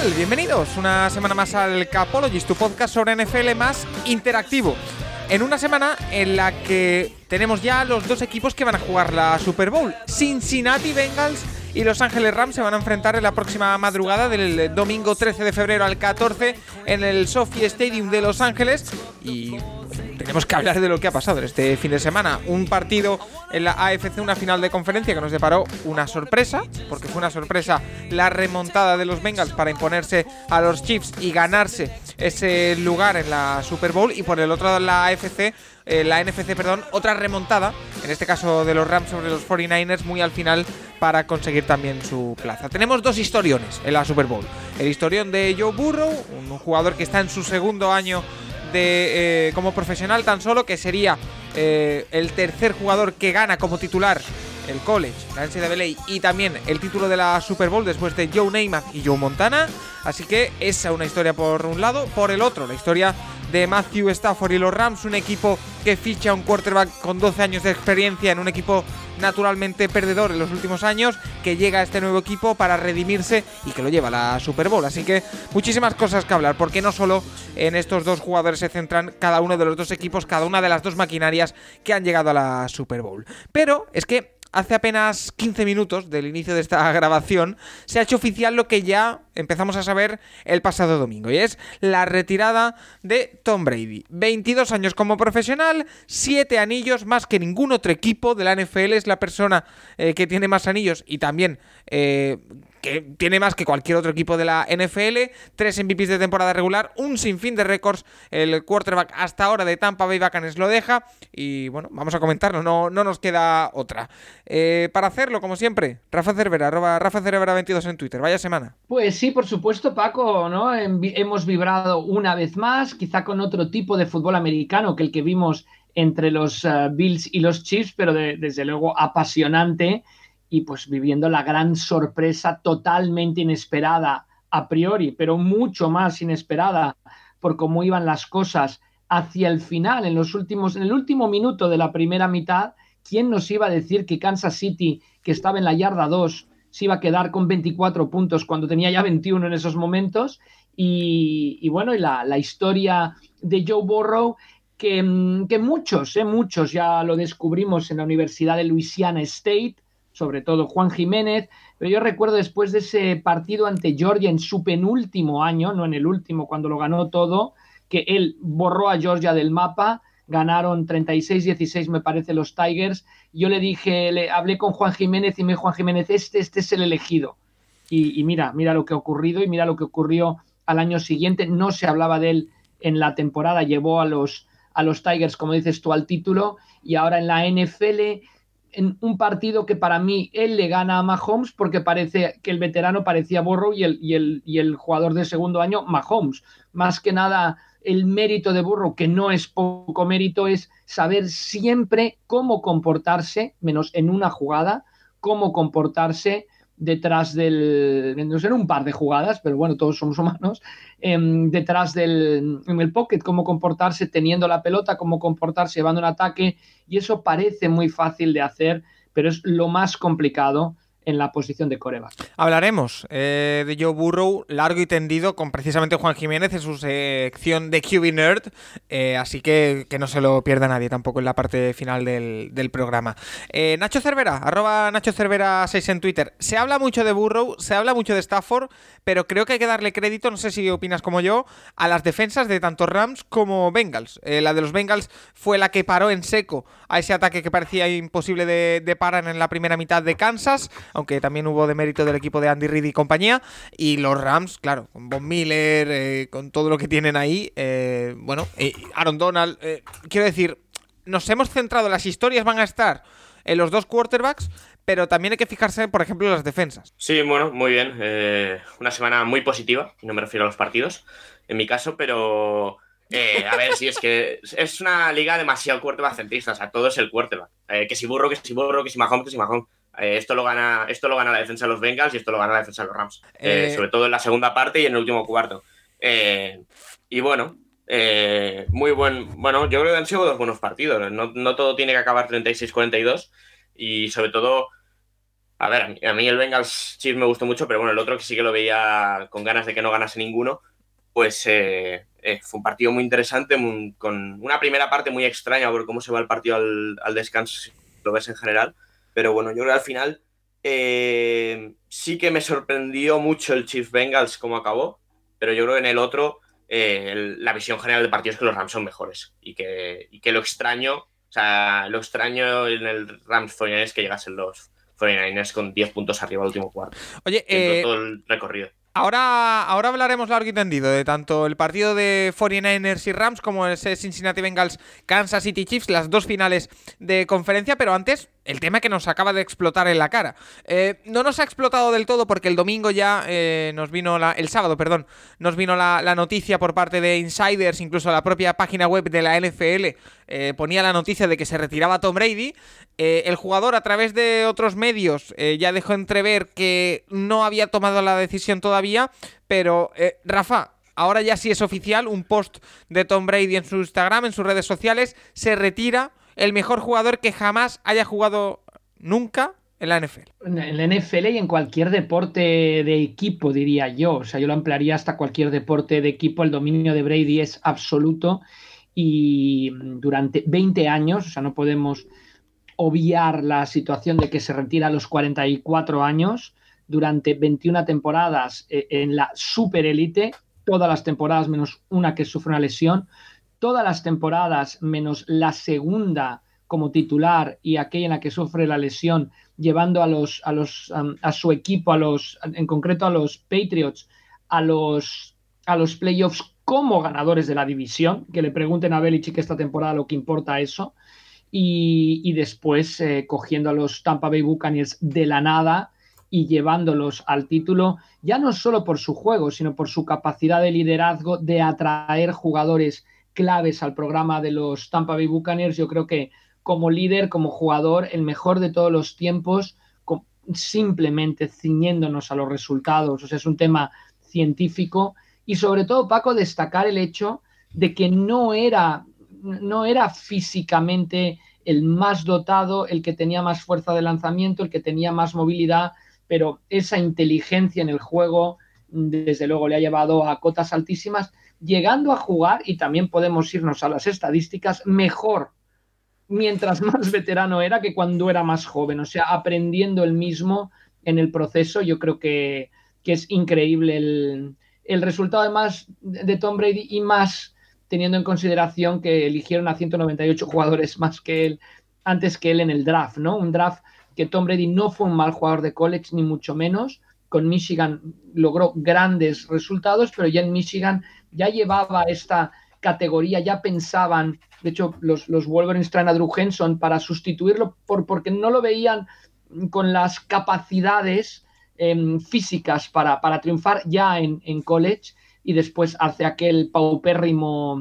Bienvenidos una semana más al Capologist, tu podcast sobre NFL más interactivo. En una semana en la que tenemos ya los dos equipos que van a jugar la Super Bowl. Cincinnati Bengals y Los Ángeles Rams se van a enfrentar en la próxima madrugada del domingo 13 de febrero al 14 en el Sophie Stadium de Los Ángeles. Y tenemos que hablar de lo que ha pasado este fin de semana. Un partido en la AFC, una final de conferencia que nos deparó una sorpresa, porque fue una sorpresa la remontada de los Bengals para imponerse a los Chiefs y ganarse ese lugar en la Super Bowl. Y por el otro lado, la AFC, eh, la NFC, perdón, otra remontada, en este caso de los Rams sobre los 49ers, muy al final para conseguir también su plaza. Tenemos dos historiones en la Super Bowl. El historión de Joe Burrow, un jugador que está en su segundo año de, eh, como profesional tan solo, que sería eh, el tercer jugador que gana como titular el college, la NCAA y también el título de la Super Bowl después de Joe Namath y Joe Montana. Así que esa es una historia por un lado. Por el otro, la historia de Matthew Stafford y los Rams, un equipo que ficha un quarterback con 12 años de experiencia en un equipo naturalmente perdedor en los últimos años, que llega a este nuevo equipo para redimirse y que lo lleva a la Super Bowl. Así que muchísimas cosas que hablar, porque no solo en estos dos jugadores se centran cada uno de los dos equipos, cada una de las dos maquinarias que han llegado a la Super Bowl. Pero es que hace apenas 15 minutos del inicio de esta grabación, se ha hecho oficial lo que ya empezamos a saber el pasado domingo, y es la retirada de Tom Brady. 22 años como profesional, 7 anillos más que ningún otro equipo de la NFL, es la persona eh, que tiene más anillos y también... Eh, que tiene más que cualquier otro equipo de la NFL, tres MVPs de temporada regular, un sinfín de récords, el quarterback hasta ahora de Tampa Bay Buccaneers lo deja y bueno, vamos a comentarlo, no, no nos queda otra. Eh, para hacerlo, como siempre, Rafa Cervera, Rafa Cervera 22 en Twitter, vaya semana. Pues sí, por supuesto, Paco, ¿no? Hemos vibrado una vez más, quizá con otro tipo de fútbol americano que el que vimos entre los eh, Bills y los Chiefs, pero desde luego apasionante y pues viviendo la gran sorpresa totalmente inesperada a priori, pero mucho más inesperada por cómo iban las cosas hacia el final, en los últimos, en el último minuto de la primera mitad, ¿quién nos iba a decir que Kansas City, que estaba en la yarda 2, se iba a quedar con 24 puntos cuando tenía ya 21 en esos momentos? Y, bueno, y la, historia de Joe Burrow, que, que muchos, eh, muchos ya lo descubrimos en la Universidad de Louisiana State, sobre todo Juan Jiménez, pero yo recuerdo después de ese partido ante Georgia en su penúltimo año, no en el último, cuando lo ganó todo, que él borró a Georgia del mapa, ganaron 36-16 me parece los Tigers, yo le dije, le hablé con Juan Jiménez y me dijo Juan Jiménez, este, este es el elegido. Y, y mira, mira lo que ha ocurrido y mira lo que ocurrió al año siguiente, no se hablaba de él en la temporada, llevó a los, a los Tigers, como dices tú, al título, y ahora en la NFL en un partido que para mí él le gana a Mahomes porque parece que el veterano parecía Burrow y el, y el, y el jugador de segundo año Mahomes. Más que nada el mérito de Burrow, que no es poco mérito, es saber siempre cómo comportarse, menos en una jugada, cómo comportarse detrás del, no sé, un par de jugadas, pero bueno, todos somos humanos, em, detrás del, en el pocket, cómo comportarse teniendo la pelota, cómo comportarse llevando un ataque, y eso parece muy fácil de hacer, pero es lo más complicado en la posición de coreback. Hablaremos eh, de Joe Burrow largo y tendido con precisamente Juan Jiménez en su sección de QB Nerd, eh, así que que no se lo pierda nadie tampoco en la parte final del, programa. Eh, Nacho Cervera, arroba Nacho Cervera 6 en Twitter. Se habla mucho de Burrow, se habla mucho de Stafford, pero creo que hay que darle crédito, no sé si opinas como yo, a las defensas de tanto Rams como Bengals. la de los Bengals fue la que paró en seco a ese ataque que parecía imposible de, de parar en la primera mitad de Kansas aunque también hubo de mérito del equipo de Andy Reid y compañía. Y los Rams, claro, con Von Miller, eh, con todo lo que tienen ahí, eh, bueno, Aaron Donald, eh, quiero decir, nos hemos centrado, las historias van a estar en los dos quarterbacks, pero también hay que fijarse, por ejemplo, en las defensas. Sí, bueno, muy bien. Eh, una semana muy positiva, no me refiero a los partidos, en mi caso, pero eh, a ver, si es que es una liga demasiado quarterback centrista, o sea, todo es el quarterback. Eh, que si burro, que si burro, que si Mahomes, que si Mahomes. esto, lo gana, esto lo gana la defensa de los Bengals y esto lo gana la defensa de los Rams. sobre todo en la segunda parte y en el último cuarto. y bueno, muy buen. Bueno, yo creo que han sido dos buenos partidos. No, no todo tiene que acabar 36-42. Y sobre todo, a ver, a mí, el Bengals Chiefs me gustó mucho, pero bueno, el otro que sí que lo veía con ganas de que no ganase ninguno, pues eh, eh, fue un partido muy interesante, con una primera parte muy extraña por cómo se va el partido al, descanso, si lo ves en general. Pero bueno, yo creo que al final eh, sí que me sorprendió mucho el Chiefs Bengals cómo acabó, pero yo creo que en el otro la visión general del partido es que los Rams son mejores y que, y que lo extraño, o sea, lo extraño en el Rams es que llegasen los 49ers con 10 puntos arriba al último cuarto. Oye, eh, todo el recorrido. Ahora, ahora hablaremos largo y tendido de tanto el partido de 49ers y Rams como ese Cincinnati Bengals Kansas City Chiefs, las dos finales de conferencia, pero antes el tema que nos acaba de explotar en la cara. Eh, no nos ha explotado del todo porque el domingo ya eh, nos vino la, el sábado, perdón, nos vino la, noticia por parte de insiders, incluso la propia página web de la NFL eh, ponía la noticia de que se retiraba Tom Brady. El jugador a través de otros medios ya dejó entrever que no había tomado la decisión todavía, pero Rafa, ahora ya sí es oficial, un post de Tom Brady en su Instagram, en sus redes sociales, se retira el mejor jugador que jamás haya jugado nunca en la NFL. En la NFL y en cualquier deporte de equipo, diría yo. O sea, yo lo ampliaría hasta cualquier deporte de equipo. El dominio de Brady es absoluto y durante 20 años, o sea, no podemos obviar la situación de que se retira a los 44 años durante 21 temporadas eh, en la super élite, todas las temporadas menos una que sufre una lesión, todas las temporadas, menos la segunda como titular y aquella en la que sufre la lesión, llevando a los, a los, a su equipo, a los, en concreto a los Patriots, a los, a los playoffs como ganadores de la división, que le pregunten a Belichick esta temporada lo que importa eso, y, después eh, cogiendo a los Tampa Bay Buccaneers de la nada y llevándolos al título, ya no solo por su juego, sino por su capacidad de liderazgo, de atraer jugadores claves al programa de los Tampa Bay Buccaneers. Yo creo que como líder, como jugador, el mejor de todos los tiempos, simplemente ciñéndonos a los resultados. O sea, es un tema científico. Y sobre todo, Paco, destacar el hecho de que no era, no era físicamente el más dotado, el que tenía más fuerza de lanzamiento, el que tenía más movilidad, pero esa inteligencia en el juego, desde luego, le ha llevado a cotas altísimas. Llegando a jugar, y también podemos irnos a las estadísticas, mejor mientras más veterano era que cuando era más joven, o sea, aprendiendo el mismo en el proceso, yo creo que, es increíble el, el, resultado. Además de Tom Brady y más teniendo en consideración que eligieron a 198 jugadores más que él, antes que él en el draft, ¿no? Un draft que Tom Brady no fue un mal jugador de college, ni mucho menos. Con Michigan logró grandes resultados, pero ya en Michigan ya llevaba esta categoría, ya pensaban, de hecho los, los Wolverines traen a Drew Henson para sustituirlo por, porque no lo veían con las capacidades em, físicas para, para, triunfar ya en, college y después hace aquel paupérrimo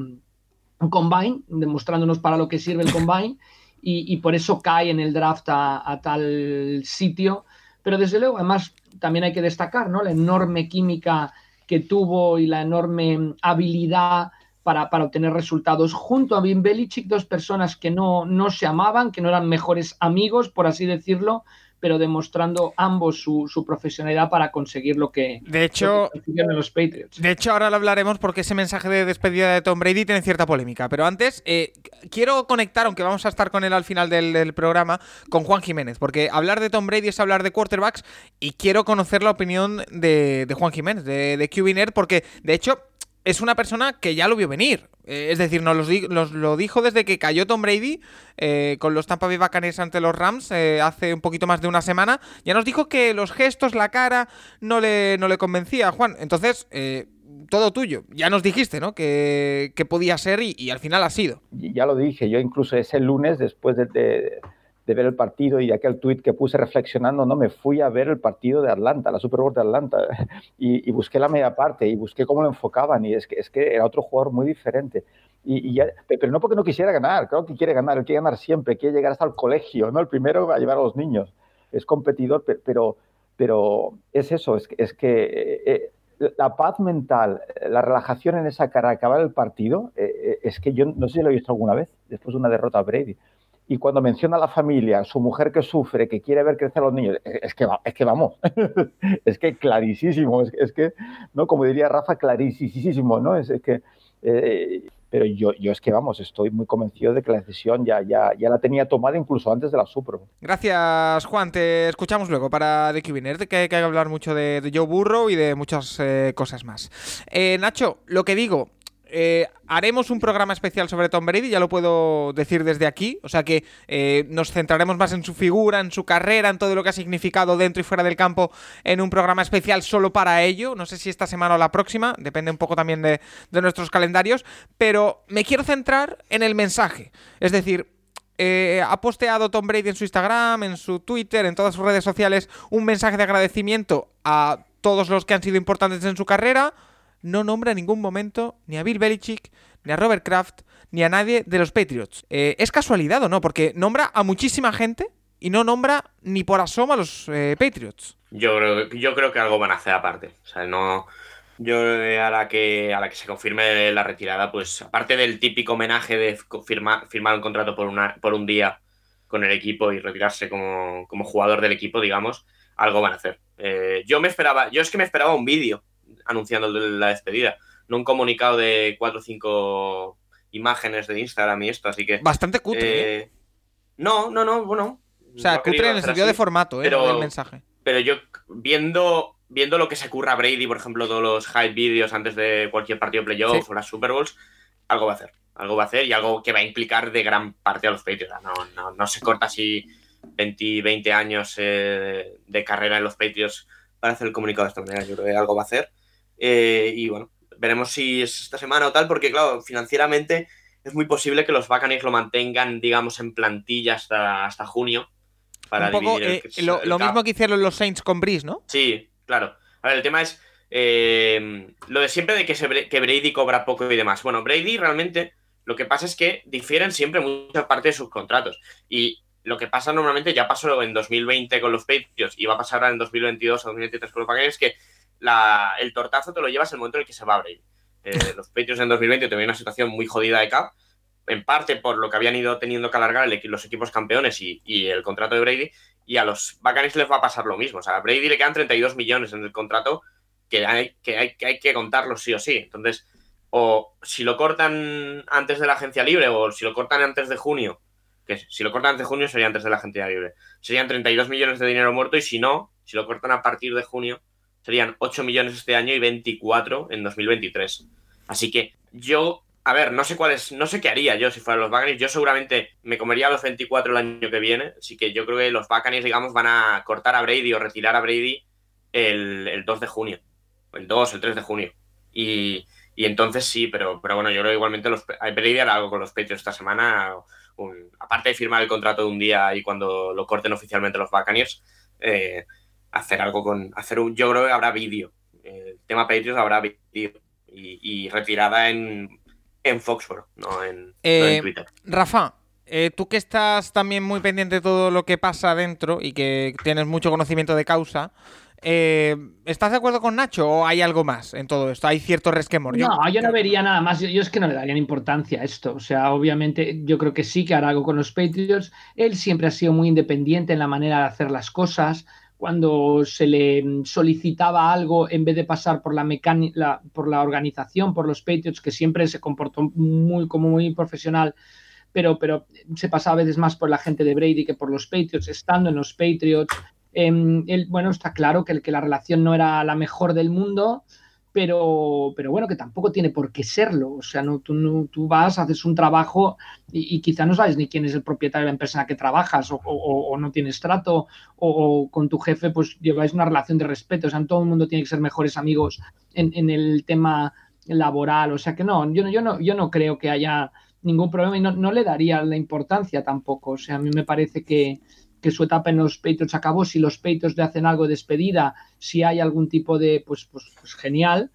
combine, demostrándonos para lo que sirve el combine y, por eso cae en el draft a, tal sitio. Pero desde luego, además, también hay que destacar ¿no? la enorme química que tuvo y la enorme habilidad para, obtener resultados. Junto a Bim Belichick, dos personas que no, no se amaban, que no eran mejores amigos, por así decirlo, pero demostrando ambos su, profesionalidad para conseguir lo que, de hecho, los Patriots. De hecho, ahora lo hablaremos porque ese mensaje de despedida de Tom Brady tiene cierta polémica. Pero antes, eh, quiero conectar, aunque vamos a estar con él al final del, programa, con Juan Jiménez, porque hablar de Tom Brady es hablar de quarterbacks y quiero conocer la opinión de, Juan Jiménez, de, de QBNet, porque de hecho es una persona que ya lo vio venir. Eh, es decir, nos, lo dijo desde que cayó Tom Brady eh, con los Tampa Bay ante los Rams eh, hace un poquito más de una semana. Ya nos dijo que los gestos, la cara, no le, no le convencía, Juan. Entonces, todo tuyo. Ya nos dijiste, ¿no? Que, podía ser y, al final ha sido. Ya lo dije, yo incluso ese lunes, después de, ver el partido y aquel tuit que puse reflexionando, no me fui a ver el partido de Atlanta, la Super Bowl de Atlanta, y, busqué la media parte y busqué cómo lo enfocaban y es que, es que era otro jugador muy diferente. Y, pero no porque no quisiera ganar, creo que quiere ganar, él quiere ganar siempre, quiere llegar hasta el colegio, ¿no? El primero a llevar a los niños. Es competidor, pero, pero es eso, es, es que eh, la paz mental, la relajación en esa cara, acabar el partido, eh, eh, es que yo no sé si lo he visto alguna vez, después de una derrota a Brady. Y cuando menciona a la familia, su mujer que sufre, que quiere ver crecer a los niños, es que, es que vamos, es que clarísimo, es, que, ¿no? como diría Rafa, clarísimo, ¿no? Es, que pero yo, yo es que vamos, estoy muy convencido de que la decisión ya, ya, ya la tenía tomada incluso antes de la Super Gracias, Juan. Te escuchamos luego para The Winner, que hay que hablar mucho de, Joe Burrow y de muchas eh, cosas más. Eh, Nacho, lo que digo, eh, haremos un programa especial sobre Tom Brady, ya lo puedo decir desde aquí. O sea que eh, nos centraremos más en su figura, en su carrera, en todo lo que ha significado dentro y fuera del campo en un programa especial solo para ello. No sé si esta semana o la próxima, depende un poco también de, nuestros calendarios. Pero me quiero centrar en el mensaje. Es decir, eh, ha posteado Tom Brady en su Instagram, en su Twitter, en todas sus redes sociales, un mensaje de agradecimiento a todos los que han sido importantes en su carrera no nombra en ningún momento ni a Bill Belichick, ni a Robert Kraft, ni a nadie de los Patriots. Eh, ¿Es casualidad o no? Porque nombra a muchísima gente y no nombra ni por asomo a los eh, Patriots. Yo creo, yo creo que algo van a hacer aparte. O sea, no. Yo a la que a la que se confirme la retirada, pues aparte del típico homenaje de firmar, firmar un contrato por, una, por un día con el equipo y retirarse como, jugador del equipo, digamos, algo van a hacer. Eh, yo me esperaba, yo es que me esperaba un vídeo anunciando la despedida. No un comunicado de cuatro o cinco imágenes de Instagram y esto, así que. Bastante cutre. Eh, no, no, no, bueno. O sea, cutre en el sentido de formato, ¿eh? Pero, el mensaje. Pero yo, viendo, viendo lo que se curra Brady, por ejemplo, todos los hype vídeos antes de cualquier partido playoff o las Super Bowls, algo va a hacer. Algo va a hacer y algo que va a implicar de gran parte a los Patriots. No, no, no se corta así 20, 20 años eh, de carrera en los Patriots para hacer el comunicado de esta manera. Yo creo que algo va a hacer. Eh, y bueno, veremos si es esta semana o tal, porque claro, financieramente es muy posible que los Buccaneers lo mantengan, digamos, en plantilla hasta, hasta junio. Para eh, lo, mismo que hicieron los Saints con Breeze, ¿no? Sí, claro. A ver, el tema es eh, lo de siempre de que, que Brady cobra poco y demás. Bueno, Brady realmente lo que pasa es que difieren siempre mucha parte de sus contratos. Y lo que pasa normalmente, ya pasó en 2020 con los Patriots y va a pasar ahora en 2022 o 2023 con los Buccaneers, que el tortazo te lo llevas en el momento en el que se va a abrir. Eh, los Patriots en 2020 tuvieron una situación muy jodida de cap, en parte por lo que habían ido teniendo que alargar los equipos campeones y, el contrato de Brady, y a los Buccaneers les va a pasar lo mismo. O sea, a Brady le quedan 32 millones en el contrato que hay que, hay, que, hay que contarlos sí o sí. Entonces, o si lo cortan antes de la agencia libre o si lo cortan antes de junio, que si lo cortan antes de junio sería antes de la agencia libre, serían 32 millones de dinero muerto y si no, si lo cortan a partir de junio, serían 8 millones este año y 24 en 2023. Así que yo, a ver, no sé cuál es, no sé qué haría yo si fuera los Buccaneers. Yo seguramente me comería los 24 el año que viene. Así que yo creo que los Buccaneers, digamos, van a cortar a Brady o retirar a Brady el, 2 de junio. El 2, el 3 de junio. Y, entonces sí, pero, pero bueno, yo creo que igualmente los, Brady hará algo con los Patriots esta semana. aparte de firmar el contrato de un día y cuando lo corten oficialmente los Buccaneers, eh, hacer algo con. hacer un. Yo creo que habrá vídeo. El tema Patriots habrá vídeo. Y, retirada en, en Foxborough, no en, eh, Twitter. Rafa, eh, tú que estás también muy pendiente de todo lo que pasa dentro y que tienes mucho conocimiento de causa. Eh, ¿Estás de acuerdo con Nacho o hay algo más en todo esto? ¿Hay cierto resquemor? No, yo no vería nada más. Yo, es que no le darían importancia a esto. O sea, obviamente yo creo que sí que hará algo con los Patriots. Él siempre ha sido muy independiente en la manera de hacer las cosas cuando se le solicitaba algo en vez de pasar por la, por la organización, por los Patriots, que siempre se comportó muy, como muy profesional, pero, pero se pasaba a veces más por la gente de Brady que por los Patriots, estando en los Patriots. Em, bueno, está claro que, que la relación no era la mejor del mundo, pero, pero bueno, que tampoco tiene por qué serlo. O sea, no, tú, tú vas, haces un trabajo y, quizá no sabes ni quién es el propietario de la empresa en la que trabajas o, no tienes trato o, con tu jefe pues lleváis una relación de respeto. O sea, todo el mundo tiene que ser mejores amigos en, el tema laboral. O sea que no, yo, yo, no, yo no creo que haya ningún problema y no, no le daría la importancia tampoco. O sea, a mí me parece que, que su etapa en los Patriots acabó, si los Patriots le hacen algo de despedida, si hay algún tipo de, pues, pues, pues genial,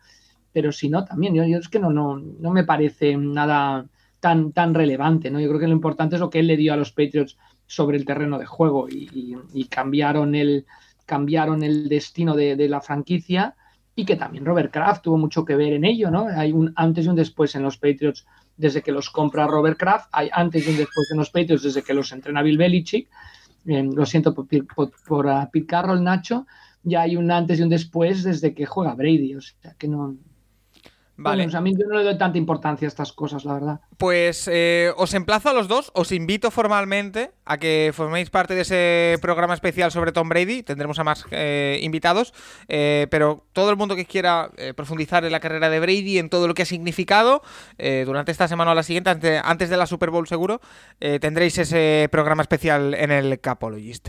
pero si no, también, yo, es que no, no, no me parece nada tan, tan relevante, ¿no? Yo creo que lo importante es lo que él le dio a los Patriots sobre el terreno de juego y, cambiaron, el, cambiaron el destino de, la franquicia y que también Robert Kraft tuvo mucho que ver en ello, ¿no? Hay un antes y un después en los Patriots desde que los compra Robert Kraft, hay antes y un después en los Patriots desde que los entrena Bill Belichick lo siento por, por, por, Pete Nacho, ya hay un antes y un después desde que juega Brady, o sea que no, Vale. a mí yo no le doy tanta importancia a estas cosas, la verdad. Pues eh, os emplazo a los dos, os invito formalmente a que forméis parte de ese programa especial sobre Tom Brady. Tendremos a más eh, invitados, eh, pero todo el mundo que quiera profundizar en la carrera de Brady, en todo lo que ha significado, durante esta semana o la siguiente, antes, de la Super Bowl seguro, tendréis ese programa especial en el Capologist.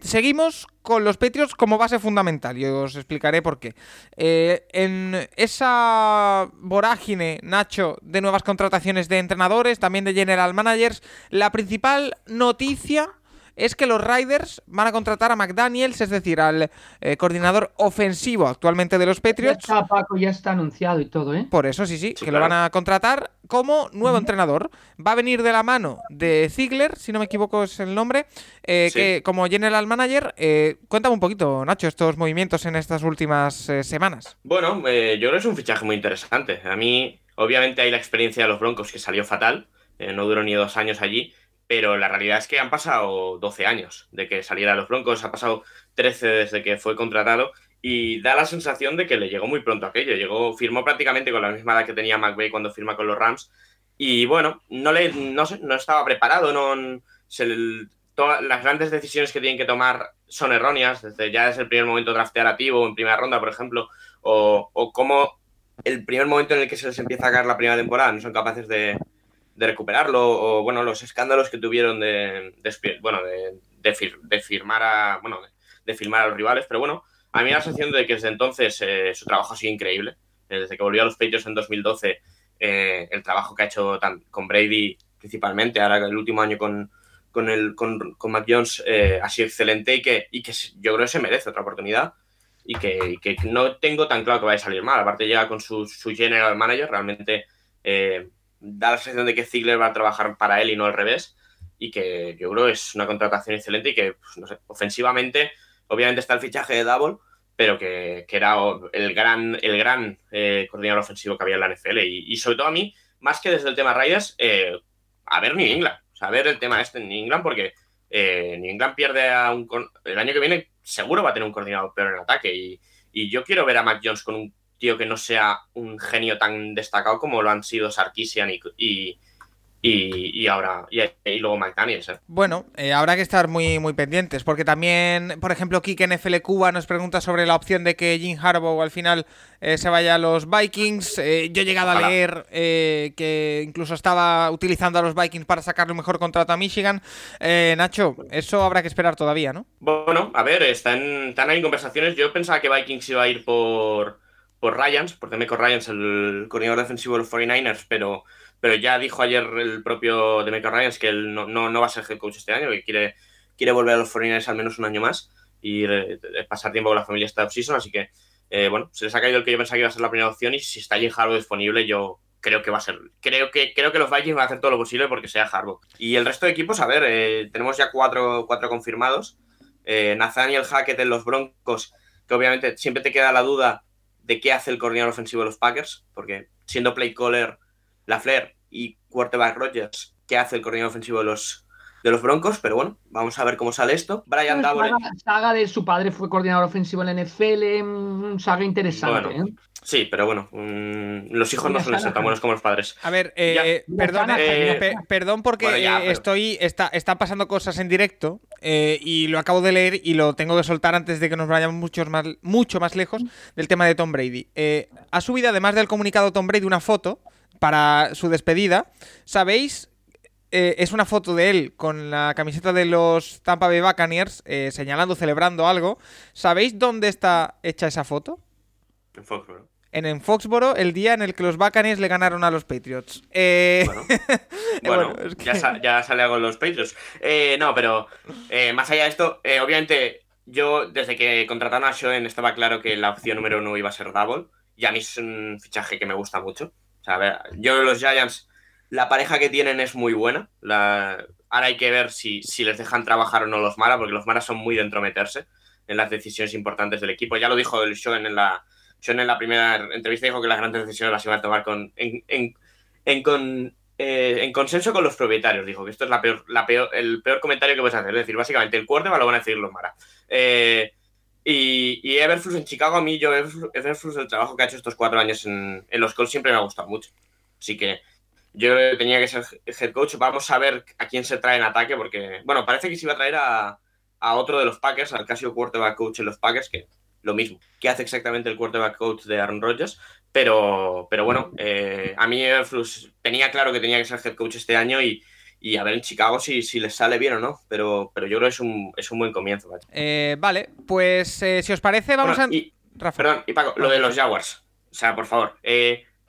seguimos con los Patriots como base fundamental y os explicaré por qué. Eh, en esa vorágine, Nacho, de nuevas contrataciones de entrenadores, también de general managers, la principal noticia es que los Riders van a contratar a McDaniels, es decir, al eh, coordinador ofensivo actualmente de los Patriots. Ya está, Paco, ya está anunciado y todo, ¿eh? Por eso sí, sí, que lo van a contratar como nuevo entrenador. Va a venir de la mano de Ziegler, si no me equivoco es el nombre, eh, que como general manager. Eh, cuéntame un poquito, Nacho, estos movimientos en estas últimas semanas. Bueno, yo creo que es un fichaje muy interesante. A mí, obviamente, hay la experiencia de los Broncos que salió fatal. no duró ni dos años allí pero la realidad es que han pasado 12 años de que saliera a los Broncos, ha pasado 13 desde que fue contratado y da la sensación de que le llegó muy pronto aquello. Llegó, firmó prácticamente con la misma edad que tenía McVeigh cuando firma con los Rams y bueno, no, le, no, no estaba preparado, no, todas las grandes decisiones que tienen que tomar son erróneas, desde ya desde el primer momento draftear a Tivo en primera ronda, por ejemplo, o, o como el primer momento en el que se les empieza a caer la primera temporada no son capaces de, de recuperarlo o bueno los escándalos que tuvieron de, bueno de, firmar a bueno de, firmar a los rivales pero bueno a mí me da la sensación de que desde entonces eh, su trabajo ha sido increíble. Eh, desde que volvió a los Patriots en 2012 eh, el trabajo que ha hecho con Brady principalmente ahora el último año con con el con, con Mac Jones ha sido excelente y que y que yo creo que se merece otra oportunidad y que, que no tengo tan claro que vaya a salir mal. Aparte llega con su, su general manager realmente da la sensación de que Ziegler va a trabajar para él y no al revés. Y que yo creo que es una contratación excelente y que, pues, ofensivamente, obviamente está el fichaje de Double, pero que, era el gran, el gran eh, coordinador ofensivo que había en la NFL. Y, sobre todo a mí, más que desde el tema Raiders, eh, a ver New England. A ver el tema este en New England, porque eh, New England pierde. El año que viene, seguro va a tener un coordinador peor en ataque. Y, y yo quiero ver a Mac Jones con un tío que no sea un genio tan destacado como lo han sido Sarkisian y, y, ahora y, luego McDaniels. ¿eh? Bueno, eh, habrá que estar muy, muy pendientes, porque también, por ejemplo, Kike NFL Cuba nos pregunta sobre la opción de que Jim Harbaugh al final eh, se vaya a los Vikings. yo he llegado a leer que incluso estaba utilizando a los Vikings para sacarle un mejor contrato a Michigan. Nacho, eso habrá que esperar todavía, ¿no? Bueno, a ver, están, están ahí en conversaciones. Yo pensaba que Vikings iba a ir por por Ryans, por Demeco Ryans, el coordinador defensivo de los 49ers, pero, pero ya dijo ayer el propio Demeco Ryans que él no, no, va a ser head coach este año, que quiere, quiere volver a los 49ers al menos un año más y pasar tiempo con la familia esta offseason, así que eh, bueno, se les ha caído el que yo pensaba que iba a ser la primera opción y si está allí Harbaugh disponible, yo creo que va a ser. Creo que, creo que los Vikings van a hacer todo lo posible porque sea Harbaugh. Y el resto de equipos, a ver, eh, tenemos ya cuatro, cuatro confirmados. Eh, Nathaniel Hackett en los Broncos, que obviamente siempre te queda la duda de qué hace el coordinador ofensivo de los Packers, porque siendo play caller Lafleur y quarterback Rogers, ¿qué hace el coordinador ofensivo de los, de los Broncos? Pero bueno, vamos a ver cómo sale esto. Brian Saga, saga, de su padre fue coordinador ofensivo en la NFL, un saga interesante. ¿eh? Sí, pero bueno, mm, los hijos no suelen ser tan buenos como los padres. A ver, eh, perdón, eh, perdón porque eh, estoy está, están pasando cosas en directo y lo acabo de leer y lo tengo que soltar antes de que nos vayamos mucho más, mucho más lejos del tema de Tom Brady. ha subido, además del comunicado Tom Brady, una foto para su despedida. ¿Sabéis? es una foto de él con la camiseta de los Tampa Bay Buccaneers señalando, celebrando algo. ¿Sabéis dónde está hecha esa foto? En Foxborough en, Foxboro el día en el que los Buccaneers le ganaron a los Patriots. Eh, bueno, ya, sale algo los Patriots. Eh, no, pero eh, más allá de esto, obviamente yo desde que contrataron a Schoen estaba claro que la opción número uno iba a ser Double. Y a mí es un fichaje que me gusta mucho. O sea, a ver, yo los Giants, la pareja que tienen es muy buena. ahora hay que ver si, si les dejan trabajar o no los Mara, porque los Mara son muy de entrometerse en las decisiones importantes del equipo. Ya lo dijo el Schoen en la, sean en la primera entrevista dijo que las grandes decisiones las iba a tomar con, en, con, eh, en consenso con los propietarios. Dijo que esto es la peor, la peor, el peor comentario que puedes hacer. Es decir, básicamente el quarterback lo van a decir los Mara. Eh, y, y Everflux en Chicago, a mí yo Everflux, el trabajo que ha hecho estos cuatro años en, en los Colts siempre me ha gustado mucho. Así que yo tenía que ser head coach. Vamos a ver a quién se trae en ataque, porque, bueno, parece que se iba a traer a, a otro de los Packers, al Casio quarterback coach en los Packers, que lo mismo que hace exactamente el quarterback coach de Aaron Rodgers. Pero, pero bueno, eh, a mí Everflux tenía claro que tenía que ser head coach este año y, a ver en Chicago si, si les sale bien o no. Pero, pero yo creo que es un, es un buen comienzo. Eh, vale, pues eh, si os parece, vamos a. Y, Perdón, y Paco, lo de los Jaguars. O sea, por favor,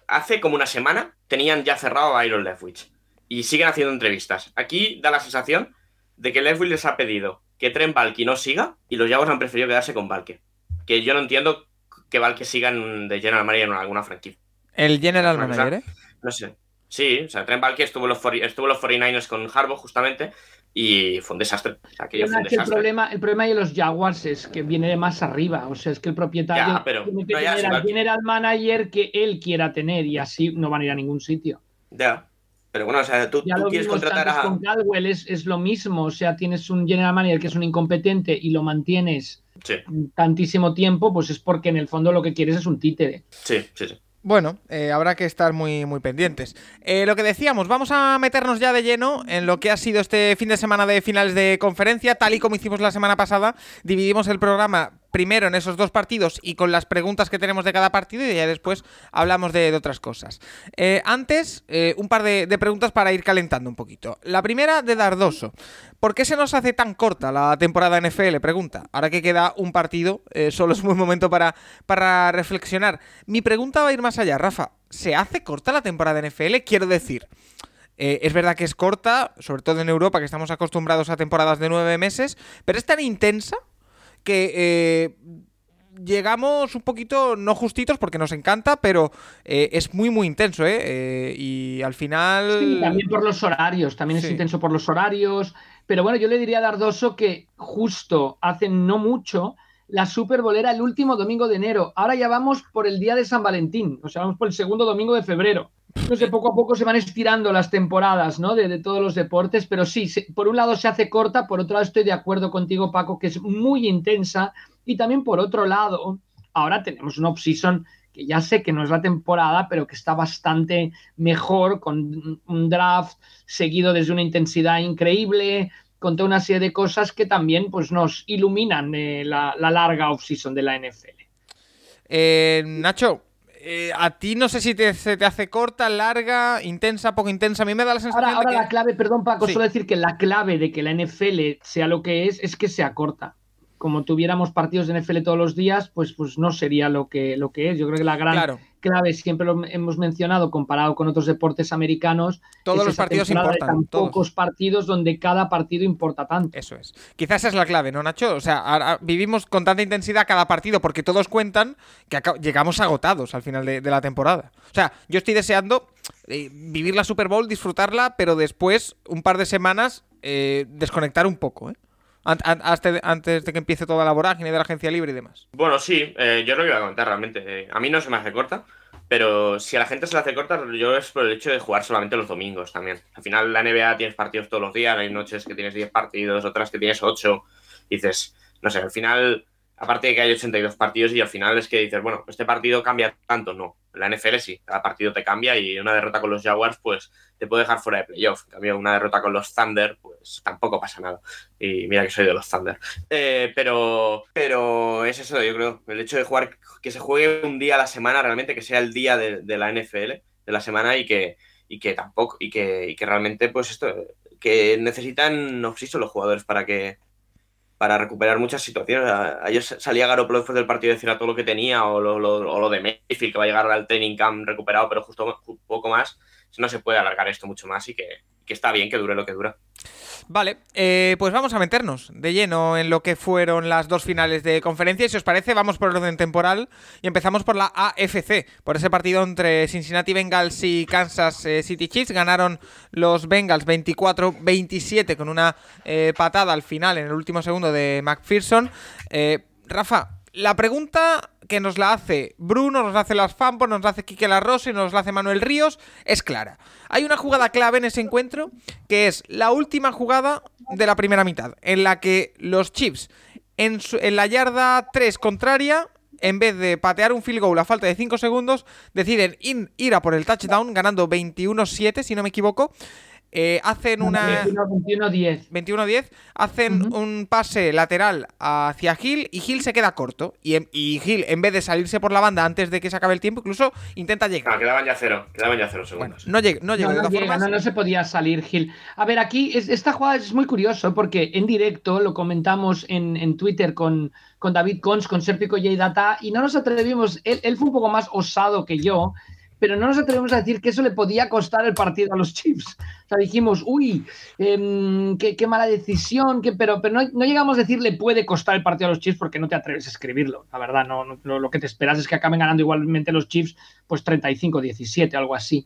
hace como una semana tenían ya cerrado a Iron Leftwich y siguen haciendo entrevistas. Aquí da la sensación de que Leftwich les ha pedido que Tren Valky no siga y los Jaguars han preferido quedarse con Valky que yo no entiendo que que sigan de General Manager en alguna franquicia. ¿El General Manager, eh? No sé. Sí, o sea, Trent Balky estuvo en los, estuvo los 49ers con Harbaugh justamente y fue un desastre. El, problema, el problema de los Jaguars es que viene de más arriba. O sea, es que el propietario tiene que tener al general manager que él quiera tener y así no van a ir a ningún sitio. Ya. Pero bueno, o sea, tú, quieres contratar a. Con Caldwell es, es, lo mismo. O sea, tienes un general manager que es un incompetente y lo mantienes tantísimo tiempo, pues es porque en el fondo lo que quieres es un títere. Sí, sí, sí. Bueno, eh, habrá que estar muy, muy pendientes. Eh, lo que decíamos, vamos a meternos ya de lleno en lo que ha sido este fin de semana de finales de conferencia, tal y como hicimos la semana pasada. Dividimos el programa primero en esos dos partidos y con las preguntas que tenemos de cada partido y ya después hablamos de, otras cosas. Eh, antes, eh, un par de, preguntas para ir calentando un poquito. La primera de Dardoso. ¿Por qué se nos hace tan corta la temporada NFL? Pregunta. Ahora que queda un partido, eh, solo es un buen momento para, para reflexionar. Mi pregunta va a ir más allá, Rafa. ¿Se hace corta la temporada NFL? Quiero decir... es verdad que es corta, sobre todo en Europa, que estamos acostumbrados a temporadas de nueve meses, pero es tan intensa que eh, llegamos un poquito, no justitos porque nos encanta, pero eh, es muy, muy intenso, ¿eh? ¿eh? Y al final... Sí, también por los horarios, también es intenso por los horarios. Pero bueno, yo le diría a Dardoso que justo hace no mucho la Super Bowl era el último domingo de enero. Ahora ya vamos por el día de San Valentín, o sea, vamos por el segundo domingo de febrero no sé, poco a poco se van estirando las temporadas, ¿no? De, todos los deportes, pero sí, por un lado se hace corta, por otro lado estoy de acuerdo contigo, Paco, que es muy intensa, y también por otro lado, ahora tenemos una off-season que ya sé que no es la temporada, pero que está bastante mejor, con un draft seguido desde una intensidad increíble, con toda una serie de cosas que también pues, nos iluminan eh, la, larga off-season de la NFL. Eh, Nacho, eh, a ti no sé si se te hace corta, larga, intensa, poco intensa. A mí me da la sensación ahora, ahora la clave, perdón Paco, solo decir que la clave de que la NFL sea lo que es, es que sea corta. Como tuviéramos partidos de NFL todos los días, pues, pues no sería lo que, lo que es. Yo creo que la gran claro clave, siempre lo hemos mencionado comparado con otros deportes americanos. Todos los partidos importan. pocos partidos donde cada partido importa tanto. Eso es. Quizás esa es la clave, ¿no, Nacho? O sea, vivimos con tanta intensidad cada partido porque todos cuentan que llegamos agotados al final de, la temporada. O sea, yo estoy deseando eh, vivir la Super Bowl, disfrutarla, pero después, un par de semanas, eh, desconectar un poco, ¿eh? Antes de que empiece toda la vorágine de la agencia libre y demás. Bueno, sí, eh, yo lo iba a comentar realmente. a mí no se me hace corta, pero si a la gente se le hace corta, yo es por el hecho de jugar solamente los domingos también. Al final, la NBA tienes partidos todos los días, hay noches que tienes 10 partidos, otras que tienes 8. Dices, no sé, al final aparte de que hay 82 partidos y al final es que dices, bueno, este partido cambia tanto, no. la NFL sí, cada partido te cambia y una derrota con los Jaguars, pues te puede dejar fuera de playoff. En cambio, una derrota con los Thunder, pues tampoco pasa nada. Y mira que soy de los Thunder. Eh, pero, pero es eso, yo creo. El hecho de jugar, que se juegue un día a la semana, realmente, que sea el día de, la NFL, de la semana, y que, y que tampoco, y que, y que realmente, pues esto, que necesitan oxígeno los jugadores para que para recuperar muchas situaciones. Ayer salía Garoppolo después del partido a decir a todo lo que tenía, o lo, o lo de Mayfield, que va a llegar al training camp recuperado, pero justo poco más no se puede alargar esto mucho más y que, está bien que dure lo que dura. Vale, eh, pues vamos a meternos de lleno en lo que fueron las dos finales de conferencia. Si os parece, vamos por orden temporal y empezamos por la AFC, por ese partido entre Cincinnati Bengals y Kansas eh, City Chiefs. Ganaron los Bengals 24-27 con una eh, patada al final en el último segundo de McPherson. Rafa, la pregunta que nos la hace Bruno, nos la hace las Fampos, nos la hace Quique Larroso y nos la hace Manuel Ríos es clara. Hay una jugada clave en ese encuentro que es la última jugada de la primera mitad, en la que los Chiefs en, en la yarda 3 contraria en vez de patear un field goal a falta de 5 segundos, deciden ir a por el touchdown, ganando 21-7, si no me equivoco. Eh, hacen una. 21-10. 21-10. Hacen un pase lateral hacia Gil y Gil se queda corto. Y, y, Gil, en vez de salirse por la banda antes de que se acabe el tiempo, incluso intenta llegar. No, quedaban ya cero. Quedaban ya cero segundos. no llega, no, llega, no, no, se podía salir Gil. A ver, aquí esta jugada es muy curioso porque en directo lo comentamos en, Twitter con, con David Cons, con Serpico J Data, y no nos atrevimos. Él, él fue un poco más osado que yo pero no nos atrevemos a decir que eso le podía costar el partido a los Chiefs. O sea, dijimos, uy, em, qué, mala decisión, pero, pero no, llegamos a decir le puede costar el partido a los Chiefs porque no te atreves a escribirlo. La verdad, no, lo que te esperas es que acaben ganando igualmente los Chiefs, pues 35-17, algo así.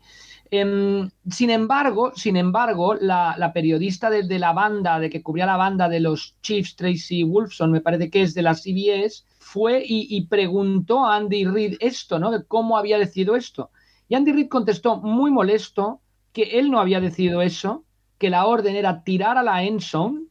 Em, sin embargo, sin embargo, la, periodista de, la banda, de que cubría la banda de los Chiefs, Tracy Wolfson, me parece que es de la CBS, fue y, y preguntó a Andy Reid esto, ¿no? De cómo había decidido esto. Y Andy Reid contestó muy molesto que él no había decidido eso, que la orden era tirar a la end zone,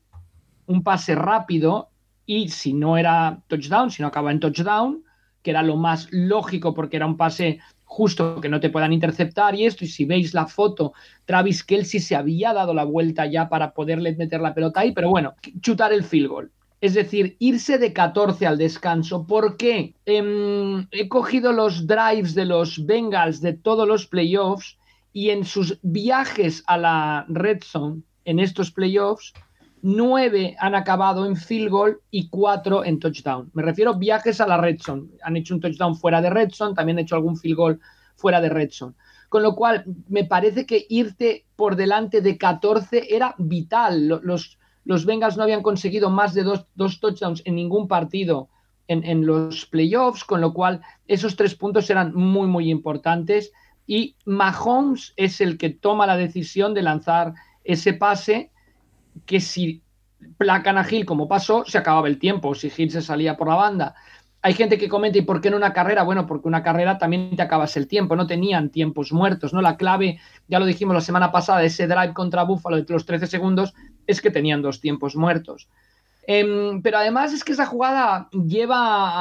un pase rápido, y si no era touchdown, si no acaba en touchdown, que era lo más lógico porque era un pase justo que no te puedan interceptar y esto, y si veis la foto, Travis Kelsey se había dado la vuelta ya para poderle meter la pelota ahí, pero bueno, chutar el field goal. Es decir, irse de 14 al descanso. ¿Por qué? Em, he cogido los drives de los Bengals de todos los playoffs y en sus viajes a la red zone en estos playoffs, nueve han acabado en field goal y cuatro en touchdown. Me refiero a viajes a la red zone. Han hecho un touchdown fuera de red zone, también han hecho algún field goal fuera de red zone. Con lo cual, me parece que irte por delante de 14 era vital. Los, los Bengals no habían conseguido más de dos, touchdowns en ningún partido en, los playoffs, con lo cual esos tres puntos eran muy, muy importantes. Y Mahomes es el que toma la decisión de lanzar ese pase que si placan a Gil como pasó, se acababa el tiempo, si Gil se salía por la banda. Hay gente que comenta, ¿y por qué en una carrera? Bueno, porque una carrera también te acabas el tiempo, no tenían tiempos muertos, ¿no? La clave, ya lo dijimos la semana pasada, ese drive contra Buffalo de los 13 segundos, es que tenían dos tiempos muertos. Em, pero además es que esa jugada lleva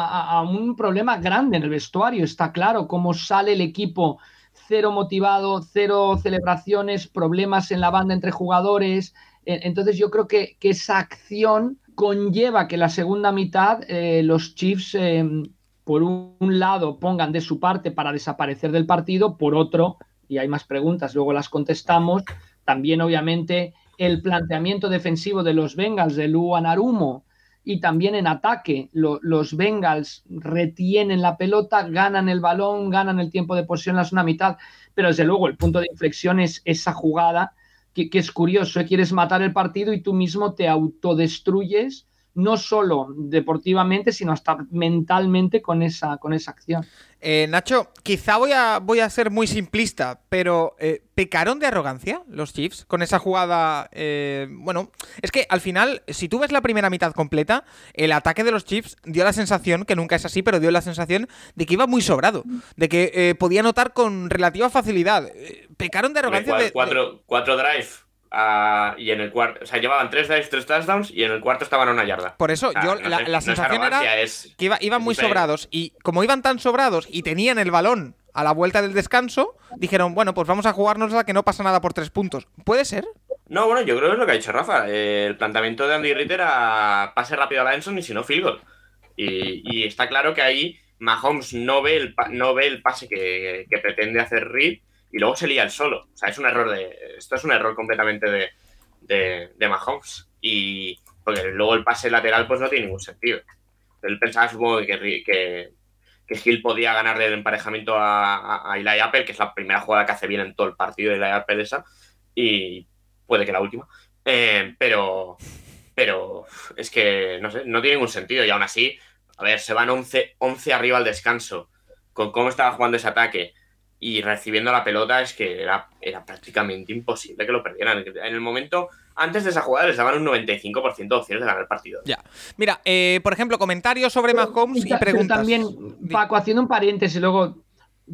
a, un problema grande en el vestuario, está claro cómo sale el equipo cero motivado, cero celebraciones, problemas en la banda entre jugadores. E, entonces yo creo que, esa acción conlleva que la segunda mitad eh, los Chiefs, em, por un lado, pongan de su parte para desaparecer del partido, por otro, y hay más preguntas, luego las contestamos, también obviamente el planteamiento defensivo de los Bengals de Luan Arumo y también en ataque los Bengals retienen la pelota, ganan el balón, ganan el tiempo de posición en la mitad, pero desde luego el punto de inflexión es esa jugada que, es curioso, ¿eh? quieres matar el partido y tú mismo te autodestruyes no solo deportivamente, sino hasta mentalmente con esa, con esa acción. Eh, Nacho, quizá voy a, voy a ser muy simplista, pero eh, ¿pecaron de arrogancia los Chiefs con esa jugada? Eh, bueno, es que al final, si tú ves la primera mitad completa, el ataque de los Chiefs dio la sensación, que nunca es así, pero dio la sensación de que iba muy sobrado, de que podía notar con relativa facilidad. ¿Pecaron de arrogancia? Cuatro, cuatro drive y en el cuarto, o sea, llevaban tres drives, tres touchdowns y en el cuarto estaban a una yarda. Por eso, O sea, yo no la, no sensación era es- que iba- iban muy sobrados y como iban tan sobrados y tenían el balón a la vuelta del descanso, dijeron, bueno, pues vamos a jugarnos la que no pasa nada por tres puntos. ¿Puede ser? No, bueno, yo creo que es lo que ha dicho Rafa. El planteamiento de Andy Reid era pase rápido a la Enson y si no, field goal. Y, y está claro que ahí Mahomes no ve el, no ve el pase que, que pretende hacer Reid y luego se lía el solo. O sea, es un error de. Esto es un error completamente de, de, de Mahomes. Y porque luego el pase lateral pues no tiene ningún sentido. Él pensaba, supongo, que, que, podía ganar del emparejamiento a, a, a Eli Apple, que es la primera jugada que hace bien en todo el partido de Eli Apple esa. Y puede que la última. Eh, pero, pero es que, no sé, no tiene ningún sentido. Y aún así, a ver, se van 11, 11 arriba al descanso, con cómo estaba jugando ese ataque y recibiendo la pelota, es que era, era prácticamente imposible que lo perdieran. En el momento, antes de esa jugada, les daban un 95% de opciones de ganar el partido. Ya. Mira, eh, por ejemplo, comentarios sobre Mahomes y preguntas. también, Paco, haciendo un paréntesis, luego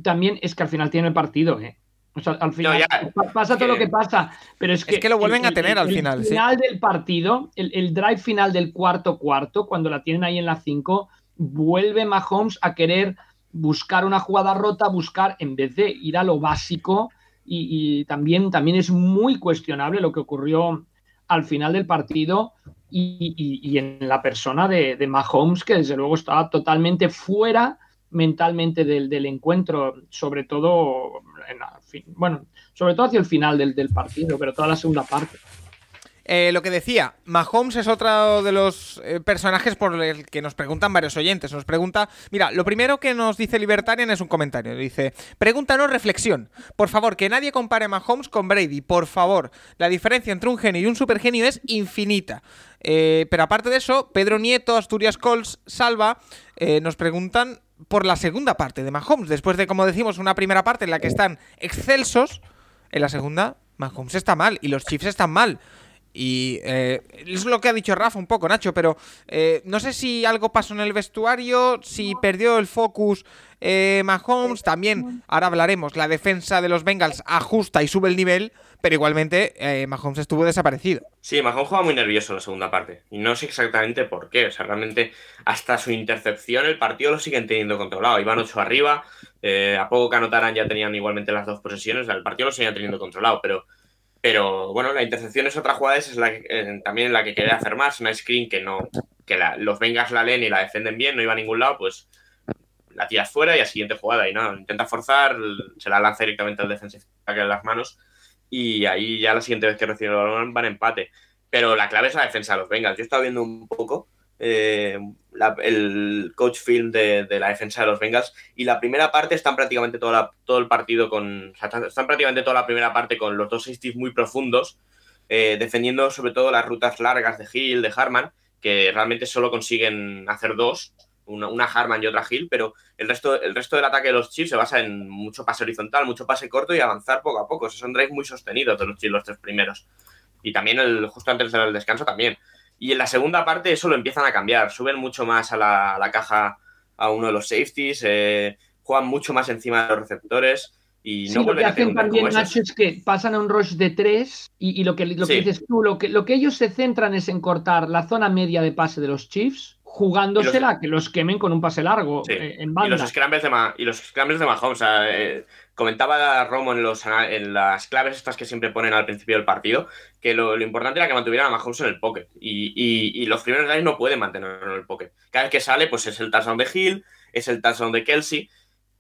también es que al final tiene el partido, ¿eh? O sea, al final ya, pasa todo que- lo que pasa, pero es que. que lo vuelven el- a tener el- al el final, sí. final del partido, el, el drive final del cuarto cuarto, cuando la tienen ahí en la 5, vuelve Mahomes a querer buscar una jugada rota, buscar, en vez de ir a lo básico, y, también, también es muy cuestionable lo que ocurrió al final del partido y, en la persona de, de Mahomes, que desde luego estaba totalmente fuera mentalmente del, del encuentro, sobre todo, en bueno, sobre todo hacia el final del, del partido, pero toda la segunda parte. Eh, lo que decía, Mahomes es otro de los eh, personajes por el que nos preguntan varios oyentes. Nos pregunta, mira, lo primero que nos dice Libertarian es un comentario. Dice, pregúntanos reflexión. Por favor, que nadie compare a Mahomes con Brady. Por favor, la diferencia entre un genio y un supergenio es infinita. Eh, pero aparte de eso, Pedro Nieto, Asturias Cols, Salva, nos preguntan por la segunda parte de Mahomes. Después de, como decimos, una primera parte en la que están excelsos, en la segunda, Mahomes está mal y los Chiefs están mal. Y eh, es lo que ha dicho Rafa un poco, Nacho, pero eh, no sé si algo pasó en el vestuario, si perdió el focus eh, Mahomes, también, ahora hablaremos, la defensa de los Bengals ajusta y sube el nivel, pero igualmente eh, Mahomes estuvo desaparecido. Sí, Mahomes juega muy nervioso en la segunda parte. Y no sé exactamente por qué. O sea, realmente hasta su intercepción el partido lo siguen teniendo controlado. Iban 8 arriba. eh, a poco que anotaran ya tenían igualmente las dos posesiones. O sea, el partido lo siguen teniendo controlado. Pero, pero bueno, la intercepción es otra jugada. Esa es la eh, también la que quería hacer más. Una screen que no que la- los Vengas la leen y la defienden bien. No iba a ningún lado. Pues la tiras fuera y a siguiente jugada. Y no, intenta forzar. Se la lanza directamente al defensive tackle en las manos y ahí ya la siguiente vez que recibe el balón van empate. Pero la clave es la defensa de los Bengals. Yo he estado viendo un poco eh, el coach film de, de la defensa de los Bengals y la primera parte están prácticamente toda todo el partido con... están, prácticamente toda la primera parte con los dos safeties muy profundos, eh, defendiendo sobre todo las rutas largas de Hill, de Harman, que realmente solo consiguen hacer dos, una, una Harman y otra Hill, pero el resto, el resto del ataque de los Chiefs se basa en mucho pase horizontal, mucho pase corto y avanzar poco a poco. Esos son drives muy sostenidos de los Chiefs, los tres primeros. Y también el, justo antes del descanso también. Y en la segunda parte eso lo empiezan a cambiar. Suben mucho más a la, a la caja a uno de los safeties, eh, juegan mucho más encima de los receptores y Sí, no lo que vuelven a tener hacen también. Nacho, es que pasan a un rush de tres y, y lo, que, lo que Sí. dices tú, lo que, lo que ellos se centran es en cortar la zona media de pase de los Chiefs, jugándosela a que los quemen con un pase largo Sí. eh, en Y banda. los scrambles de, Ma- y los scrambles de Mahomes. o sea, eh, comentaba Romo en, los, en las claves estas que siempre ponen al principio del partido que lo, lo importante era que mantuvieran a Mahomes en el pocket. Y, y- y los primeros drives no pueden mantenerlo en el pocket. Cada vez que sale, pues es el touchdown de Hill, es el touchdown de Kelsey.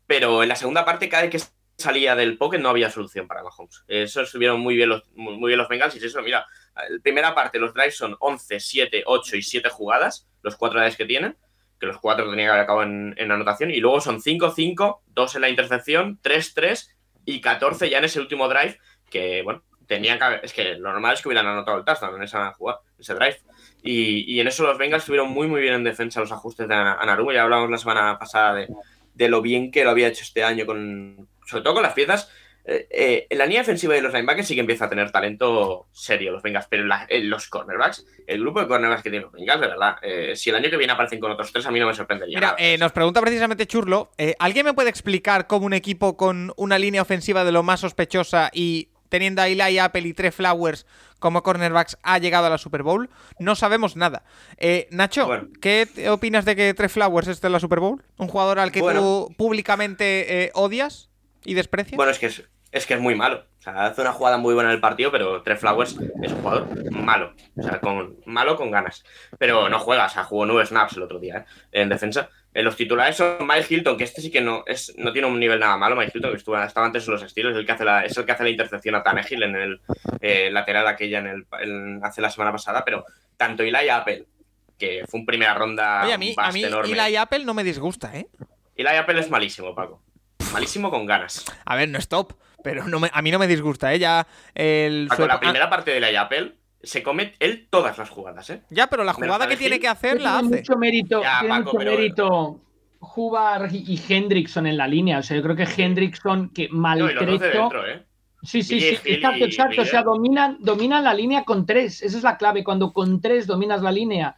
Pero en la segunda parte, cada vez que salía del pocket no había solución para Mahomes. Eso estuvieron muy bien los, muy muy bien los Bengals. Y eso, mira, la primera parte, los drives son 11, 7, 8 y 7 jugadas, los cuatro drives que tienen que los cuatro tenían que haber acabado en, en anotación, y luego son 5-5, 2 en la intercepción, 3-3 y 14 ya en ese último drive, que bueno, tenían que haber- es que lo normal es que hubieran anotado el touchdown en esa jugada, ese drive. Y, y en eso los Bengals estuvieron muy muy bien en defensa los ajustes de Ana- Anarumo, ya hablamos la semana pasada de, de lo bien que lo había hecho este año, con sobre todo con las piezas. Eh, eh, en la línea defensiva de los linebackers sí que empieza a tener talento serio los Bengals, pero la- en los cornerbacks, el grupo de cornerbacks que tienen los Bengals, de verdad, eh, si el año que viene aparecen con otros tres, a mí no me sorprendería. Mira, nada. eh, nos pregunta precisamente Churlo, eh, ¿alguien me puede explicar cómo un equipo con una línea ofensiva de lo más sospechosa y teniendo a Eli Apple y Trey Flowers como cornerbacks, ha llegado a la Super Bowl. No sabemos nada. Eh, Nacho, Bueno. ¿qué opinas de que Trey Flowers esté en la Super Bowl? ¿Un jugador al que Bueno. tú públicamente eh, odias y desprecias? Bueno, es que es, es que es muy malo. O sea, hace una jugada muy buena en el partido, pero Trey Flowers es un jugador malo. O sea, con, malo con ganas. Pero no juega, o sea, jugó nueve snaps el otro día, ¿eh? En defensa. En los titulares son Mike Hilton, que este sí que no, es, no tiene un nivel nada malo. Mike Hilton, que estuvo, estaba antes en los estilos, el que hace la, es el que hace la intercepción a Tannehill en el eh, lateral aquella en el, en- hace la semana pasada. Pero tanto Eli Apple, que fue un primera ronda Oye, a mí, a mí enorme. Eli Apple no me disgusta, ¿eh? Eli Apple es malísimo, Paco. Malísimo con ganas. A ver, no es top, pero no me- a mí no me disgusta, ¿eh? Ya el... Paco, su- la ah, primera parte de Eli Apple se come él todas las jugadas, ¿eh? Ya, pero la jugada que tiene que hacer la tiene hace. mucho mérito, Ya, tiene Paco, mucho pero- mérito Hubbard y Hendrickson en la línea. O sea, yo creo que Hendrickson, que No, maltrecho. dentro, ¿eh? Sí, sí, sí, exacto, y exacto. O sea, dominan, dominan la línea con tres. Esa es la clave. Cuando con tres dominas la línea,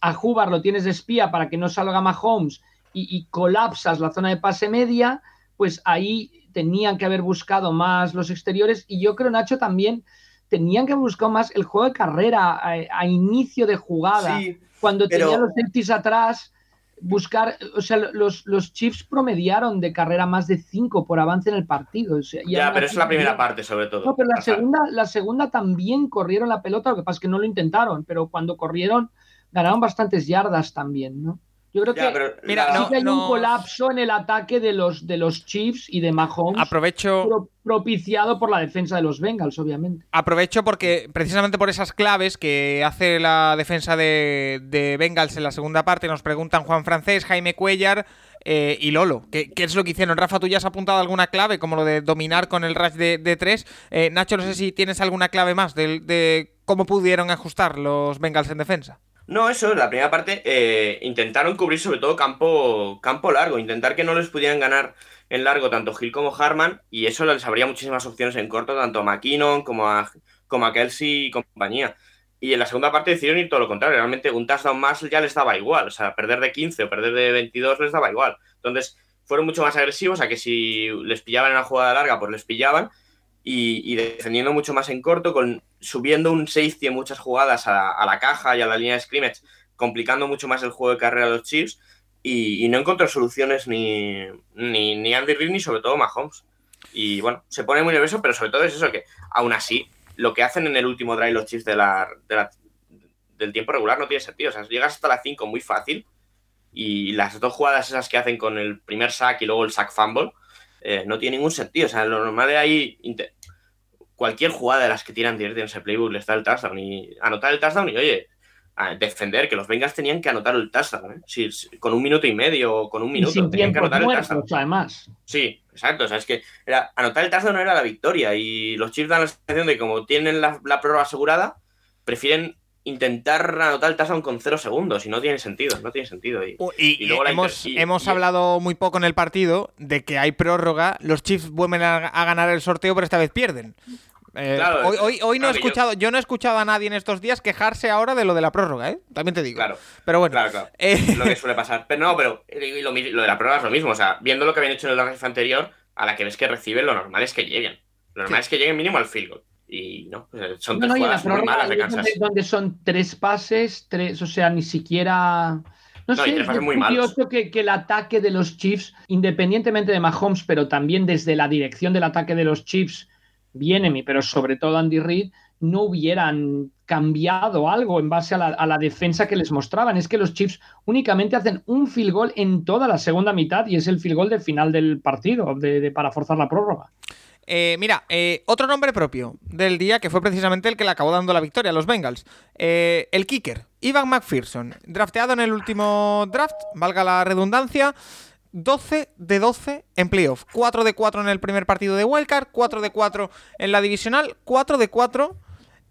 a Hubbard lo tienes de espía para que no salga Mahomes y, y colapsas la zona de pase media, pues ahí tenían que haber buscado más los exteriores. Y yo creo, Nacho, también tenían que haber buscado más el juego de carrera a, a inicio de jugada. Sí, Cuando pero- tenía los safeties atrás, buscar, o sea, los, los Chiefs promediaron de carrera más de 5 por avance en el partido. o sea, y ya, pero es la primera parte, sobre todo. No, pero la segunda, la segunda también corrieron la pelota, lo que pasa es que no lo intentaron, pero cuando corrieron ganaron bastantes yardas también, ¿no? Yo creo ya, que Mira, sí no- que hay no- un colapso en el ataque de los, de los Chiefs y de Mahomes, Aprovecho, pro- propiciado por la defensa de los Bengals, obviamente. aprovecho porque precisamente por esas claves que hace la defensa de, de Bengals en la segunda parte nos preguntan Juan Francés, Jaime Cuellar eh, y Lolo. ¿Qué, qué es lo que hicieron? Rafa, ¿tú ya has apuntado alguna clave como lo de dominar con el rush de, de tres? Eh, Nacho, no sé si tienes alguna clave más de, de cómo pudieron ajustar los Bengals en defensa. No, eso, la primera parte eh, intentaron cubrir sobre todo campo, campo largo, intentar que no les pudieran ganar en largo tanto Hill como Harman, y eso les abría muchísimas opciones en corto, tanto a McKinnon como a, como a Kelsey y compañía. Y en la segunda parte decidieron ir todo lo contrario, realmente un touchdown más ya les daba igual, o sea, perder de 15 o perder de 22 les daba igual. Entonces, fueron mucho más agresivos, a que si les pillaban en una jugada larga, pues les pillaban, y, defendiendo mucho más en corto, con subiendo un safety en muchas jugadas a, la caja y a la línea de scrimmage, complicando mucho más el juego de carrera de los Chiefs y, no encontró soluciones ni, ni, Andy Reid ni sobre todo Mahomes. Y bueno, se pone muy nervioso, pero sobre todo es eso que aún así lo que hacen en el último drive los Chiefs del tiempo regular no tiene sentido. O sea, llegas hasta la 5 muy fácil y las dos jugadas esas que hacen con el primer sack y luego el sack fumble eh, no tiene ningún sentido. O sea, lo normal de ahí cualquier jugada de las que tiran directo en ese playbook les da el touchdown y anotar el touchdown y oye, a defender que los Bengals tenían que anotar el touchdown, ¿eh? Sí, sí, con un minuto y medio o con un minuto sin tenían que anotar el touchdown. además. Sí, exacto. O sea, es que era, anotar el touchdown no era la victoria. Y los Chiefs dan la sensación de que como tienen la, la prórroga asegurada, prefieren intentar anotar el touchdown con cero segundos. Y no tiene sentido, no tiene sentido. Y, Y, Y luego hemos, y- hemos hablado muy poco en el partido de que hay prórroga. Los Chiefs vuelven a, a ganar el sorteo, pero esta vez pierden. Eh, Claro, hoy, hoy- hoy no he claro escuchado, yo... no he escuchado a nadie en estos días quejarse ahora de lo de la prórroga, ¿eh? También te digo. claro, Pero bueno. claro, claro. eh, lo que suele pasar. Pero no, pero lo, de la prórroga es lo mismo. O sea, viendo lo que habían hecho en el drive anterior, a la que ves que reciben, lo normal es que lleguen. Lo normal es que llleguen mínimo al field goal. Y no, son No, tres no, y en la jugadas muy prórroga malas de es Kansas. donde, donde son tres pases, tres, o sea, ni siquiera. No, sé, es muy malos. curioso que, que el ataque de los Chiefs, independientemente de Mahomes, pero también desde la dirección del ataque de los Chiefs, Bienemi, pero sobre todo Andy Reid, no hubieran cambiado algo en base a la, a la defensa que les mostraban. Es que los Chiefs únicamente hacen un field goal en toda la segunda mitad y es el field goal del final del partido de- de- para forzar la prórroga. Eh, mira, eh, otro nombre propio del día que fue precisamente el que le acabó dando la victoria a los Bengals. Eh, el kicker, Ivan McPherson, drafteado en el último draft, valga la redundancia. 12 de 12 en playoff, 4 de 4 en el primer partido de Wildcard, 4 de 4 en la divisional, 4 de 4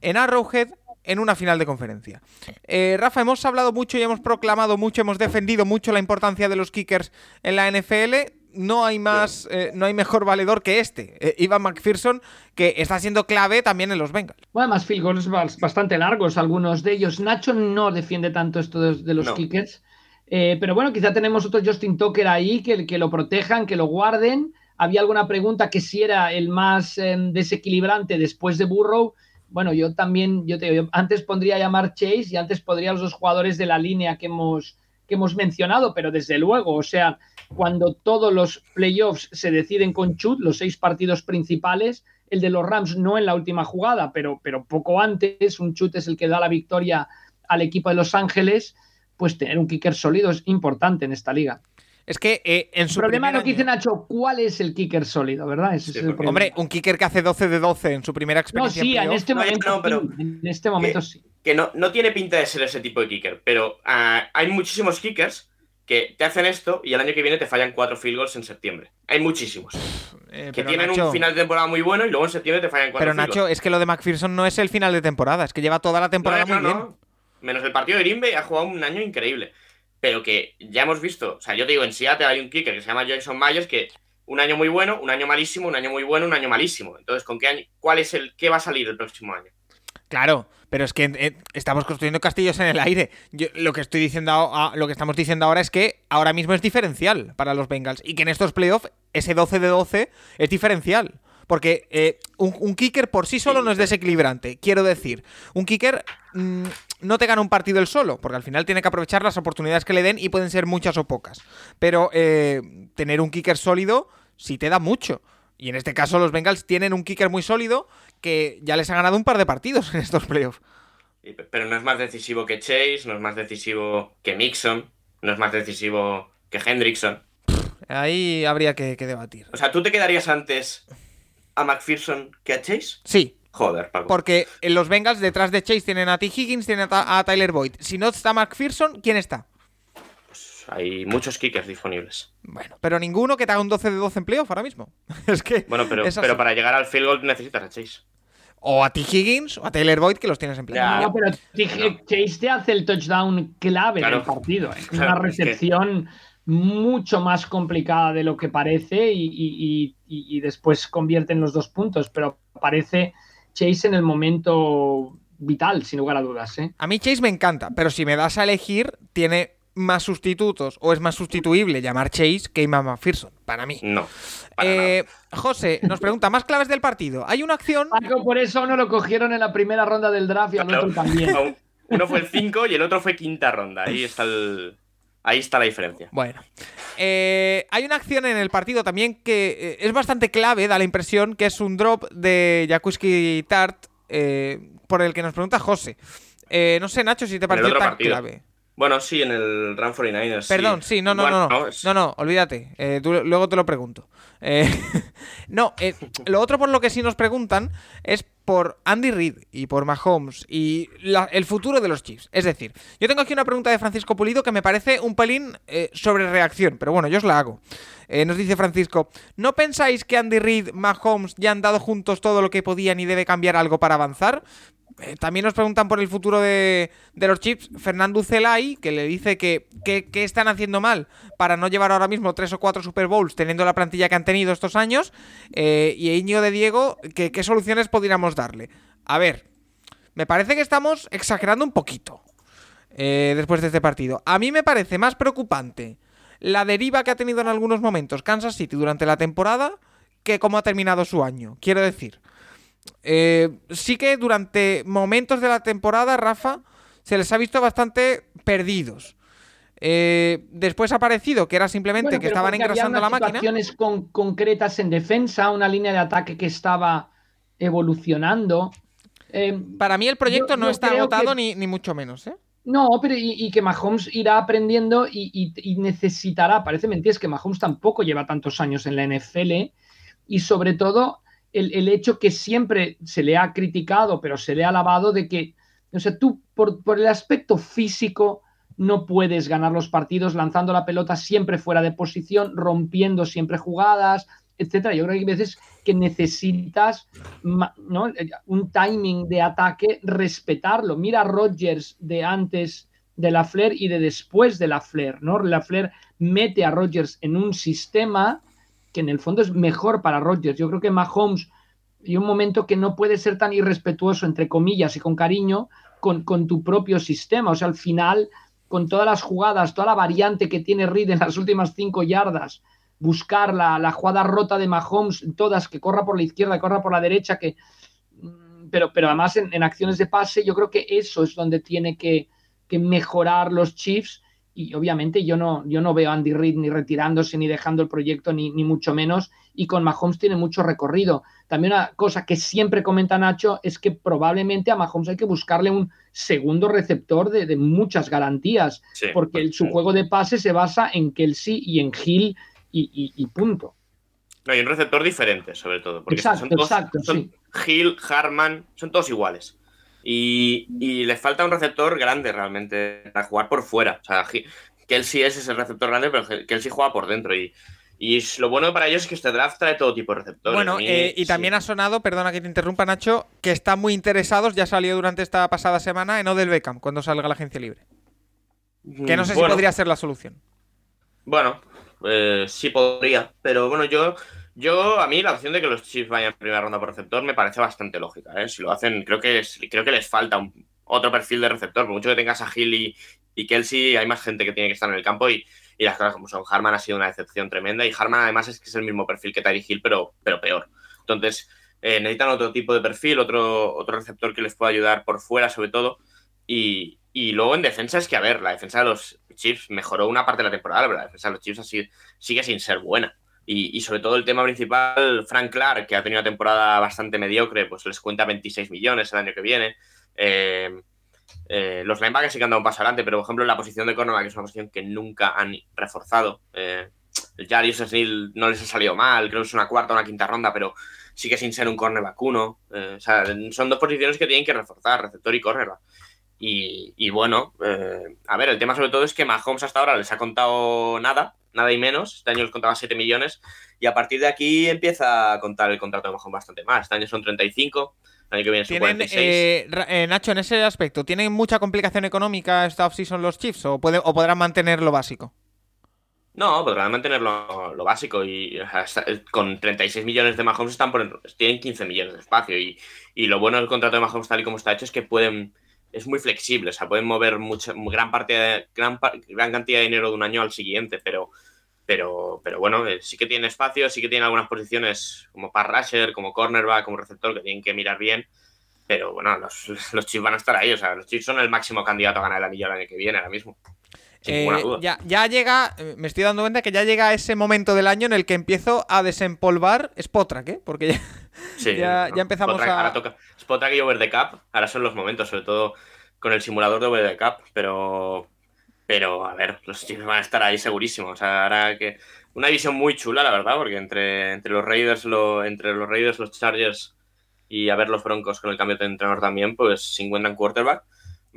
en Arrowhead en una final de conferencia. Eh, Rafa, hemos hablado mucho y hemos proclamado mucho, hemos defendido mucho la importancia de los kickers en la NFL. No hay más, eh, no hay mejor valedor que este, eh, Ivan McPherson, que está siendo clave también en los Bengals. Bueno, además field goals bas- bastante largos, algunos de ellos. Nacho no defiende tanto esto de, de los No. kickers. Eh, pero bueno, quizá tenemos otro Justin Tucker ahí que, que lo protejan, que lo guarden. había alguna pregunta que si era el más em, desequilibrante después de Burrow. Bueno, yo también, yo te antes pondría a llamar Chase y antes podría los dos jugadores de la línea que hemos, que hemos mencionado, pero desde luego, o sea, cuando todos los playoffs se deciden con chut, los seis partidos principales, el de los Rams no en la última jugada, pero, pero poco antes, un chut es el que da la victoria al equipo de Los Ángeles, pues tener un kicker sólido es importante en esta liga. Es que eh, en su el problema lo que dice Nacho, ¿cuál es el kicker sólido, verdad? Ese es el hombre, un kicker que hace 12 de 12 en su primera experiencia. No, sí, en, este momento, pero en este momento sí. Que no, no tiene pinta de ser ese tipo de kicker, pero ah, hay muchísimos kickers que te hacen esto y el año que viene te fallan cuatro field goals en septiembre. Hay muchísimos. Eh, que tienen un final de temporada muy bueno y luego en septiembre te fallan cuatro Pero Nacho, es que lo de McPherson no es el final de temporada, es que lleva toda la temporada muy bien. Menos el partido de Green ha jugado un año increíble. Pero que ya hemos visto, o sea, yo te digo, en Seattle hay un kicker que se llama Jason Myers que un año muy bueno, un año malísimo, un año muy bueno, un año malísimo. Entonces, ¿con qué año, cuál es el, qué va a salir el próximo año? Claro, pero es que eh, estamos construyendo castillos en el aire. lo que estoy diciendo, lo que estamos diciendo ahora es que ahora mismo es diferencial para los Bengals y que en estos playoffs ese 12 de 12 es diferencial. Porque eh, un, kicker por sí solo no es desequilibrante. Quiero decir, un kicker mm, no te gana un partido el solo, porque al final tiene que aprovechar las oportunidades que le den y pueden ser muchas o pocas. Pero eh, tener un kicker sólido sí te da mucho. Y en este caso los Bengals tienen un kicker muy sólido que ya les ha ganado un par de partidos en estos playoffs. Pero no es más decisivo que Chase, no es más decisivo que Mixon, no es más decisivo que Hendrickson. Ahí habría que, debatir. O sea, ¿tú te quedarías antes a McPherson que a Chase? Sí. Joder, Paco. Porque en los Bengals detrás de Chase tienen a T. Higgins, tienen a, Tyler Boyd. Si no está McPherson, ¿quién está? Hay muchos kickers disponibles. Bueno, pero ninguno que te haga un 12 de 12 en playoff ahora mismo. es que. Bueno, pero, pero para llegar al field goal necesitas a Chase. O a T. Higgins o a Taylor Boyd que los tienes en pleno. No, pero Chase te hace el touchdown clave del partido. Es una recepción mucho más complicada de lo que parece y, después convierte en los dos puntos, pero parece Chase en el momento vital, sin lugar a dudas. ¿eh? A mí Chase me encanta, pero si me das a elegir, tiene más sustitutos o es más sustituible llamar Chase que Imam McPherson, para mí. No. Eh, José nos pregunta, más claves del partido. Hay una acción... por eso no lo cogieron en la primera ronda del draft y al otro también. Uno fue el 5 y el otro fue quinta ronda. Ahí está Ahí está la diferencia. Bueno. Eh, hay una acción en el partido también que eh, es bastante clave, da la impresión, que es un drop de Jakuski Tart, por el que nos pregunta José. no sé, Nacho, si te parece tan clave. Bueno, sí, en el Run 49ers. Perdón, sí, no, no, no, no, no, no, olvídate. Eh, luego te lo pregunto. Eh, no, eh, lo otro por lo que sí nos preguntan es por Andy Reid y por Mahomes y el futuro de los Chiefs. Es decir, yo tengo aquí una pregunta de Francisco Pulido que me parece un pelín sobre reacción, pero bueno, yo os la hago. nos dice Francisco, ¿no pensáis que Andy Reid, Mahomes ya han dado juntos todo lo que podían y debe cambiar algo para avanzar? Eh, también nos preguntan por el futuro de, los chips. Fernando Celay, que le dice que, qué están haciendo mal para no llevar ahora mismo tres o cuatro Super Bowls teniendo la plantilla que han tenido estos años. Eh, y Íñigo de Diego, que, qué soluciones podríamos darle. A ver, me parece que estamos exagerando un poquito eh, después de este partido. A mí me parece más preocupante la deriva que ha tenido en algunos momentos Kansas City durante la temporada que cómo ha terminado su año. Quiero decir. Eh, sí que durante momentos de la temporada, Rafa, se les ha visto bastante perdidos. Eh, después ha parecido que era simplemente que estaban engrasando la máquina. situaciones con, concretas en defensa, una línea de ataque que estaba evolucionando. Eh, Para mí el proyecto no está agotado ni, mucho menos. No, pero y, que Mahomes irá aprendiendo y, y, necesitará, parece mentira, es que Mahomes tampoco lleva tantos años en la NFL y sobre todo el, hecho que siempre se le ha criticado, pero se le ha alabado de que, o sea, tú por, el aspecto físico no puedes ganar los partidos lanzando la pelota siempre fuera de posición, rompiendo siempre jugadas, etcétera. Yo creo que hay veces que necesitas un timing de ataque, respetarlo. Mira a Rodgers de antes de la Flair y de después de la Flair, ¿no? La Flair mete a Rodgers en un sistema que en el fondo es mejor para Rodgers. Yo creo que Mahomes y un momento que no puede ser tan irrespetuoso, entre comillas, y con cariño, con, tu propio sistema. O sea, al final, con todas las jugadas, toda la variante que tiene Reed en las últimas cinco yardas, buscar la, la jugada rota de Mahomes, todas, que corra por la izquierda, que corra por la derecha, que mm, pero, pero además en, acciones de pase yo creo que eso es donde tiene que, que mejorar los Chiefs y obviamente yo no, yo no veo a Andy Reid ni retirándose ni dejando el proyecto ni, ni, mucho menos y con Mahomes tiene mucho recorrido. También una cosa que siempre comenta Nacho es que probablemente a Mahomes hay que buscarle un segundo receptor de, muchas garantías porque su juego de pase se basa en Kelsey y en Hill y, y, punto. No, hay un receptor diferente sobre todo. Porque exacto, son todos, exacto. Son Hill, Harman, son todos iguales. Y, y le falta un receptor grande realmente para jugar por fuera. O sea, Kelsey es ese receptor grande, pero Kelsey juega por dentro. Y, y lo bueno para ellos es que este draft trae todo tipo de receptores. Bueno, eh, y también ha sonado, perdona que te interrumpa, Nacho, que están muy interesados, ya salió durante esta pasada semana, en Odell Beckham, cuando salga la agencia libre. Que no sé si podría ser la solución. Bueno, eh, sí podría, pero bueno, yo yo, a mí la opción de que los Chiefs vayan en primera ronda por receptor me parece bastante lógica. ¿eh? Si lo hacen, creo que, creo que les falta otro perfil de receptor. Por mucho que tengas a Hill y, Kelsey, hay más gente que tiene que estar en el campo y, las cosas como son. Harman ha sido una decepción tremenda y Harman además es que es el mismo perfil que Tyree Hill, pero, pero peor. Entonces, eh, necesitan otro tipo de perfil, otro, otro receptor que les pueda ayudar por fuera, sobre todo. Y, luego en defensa es que, a ver, la defensa de los Chiefs mejoró una parte de la temporada, pero la defensa de los Chiefs así, sigue sin ser buena. Y, sobre todo el tema principal, Frank Clark, que ha tenido una temporada bastante mediocre, pues les cuenta 26 millones el año que viene. Eh, eh, los linebackers sí que han dado un paso adelante, pero por ejemplo la posición de cornerback es una posición que nunca han reforzado. Eh, Jarius Snell no les ha salido mal, creo que es una cuarta o una quinta ronda, pero sigue sin ser un cornerback uno. o sea, son dos posiciones que tienen que reforzar, receptor y cornerback. Y, y bueno, a ver, el tema sobre todo es que Mahomes hasta ahora les ha contado nada, nada y menos. Este año les contaba 7 millones y a partir de aquí empieza a contar el contrato de Mahon bastante más. Este año son 35, el año que viene son 46. Eh, eh, Nacho, en ese aspecto, ¿tienen mucha complicación económica esta offseason los Chiefs o, puede, o podrán mantener lo básico? No, podrán mantener lo, básico y con 36 millones de Mahomes están por, tienen 15 millones de espacio y, y lo bueno del contrato de Mahomes tal y como está hecho es que pueden es muy flexible, o sea, pueden mover mucha, gran parte gran, gran cantidad de dinero de un año al siguiente, pero, pero, pero bueno, eh, sí que tiene espacio, sí que tiene algunas posiciones como pass rusher, como cornerback, como receptor que tienen que mirar bien, pero bueno, los, los Chiefs van a estar ahí, o sea, los Chiefs son el máximo candidato a ganar el anillo el año que viene ahora mismo. Eh, ya, ya llega, eh, me estoy dando cuenta que ya llega ese momento del año en el que empiezo a desempolvar Spotrack, ¿eh? Porque ya, ya, empezamos a. Ahora toca Spotrack y Over the Cap, ahora son los momentos, sobre todo con el simulador de Over the Cap, pero. Pero, a ver, los chicos van a estar ahí segurísimos. O sea, ahora que. Una visión muy chula, la verdad, porque entre, entre los Raiders, lo, entre los Raiders, los Chargers y a ver los Broncos con el cambio de entrenador también, pues si encuentran quarterback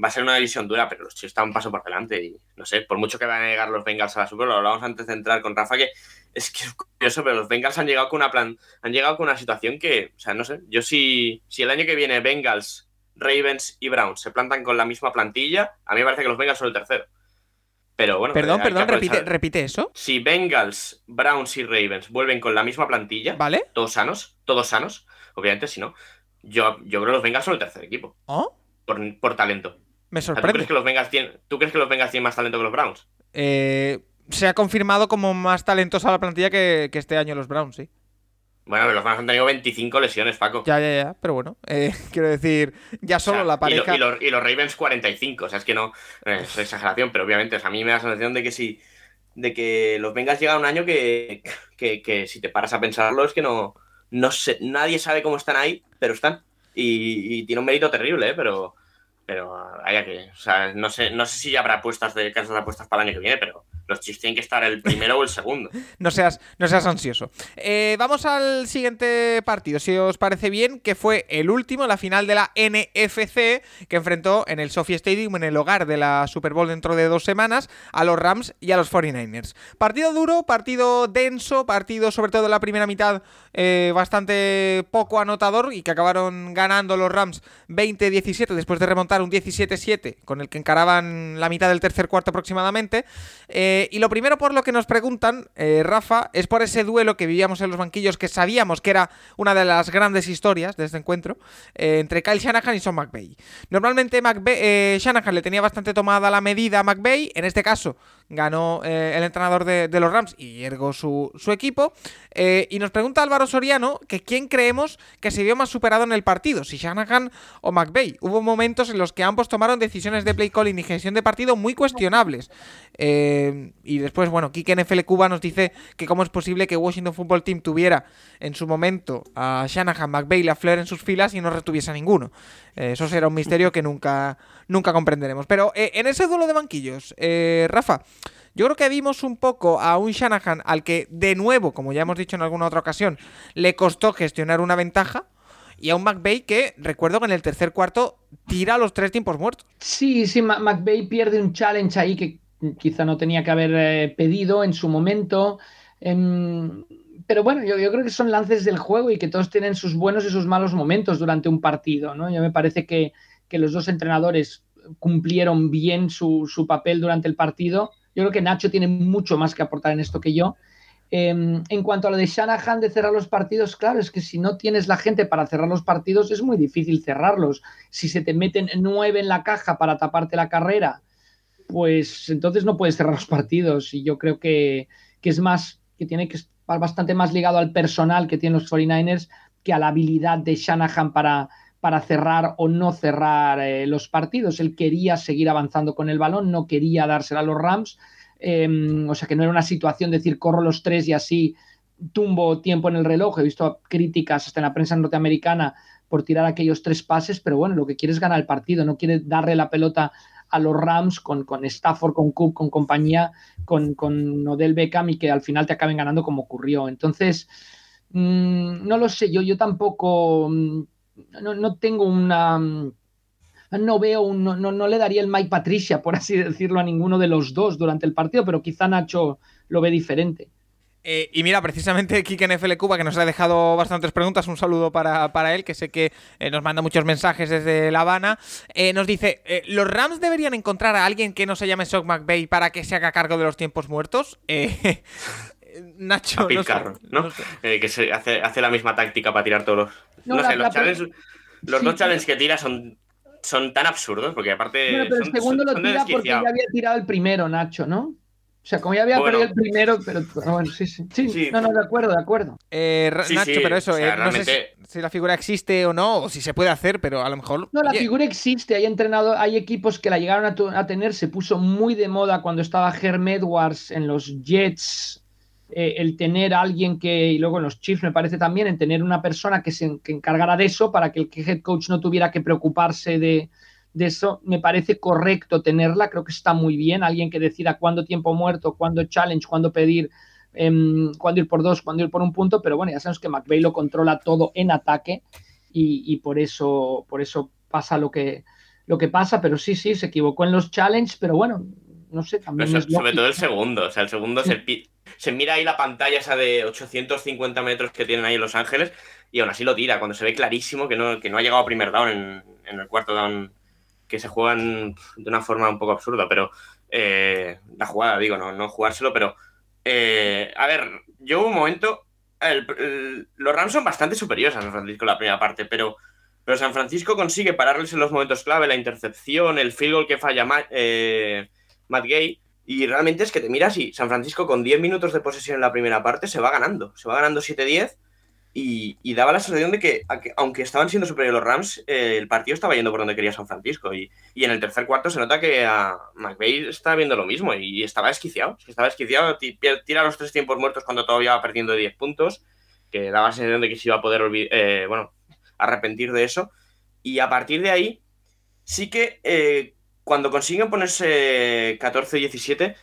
va a ser una división dura, pero los Chiefs están un paso por delante y no sé, por mucho que van a llegar los Bengals a la Super, lo hablábamos antes de entrar con Rafa, que es que es curioso, pero los Bengals han llegado con una plan, han llegado con una situación que, o sea, no sé, yo si, si el año que viene Bengals, Ravens y Browns se plantan con la misma plantilla, a mí me parece que los Bengals son el tercero. Pero bueno, perdón, perdón, repite, repite eso. Si Bengals, Browns y Ravens vuelven con la misma plantilla, ¿vale? Todos sanos, todos sanos, obviamente si no, yo, yo creo que los Bengals son el tercer equipo. ¿Oh? Por, por talento. Me sorprende. ¿tú, crees que los Bengals tienen, ¿Tú crees que los Bengals tienen más talento que los Browns? Eh, se ha confirmado como más talentosa la plantilla que, este año los Browns, sí. Bueno, los Browns han tenido 25 lesiones, Paco. Ya, ya, ya, pero bueno, eh, quiero decir, ya solo la pareja. Y, los, Ravens 45, o sea, es que no, eh, es exageración, pero obviamente, a mí me da la sensación de que si, de que los Bengals llega un año que, que, si te paras a pensarlo es que no, no sé, nadie sabe cómo están ahí, pero están. Y, y tiene un mérito terrible, ¿eh? pero, pero haya que, o sea, no sé, no sé si habrá apuestas de casas de apuestas para el año que viene, pero los Chiefs tienen que estar el primero o el segundo. no, seas, no seas ansioso. Eh, vamos al siguiente partido, si os parece bien, que fue el último, la final de la NFC, que enfrentó en el Sophie Stadium, en el hogar de la Super Bowl dentro de dos semanas, a los Rams y a los 49ers. Partido duro, partido denso, partido sobre todo en la primera mitad eh, bastante poco anotador y que acabaron ganando los Rams 20-17 después de remontar un 17-7 con el que encaraban la mitad del tercer cuarto aproximadamente. Eh, y lo primero por lo que nos preguntan, eh, Rafa, es por ese duelo que vivíamos en los banquillos, que sabíamos que era una de las grandes historias de este encuentro, eh, entre Kyle Shanahan y Sean McVay. Normalmente Shanahan le tenía bastante tomada la medida a McVay, en este caso ganó eh, el entrenador de, los Rams y ergo su, equipo. Eh, y nos pregunta Álvaro Soriano que quién creemos que se vio más superado en el partido, si Shanahan o McVeigh. Hubo momentos en los que ambos tomaron decisiones de play calling y gestión de partido muy cuestionables. Eh, y después, bueno, Kike NFL Cuba nos dice que cómo es posible que Washington Football Team tuviera en su momento a Shanahan, McVeigh y Lafleur en sus filas y no retuviese a ninguno. eso será un misterio que nunca, nunca comprenderemos. Pero en ese duelo de banquillos, Rafa, yo creo que vimos un poco a un Shanahan al que, de nuevo, como ya hemos dicho en alguna otra ocasión, le costó gestionar una ventaja. Y a un McVeigh que, recuerdo que en el tercer cuarto tira los tres tiempos muertos. Sí, sí, McVeigh pierde un challenge ahí que quizá no tenía que haber eh, pedido en su momento. Em, pero bueno, yo, creo que son lances del juego y que todos tienen sus buenos y sus malos momentos durante un partido. ¿no? Yo me parece que, los dos entrenadores cumplieron bien su, su papel durante el partido yo creo que Nacho tiene mucho más que aportar en esto que yo. Em, en cuanto a lo de Shanahan de cerrar los partidos, claro, es que si no tienes la gente para cerrar los partidos, es muy difícil cerrarlos. Si se te meten nueve en la caja para taparte la carrera, pues entonces no puedes cerrar los partidos. Y yo creo que, es más, que tiene que estar bastante más ligado al personal que tienen los 49ers que a la habilidad de Shanahan para, para cerrar o no cerrar eh, los partidos. Él quería seguir avanzando con el balón, no quería dársela a los Rams. Em, o sea que no era una situación de decir corro los tres y así tumbo tiempo en el reloj. He visto críticas hasta en la prensa norteamericana por tirar aquellos tres pases, pero bueno, lo que quiere es ganar el partido, no quiere darle la pelota a los Rams con, con Stafford, con Cook, con compañía, con, con Odell Beckham y que al final te acaben ganando como ocurrió. Entonces, mm, no lo sé, yo, yo tampoco mm, no, no tengo una no veo, un, no, no, le daría el Mike Patricia, por así decirlo, a ninguno de los dos durante el partido, pero quizá Nacho lo ve diferente. Eh, y mira, precisamente Kike NFL Cuba, que nos ha dejado bastantes preguntas, un saludo para, él, que sé que eh, nos manda muchos mensajes desde La Habana, eh, nos dice, ¿los Rams deberían encontrar a alguien que no se llame Shock McVay para que se haga cargo de los tiempos muertos? Nacho. ¿no? que se hace, hace, la misma táctica para tirar todos los. No, sé, los, los dos challenges que tira son, son tan absurdos, porque aparte. pero el segundo lo tira porque ya había tirado el primero, Nacho, ¿no? O sea, como ya había perdido el primero, pero bueno, sí, sí. Sí, no, no, de acuerdo, de acuerdo. Eh, Nacho, pero eso, eh, no sé si, la figura existe o no, o si se puede hacer, pero a lo mejor. No, la figura existe. Hay entrenado, hay equipos que la llegaron a, a, tener. Se puso muy de moda cuando estaba Herm Edwards en los Jets eh, el tener a alguien que, y luego en los Chiefs me parece también, en tener una persona que se encargara de eso para que el head coach no tuviera que preocuparse de, eso, me parece correcto tenerla, creo que está muy bien, alguien que decida cuándo tiempo muerto, cuándo challenge, cuándo pedir, em, cuándo ir por dos, cuándo ir por un punto, pero bueno, ya sabemos que McVeigh lo controla todo en ataque y, por eso, por eso pasa lo que, lo que pasa, pero sí, sí, se equivocó en los challenge, pero bueno, no sé, también. sobre todo el segundo, o sea, el segundo es el, se mira ahí la pantalla esa de 850 metros que tienen ahí en Los Ángeles y aún así lo tira, cuando se ve clarísimo que no, que no ha llegado a primer down en, el cuarto down, que se juegan de una forma un poco absurda, pero eh, la jugada, digo, no, no jugárselo, pero eh, a ver, yo un momento, los Rams son bastante superiores a San Francisco en la primera parte, pero, pero San Francisco consigue pararles en los momentos clave, la intercepción, el field goal que falla eh, Matt Gay, y realmente es que te miras y San Francisco con 10 minutos de posesión en la primera parte se va ganando. Se va ganando 7-10 y, daba la sensación de que, aunque estaban siendo superiores los Rams, eh, el partido estaba yendo por donde quería San Francisco. Y, en el tercer cuarto se nota que a McVeigh está viendo lo mismo y estaba esquiciado. Estaba esquiciado, tira los tres tiempos muertos cuando todavía va perdiendo 10 puntos, que daba la sensación de que se iba a poder eh, bueno, arrepentir de eso. Y a partir de ahí, sí que eh, cuando consiguen ponerse 14-17,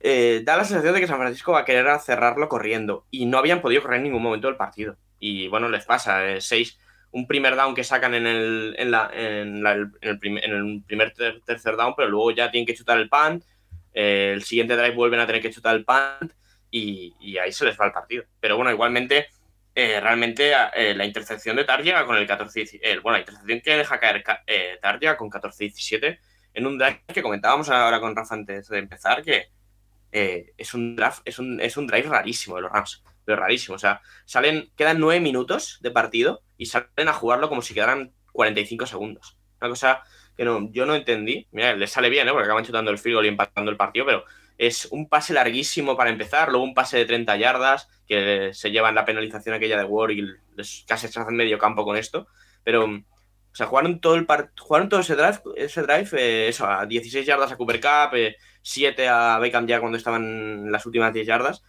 eh, da la sensación de que San Francisco va a querer cerrarlo corriendo. Y no habían podido correr en ningún momento del partido. Y bueno, les pasa. Eh, seis, un primer down que sacan en el, en la, en el, primer tercer down, pero luego ya tienen que chutar el punt. Eh, el siguiente drive vuelven a tener que chutar el punt. Y, ahí se les va el partido. Pero bueno, igualmente, realmente la intercepción de Tar llega con el 14 Bueno, la intercepción que deja caer Tar llega con 14-17 en un drive que comentábamos ahora con Rafa antes de empezar, que eh, es un draft, es un, es un drive rarísimo de los Rams, pero rarísimo. O sea, salen, quedan nueve minutos de partido y salen a jugarlo como si quedaran 45 segundos. Una cosa que no, yo no entendí. Mira, les sale bien, ¿eh? porque acaban chutando el field y empatando el partido, pero es un pase larguísimo para empezar, luego un pase de 30 yardas, que se llevan la penalización aquella de Ward y casi se hacen medio campo con esto, pero, o sea, jugaron todo, el jugaron todo ese drive, ese drive eh, eso, a 16 yardas a Cooper Cup, 7 eh, a Beckham ya cuando estaban las últimas 10 yardas.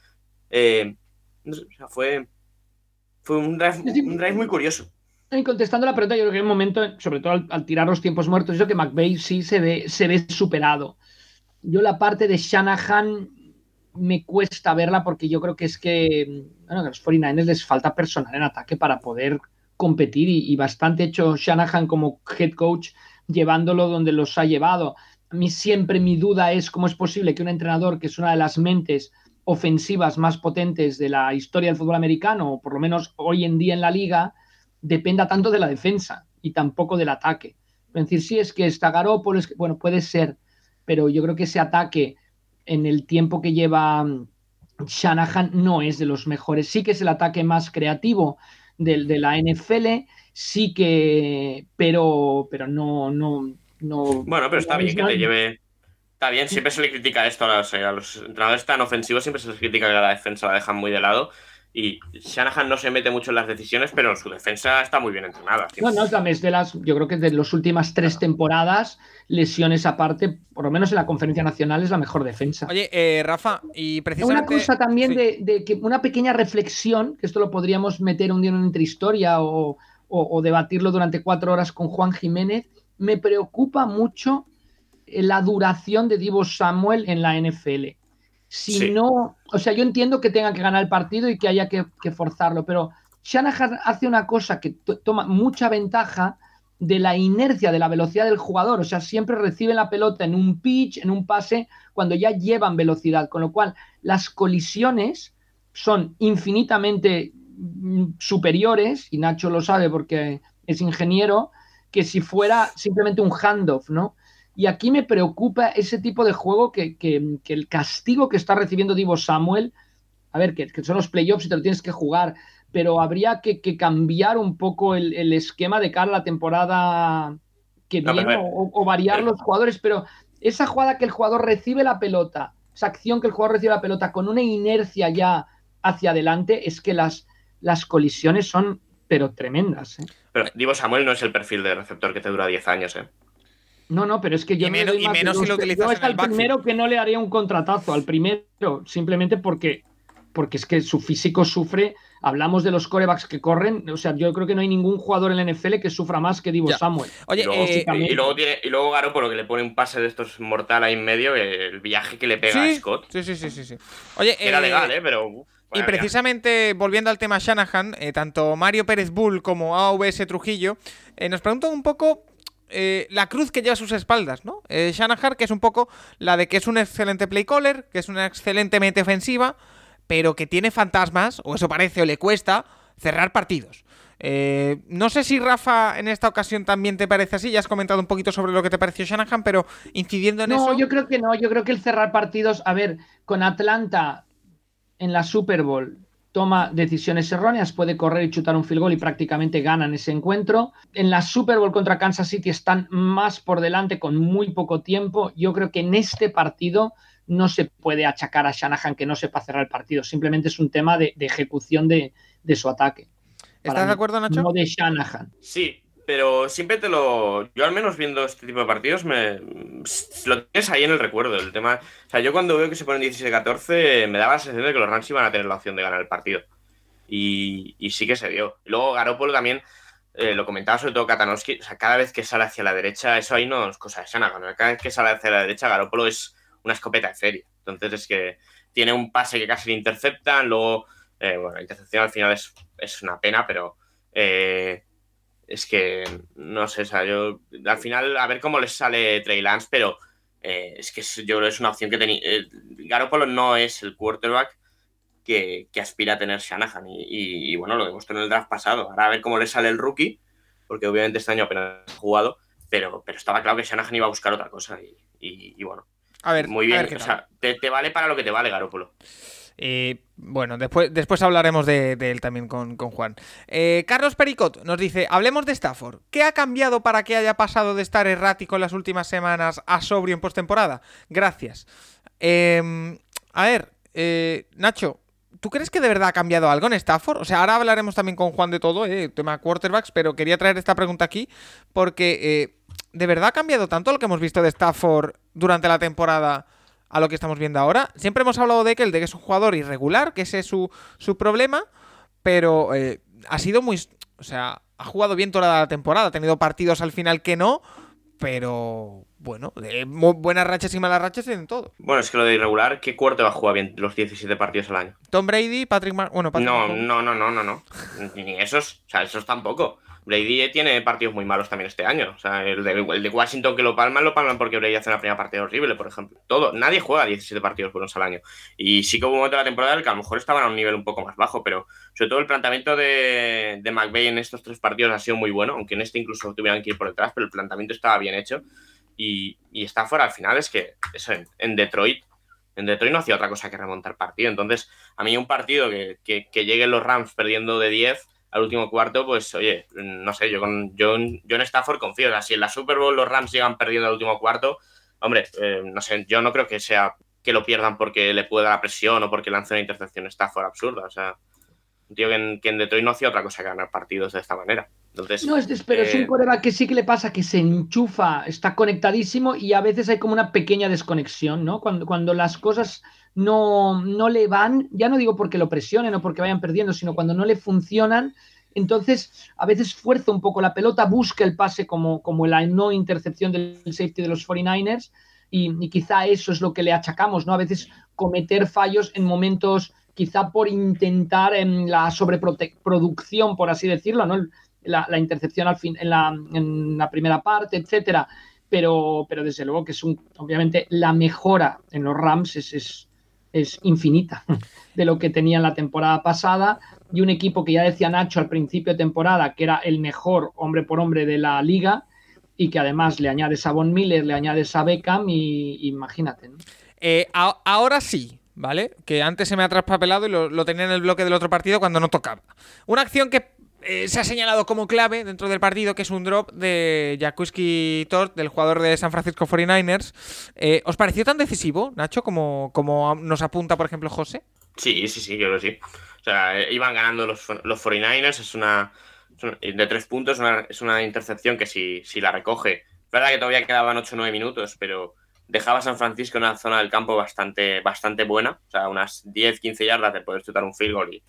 Eh, o sea, fue, fue un drive, muy curioso. Y contestando la pregunta, yo creo que en un momento, sobre todo al, tirar los tiempos muertos, eso que McVeigh sí se ve, se ve superado yo la parte de Shanahan me cuesta verla porque yo creo que es que bueno, a los 49ers les falta personal en ataque para poder competir y, bastante hecho Shanahan como head coach llevándolo donde los ha llevado. A mí siempre mi duda es cómo es posible que un entrenador que es una de las mentes ofensivas más potentes de la historia del fútbol americano, o por lo menos hoy en día en la liga, dependa tanto de la defensa y tampoco del ataque. Es decir, si es que está Garoppolo, es que, bueno, puede ser, pero yo creo que ese ataque en el tiempo que lleva mm, Shanahan no es de los mejores. Sí que es el ataque más creativo de, de la NFL, sí que, pero, pero no, no, no. Bueno, pero está bien que te lleve. Está bien, siempre se le critica esto a los, a los entrenadores tan ofensivos, siempre se les critica que la defensa la dejan muy de lado. Y Shanahan no se mete mucho en las decisiones, pero su defensa está muy bien entrenada. No, no, también de las, yo creo que de las últimas tres temporadas, lesiones aparte, por lo menos en la conferencia nacional, es la mejor defensa. Oye, eh, Rafa, y precisamente. Una cosa también de, que una pequeña reflexión, que esto lo podríamos meter un día en una entrehistoria o, o, debatirlo durante cuatro horas con Juan Jiménez, me preocupa mucho la duración de Divo Samuel en la NFL. Si no, o sea, yo entiendo que tenga que ganar el partido y que haya que, forzarlo, pero Shanahan hace una cosa que toma mucha ventaja de la inercia, de la velocidad del jugador. O sea, siempre reciben la pelota en un pitch, en un pase, cuando ya llevan velocidad. Con lo cual, las colisiones son infinitamente mm, superiores, y Nacho lo sabe porque es ingeniero, que si fuera simplemente un handoff, ¿no? Y aquí me preocupa ese tipo de juego que, el castigo que está recibiendo Divo Samuel, a ver, que, son los playoffs y te lo tienes que jugar, pero habría que, cambiar un poco el, esquema de cara a la temporada que viene o, variar los jugadores, pero esa jugada que el jugador recibe la pelota, esa acción que el jugador recibe la pelota con una inercia ya hacia adelante, es que las, las colisiones son pero tremendas. ¿eh? Pero Divo Samuel no es el perfil de receptor que te dura 10 años, ¿eh? No, no, pero es que yo y menos, y menos si lo utilizas es al primero que no le haría un contratazo, al primero, simplemente porque, porque es que su físico sufre. Hablamos de los corebacks que corren, o sea, yo creo que no hay ningún jugador en la NFL que sufra más que Divo Samuel. Oye, eh, y, luego, tiene, y luego Garo por lo que le pone un pase de estos mortal ahí en medio, el viaje que le pega a Scott. Sí, sí, sí, sí, Oye, era eh, legal, ¿eh? Pero. y precisamente volviendo al tema Shanahan, eh, tanto Mario Pérez Bull como AVS Trujillo nos preguntan un poco eh, la cruz que lleva a sus espaldas, ¿no? Eh, Shanahan, que es un poco la de que es un excelente play caller, que es una excelente mente ofensiva, pero que tiene fantasmas, o eso parece, o le cuesta, cerrar partidos. Eh, no sé si Rafa en esta ocasión también te parece así, ya has comentado un poquito sobre lo que te pareció Shanahan, pero incidiendo en eso... No, yo creo que no, yo creo que el cerrar partidos, a ver, con Atlanta en la Super Bowl toma decisiones erróneas, puede correr y chutar un field goal y prácticamente ganan ese encuentro. En la Super Bowl contra Kansas City están más por delante con muy poco tiempo. Yo creo que en este partido no se puede achacar a Shanahan que no sepa cerrar el partido, simplemente es un tema de, ejecución de, su ataque. ¿Estás de acuerdo, Nacho? No de Shanahan. Sí, pero siempre te lo. Yo, al menos viendo este tipo de partidos, me lo tienes ahí en el recuerdo. El tema. O sea, yo cuando veo que se ponen 17-14, me daba la sensación de que los Rams iban a tener la opción de ganar el partido. Y, sí que se dio. Y luego Garoppolo también, eh, lo comentaba sobre todo Katanowski, o sea, cada vez que sale hacia la derecha, eso ahí no es cosa de sana. Cada vez que sale hacia la derecha, Garoppolo es una escopeta de feria. Entonces es que tiene un pase que casi le interceptan, luego, eh, bueno, la intercepción al final es, es una pena, pero. Eh, es que no sé, o sea, yo al final a ver cómo les sale Trey Lance, pero eh, es que yo creo que es una opción que tenía. Eh, Garoppolo no es el quarterback que, aspira a tener Shanahan y, bueno, lo demostró en el draft pasado. Ahora a ver cómo le sale el rookie, porque obviamente este año apenas ha jugado, pero, pero estaba claro que Shanahan iba a buscar otra cosa y, bueno. A ver, muy bien, o sea, te, te, vale para lo que te vale Garoppolo. Eh, bueno, después, después hablaremos de, él también con, Juan. Eh, Carlos Pericot nos dice, hablemos de Stafford. ¿Qué ha cambiado para que haya pasado de estar errático en las últimas semanas a sobrio en postemporada? Gracias. Em, a ver, eh, Nacho, ¿tú crees que de verdad ha cambiado algo en Stafford? O sea, ahora hablaremos también con Juan de todo, eh, tema quarterbacks, pero quería traer esta pregunta aquí porque eh, ¿de verdad ha cambiado tanto lo que hemos visto de Stafford durante la temporada a lo que estamos viendo ahora? Siempre hemos hablado de que el de que es un jugador irregular, que ese es su, su problema, pero eh, ha sido muy... O sea, ha jugado bien toda la temporada, ha tenido partidos al final que no, pero bueno, mu- buenas rachas y malas rachas en todo. Bueno, es que lo de irregular, ¿qué cuarto va a jugar bien los 17 partidos al año? Tom Brady, Patrick Mar bueno, Patrick No, no, no, no, no, no. Ni esos, o sea, esos tampoco. Brady tiene partidos muy malos también este año. O sea, el de, el de Washington que lo palman, lo palman porque Brady hace una primera partida horrible, por ejemplo. Todo. Nadie juega 17 partidos buenos al año. Y sí que hubo un momento de la temporada en el que a lo mejor estaban a un nivel un poco más bajo, pero sobre todo el planteamiento de, de McVay en estos tres partidos ha sido muy bueno, aunque en este incluso tuvieran que ir por detrás, pero el planteamiento estaba bien hecho. Y, y Stafford al final es que eso en, Detroit en Detroit no hacía otra cosa que remontar partido. Entonces, a mí un partido que, que, lleguen los Rams perdiendo de 10 al último cuarto, pues oye, no sé, yo, con, yo, en- Stafford confío. O si en la Super Bowl los Rams llegan perdiendo al último cuarto, hombre, eh, no sé, yo no creo que sea que lo pierdan porque le pueda la presión o porque lance una intercepción Stafford absurda. O sea, un tío que en Detroit no hacía otra cosa que ganar partidos de esta manera. Entonces, No, es, pero es un eh, coreback que sí que le pasa que se enchufa, está conectadísimo y a veces hay como una pequeña desconexión, ¿no? Cuando, cuando las cosas no, no le van, ya no digo porque lo presionen o porque vayan perdiendo, sino cuando no le funcionan, entonces a veces fuerza un poco la pelota, busca el pase como, como la no intercepción del safety de los 49ers y, y quizá eso es lo que le achacamos, ¿no? A veces cometer fallos en momentos quizá por intentar en la sobreproducción, por así decirlo, ¿no? La, intercepción al fin, en, la, primera parte, etcétera. Pero, pero desde luego que es un, obviamente la mejora en los Rams es, es, es infinita de lo que tenía en la temporada pasada y un equipo que ya decía Nacho al principio de temporada que era el mejor hombre por hombre de la liga y que además le añades a Von Miller, le añades a Beckham y, imagínate. Eh, ahora sí, ¿vale? Que antes se me ha traspapelado y lo, lo tenía en el bloque del otro partido cuando no tocaba. Una acción que eh, se ha señalado como clave dentro del partido, que es un drop de Jakuski Tort, del jugador de San Francisco 49ers. Eh, ¿Os pareció tan decisivo, Nacho, como, como nos apunta, por ejemplo, José? Sí, sí, sí, yo creo que sí. O sea, eh, iban ganando los, los 49ers, es una, de tres puntos, es una intercepción que si, si la recoge, es verdad que todavía quedaban 8 o 9 minutos, pero dejaba San Francisco en una zona del campo bastante, bastante buena, o sea, unas 10, 15 yardas de poder chutar un field goal y,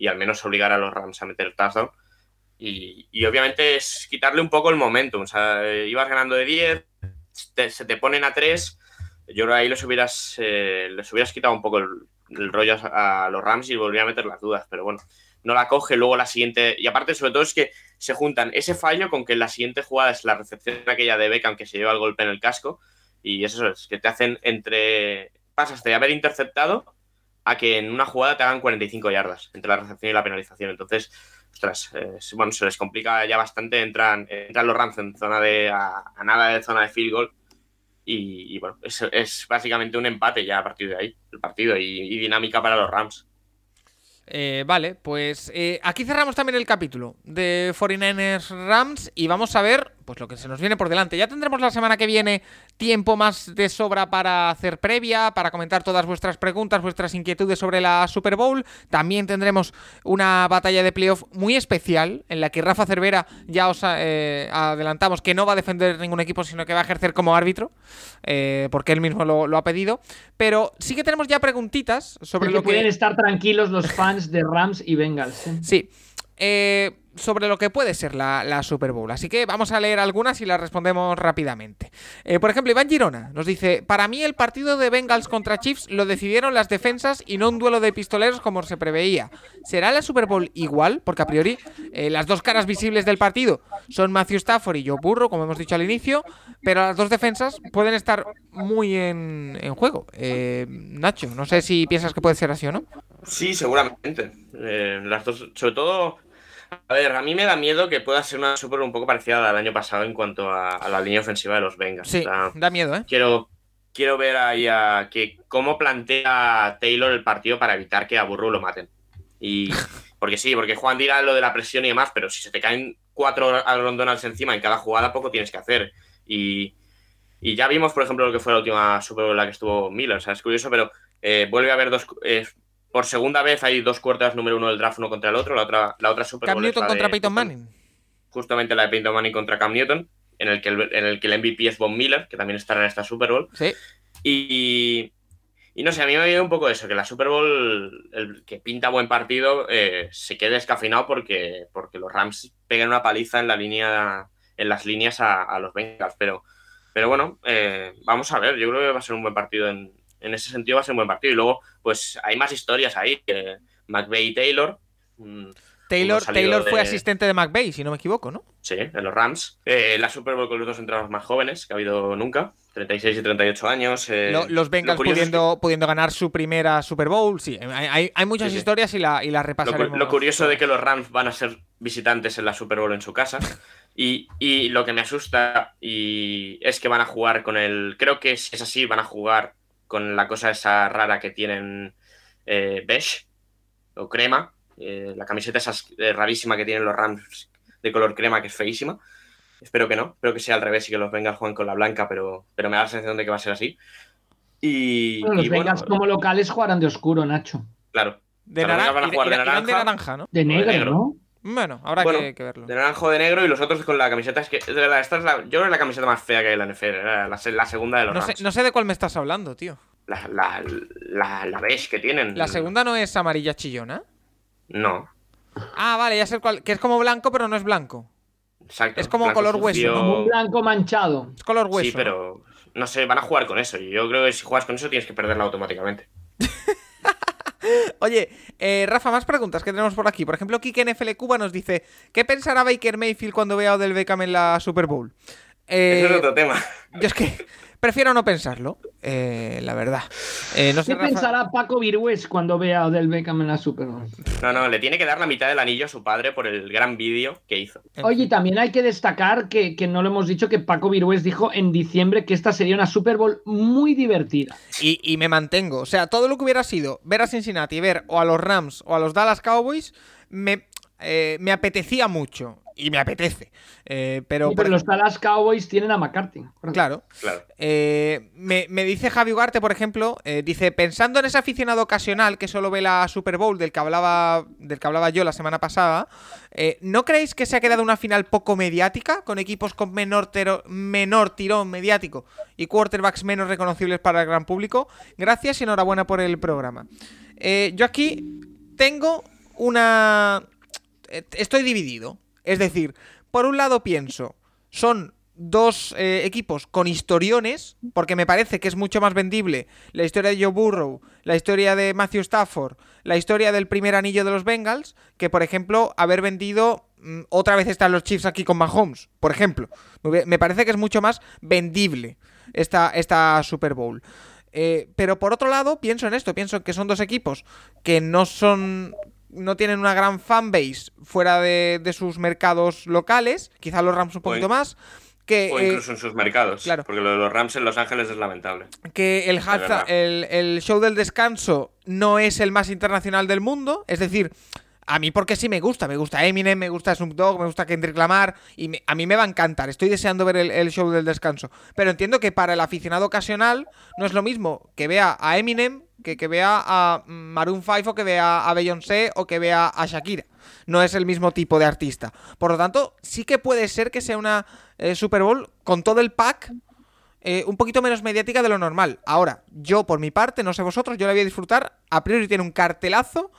y al menos obligar a los Rams a meter touchdown. Y, y obviamente es quitarle un poco el momentum, o sea, eh, ibas ganando de 10, te- se te ponen a 3, yo creo que ahí les hubieras, eh, les hubieras quitado un poco el, el rollo a, a los Rams y volvía a meter las dudas, pero bueno, no la coge, luego la siguiente, y aparte sobre todo es que se juntan ese fallo con que la siguiente jugada es la recepción aquella de Beckham que se lleva el golpe en el casco, y eso es, que te hacen entre, pasas de haber interceptado a que en una jugada te hagan 45 yardas entre la recepción y la penalización, entonces, ostras, bueno, se les complica ya bastante, entran, entran los Rams en zona de, a, nada de zona de field goal, y, bueno, es, es básicamente un empate ya a partir de ahí, el partido, y, y dinámica para los Rams. Eh, vale, pues eh, aquí cerramos también el capítulo de 49ers Rams y vamos a ver pues lo que se nos viene por delante. Ya tendremos la semana que viene tiempo más de sobra para hacer previa, para comentar todas vuestras preguntas, vuestras inquietudes sobre la Super Bowl. También tendremos una batalla de playoff muy especial en la que Rafa Cervera ya os eh, adelantamos que no va a defender ningún equipo, sino que va a ejercer como árbitro, eh, porque él mismo lo, lo, ha pedido. Pero sí que tenemos ya preguntitas sobre que lo que pueden estar tranquilos los fans de Rams y Bengals. ¿eh? Sí. Eh, sobre lo que puede ser la, la, Super Bowl. Así que vamos a leer algunas y las respondemos rápidamente. Eh, por ejemplo, Iván Girona nos dice: Para mí, el partido de Bengals contra Chiefs lo decidieron las defensas y no un duelo de pistoleros como se preveía. ¿Será la Super Bowl igual? Porque a priori, eh, las dos caras visibles del partido son Matthew Stafford y Joe Burrow, como hemos dicho al inicio, pero las dos defensas pueden estar muy en, en juego. Eh, Nacho, no sé si piensas que puede ser así o no. Sí, seguramente. Eh, las dos, sobre todo a ver, a mí me da miedo que pueda ser una Super un poco parecida al año pasado en cuanto a, a la línea ofensiva de los Bengals. Sí, o sea, da miedo, ¿eh? Quiero, quiero ver ahí a que cómo plantea Taylor el partido para evitar que a Burrow lo maten. Y porque sí, porque Juan dirá lo de la presión y demás, pero si se te caen cuatro Donalds encima en cada jugada, poco tienes que hacer. Y, Y ya vimos, por ejemplo, lo que fue la última Super Bowl en la que estuvo Miller. O sea, es curioso, pero eh, vuelve a haber dos. eh, por segunda vez hay dos cuartas número uno del draft uno contra el otro. La otra, la otra Super Cam Bowl es Newton contra de- Peyton Manning. Justamente la de Peyton Manning contra Cam Newton, en el que el, en el, que el MVP es Von Miller, que también estará en esta Super Bowl. Sí. Y, y no sé, a mí me ha ido un poco eso, que la Super Bowl, el que pinta buen partido, eh, se quede escafinado porque, porque los Rams pegan una paliza en la línea, en las líneas a, a los Bengals. Pero, pero bueno, eh, vamos a ver, yo creo que va a ser un buen partido en, en ese sentido va a ser un buen partido. Y luego, pues hay más historias ahí, que McVeigh y Taylor. Taylor, Taylor fue de- asistente de McVeigh, si no me equivoco, ¿no? Sí, en los Rams. Eh, la Super Bowl con los dos entrenadores más jóvenes que ha habido nunca, 36 y 38 años. eh, Lo- los Bengals lo curioso es pudiendo, pudiendo ganar su primera Super Bowl. Sí, hay, hay- muchas Sí, sí. historias y, la, y las Lo, repasaremos. lo curioso de que los Rams van a ser visitantes en la Super Bowl en su casa. Y, y lo que me asusta y es que van a jugar con el. Creo que si es así, van a jugar con la cosa esa rara que tienen eh, beige o crema. eh, la camiseta esa eh, rarísima que tienen los Rams de color crema, que es feísima. Espero que no. Espero que sea al revés y que los Bengals jueguen con la blanca, pero, pero me da la sensación de que va a ser así. Y, Bueno, los y bueno, como locales jugarán de oscuro, Nacho. claro, De, naran- van a jugar y de de- irán de naranja. naranja, ¿no? De negro. ¿no? Bueno, habrá Bueno, que, que verlo. De naranjo de negro y los otros con la camiseta. Es que, de verdad, esta es la, yo creo que es la camiseta más fea que hay en la NFL. era la, la segunda de los No sé, Rams. no sé de cuál me estás hablando, tío. La, la, la, la beige que tienen. La segunda no es amarilla chillona. No, Ah, vale, ya sé cuál. Que es como blanco, pero no es blanco. exacto. Es como Blanco color hueso. Como un blanco manchado. Es color hueso. Sí, pero no sé, van a jugar con eso. Y yo creo que si juegas con eso tienes que perderla automáticamente. Oye, eh, Rafa, más preguntas que tenemos por aquí. Por ejemplo, Kike NFL Cuba nos dice: ¿Qué pensará Baker Mayfield cuando vea a Odell Beckham en la Super Bowl? Eh, Ese es otro tema. yo es que prefiero no pensarlo, eh, la verdad. Eh, no sé, ¿Qué Rafa- pensará Paco Virués cuando vea a Odell Beckham en la Super Bowl? No, no, le tiene que dar la mitad del anillo a su padre por el gran vídeo que hizo. Oye, también hay que destacar que, que no lo hemos dicho, que Paco Virués dijo en diciembre que esta sería una Super Bowl muy divertida. Y, y me mantengo. O sea, todo lo que hubiera sido ver a Cincinnati, ver o a los Rams o a los Dallas Cowboys, me, eh, me apetecía mucho. Y me apetece. Eh, pero, Sí, por pero los Dallas Cowboys tienen a McCarthy. Claro. Claro. Eh, me, me dice Javi Ugarte, por ejemplo, eh, dice, pensando en ese aficionado ocasional que solo ve la Super Bowl del que hablaba, del que hablaba yo la semana pasada, eh, ¿no creéis que se ha quedado una final poco mediática, con equipos con menor, tero- menor tirón mediático y quarterbacks menos reconocibles para el gran público? Gracias y enhorabuena por el programa. Eh, yo aquí tengo una... Estoy dividido. Es decir, por un lado pienso, son dos eh, equipos con historiones, porque me parece que es mucho más vendible la historia de Joe Burrow, la historia de Matthew Stafford, la historia del primer anillo de los Bengals, que por ejemplo haber vendido mm, otra vez están los Chiefs aquí con Mahomes, por ejemplo. Me parece que es mucho más vendible esta, esta Super Bowl. Eh, pero por otro lado, pienso en esto, pienso que son dos equipos que no son. No tienen una gran fanbase fuera de, de sus mercados locales, quizá los Rams un poquito más. Que, O eh, incluso en sus mercados. claro. Porque lo de los Rams en Los Ángeles es lamentable. que el, el show del descanso no es el más internacional del mundo. Es decir, a mí porque sí me gusta. Me gusta Eminem, me gusta Snoop Dogg, me gusta Kendrick Lamar. Y me- a mí me va a encantar. Estoy deseando ver el, el show del descanso. Pero entiendo que para el aficionado ocasional no es lo mismo que vea a Eminem que que vea a Maroon 5 o que vea a Beyoncé o que vea a Shakira. No es el mismo tipo de artista. Por lo tanto, sí que puede ser que sea una eh, Super Bowl con todo el pack eh, un poquito menos mediática de lo normal. Ahora, yo por mi parte, no sé vosotros, yo la voy a disfrutar. A priori tiene un cartelazo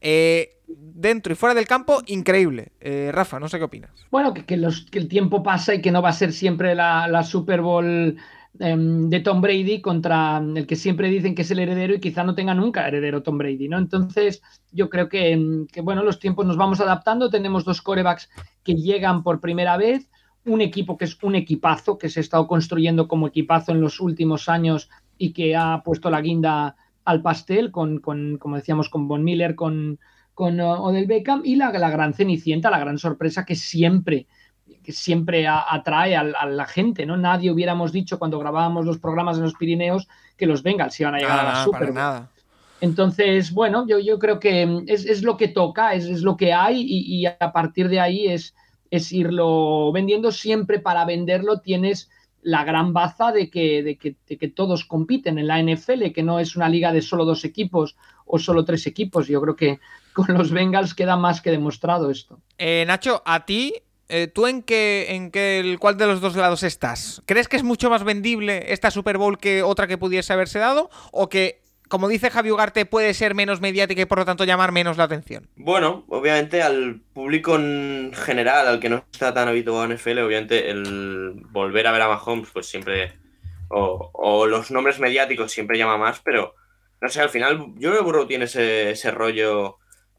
eh, dentro y fuera del campo increíble. Rafa, no sé qué opinas. Bueno, que, que los, que el tiempo pasa y que no va a ser siempre la, la Super Bowl em, de Tom Brady contra el que siempre dicen que es el heredero y quizá no tenga nunca heredero Tom Brady, ¿no? Entonces, yo creo que, em, que, bueno, los tiempos nos vamos adaptando. Tenemos dos corebacks que llegan por primera vez, un equipo que es un equipazo, que se ha estado construyendo como equipazo en los últimos años y que ha puesto la guinda al pastel con, con como decíamos, con Von Miller, con, con Odell Beckham y la, la gran cenicienta, la gran sorpresa que siempre que siempre a, atrae a, a, la gente, ¿no? Nadie hubiéramos dicho cuando grabábamos los programas en los Pirineos que los Bengals iban a llegar Ah, a la Super Bowl. nada. Entonces, bueno, yo, yo creo que es, es lo que toca, es, es lo que hay y, y, a partir de ahí es, es irlo vendiendo. Siempre para venderlo tienes la gran baza de que, de que, de que todos compiten en la NFL, que no es una liga de solo dos equipos o solo tres equipos. Yo creo que con los Bengals queda más que demostrado esto. Eh, Nacho, a ti, eh, ¿tú en qué, en qué, el, cuál de los dos lados estás? ¿Crees que es mucho más vendible esta Super Bowl que otra que pudiese haberse dado? ¿O que, como dice Javi Ugarte, puede ser menos mediática y por lo tanto llamar menos la atención? Bueno, obviamente al público en general, al que no está tan habituado en NFL, obviamente el volver a ver a Mahomes, pues siempre. O, o los nombres mediáticos siempre llama más, pero no sé, al final yo creo que Burrow tiene ese, rollo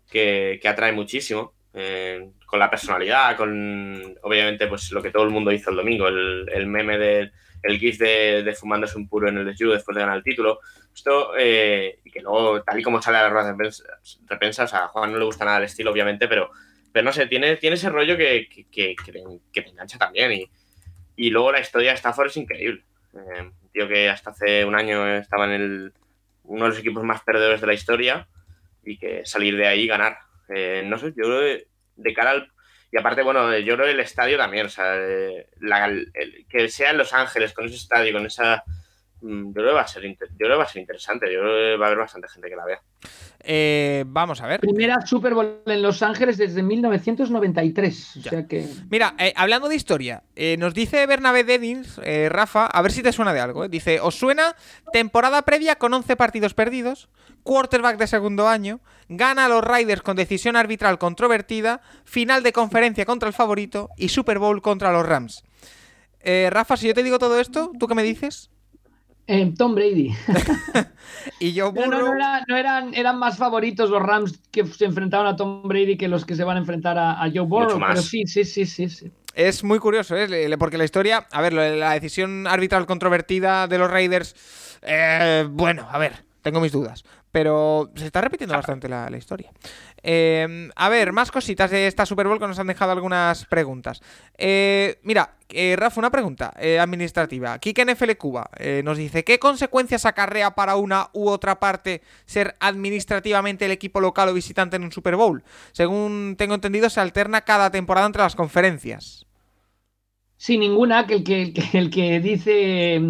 que, que, atrae muchísimo. Eh, con la personalidad, con obviamente pues lo que todo el mundo hizo el domingo, el, el meme del el gif de, de, fumándose un puro en el desayuno después de ganar el título. Esto, eh, y que luego, tal y como sale a la rueda de prensa, o sea, a Juan no le gusta nada el estilo, obviamente, pero, pero no sé, tiene, tiene ese rollo que, que, que, que te engancha también. Y, y, luego la historia de Stafford es increíble. Eh, un tío que hasta hace un año estaba en el, uno de los equipos más perdedores de la historia y que salir de ahí y ganar. Eh, no sé, yo creo que de cara al. Y aparte, bueno, yo creo el estadio también, o sea, la, el, que sea en Los Ángeles, con ese estadio, con esa. Yo creo, que va a ser, yo creo que va a ser interesante, yo creo que va a haber bastante gente que la vea. Eh, vamos a ver. Primera Super Bowl en Los Ángeles desde 1993. O sea que... Mira, eh, hablando de historia, eh, nos dice Bernabé Dedins, eh, Rafa, a ver si te suena de algo. Dice: ¿Os suena temporada previa con 11 partidos perdidos? Quarterback de segundo año, gana a los Riders con decisión arbitral controvertida, final de conferencia contra el favorito y Super Bowl contra los Rams. Rafa, si yo te digo todo esto, ¿tú qué me dices? Eh, Tom Brady. y yo burro... no, no, era, no, eran, eran más favoritos los Rams que se enfrentaron a Tom Brady que los que se van a enfrentar a, a Joe Burrow. Pero sí, sí, sí, sí, sí. Es muy curioso, ¿eh? porque la historia, a ver, la decisión arbitral controvertida de los Raiders, eh, bueno, a ver, tengo mis dudas. Pero se está repitiendo bastante la, la historia. Eh, a ver, más cositas de esta Super Bowl que nos han dejado algunas preguntas. Eh, mira, eh, Rafa, una pregunta eh, administrativa. Kike NFL Cuba nos dice: ¿Qué consecuencias acarrea para una u otra parte ser administrativamente el equipo local o visitante en un Super Bowl? Según tengo entendido, se alterna cada temporada entre las conferencias. Sin ninguna, el que, el que, el que dice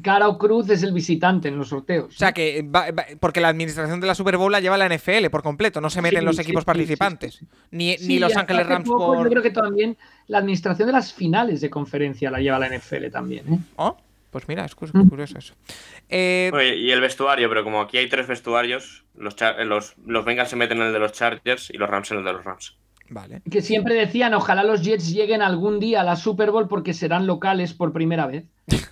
cara o cruz es el visitante en los sorteos. O sea que, va, va, porque la administración de la Super Bowl la lleva la NFL por completo, no se meten sí, los equipos sí, participantes, sí, ni, ni, Los Ángeles Rams poco, por... Yo creo que también la administración de las finales de conferencia la lleva la NFL también. ¿eh? Oh, pues mira, es curioso eso. Eh... Oye, y el vestuario, pero como aquí hay tres vestuarios, los, los, los Bengals se meten en el de los Chargers y los Rams en el de los Rams. Vale. Que siempre decían, ojalá los Jets lleguen algún día a la Super Bowl porque serán locales por primera vez.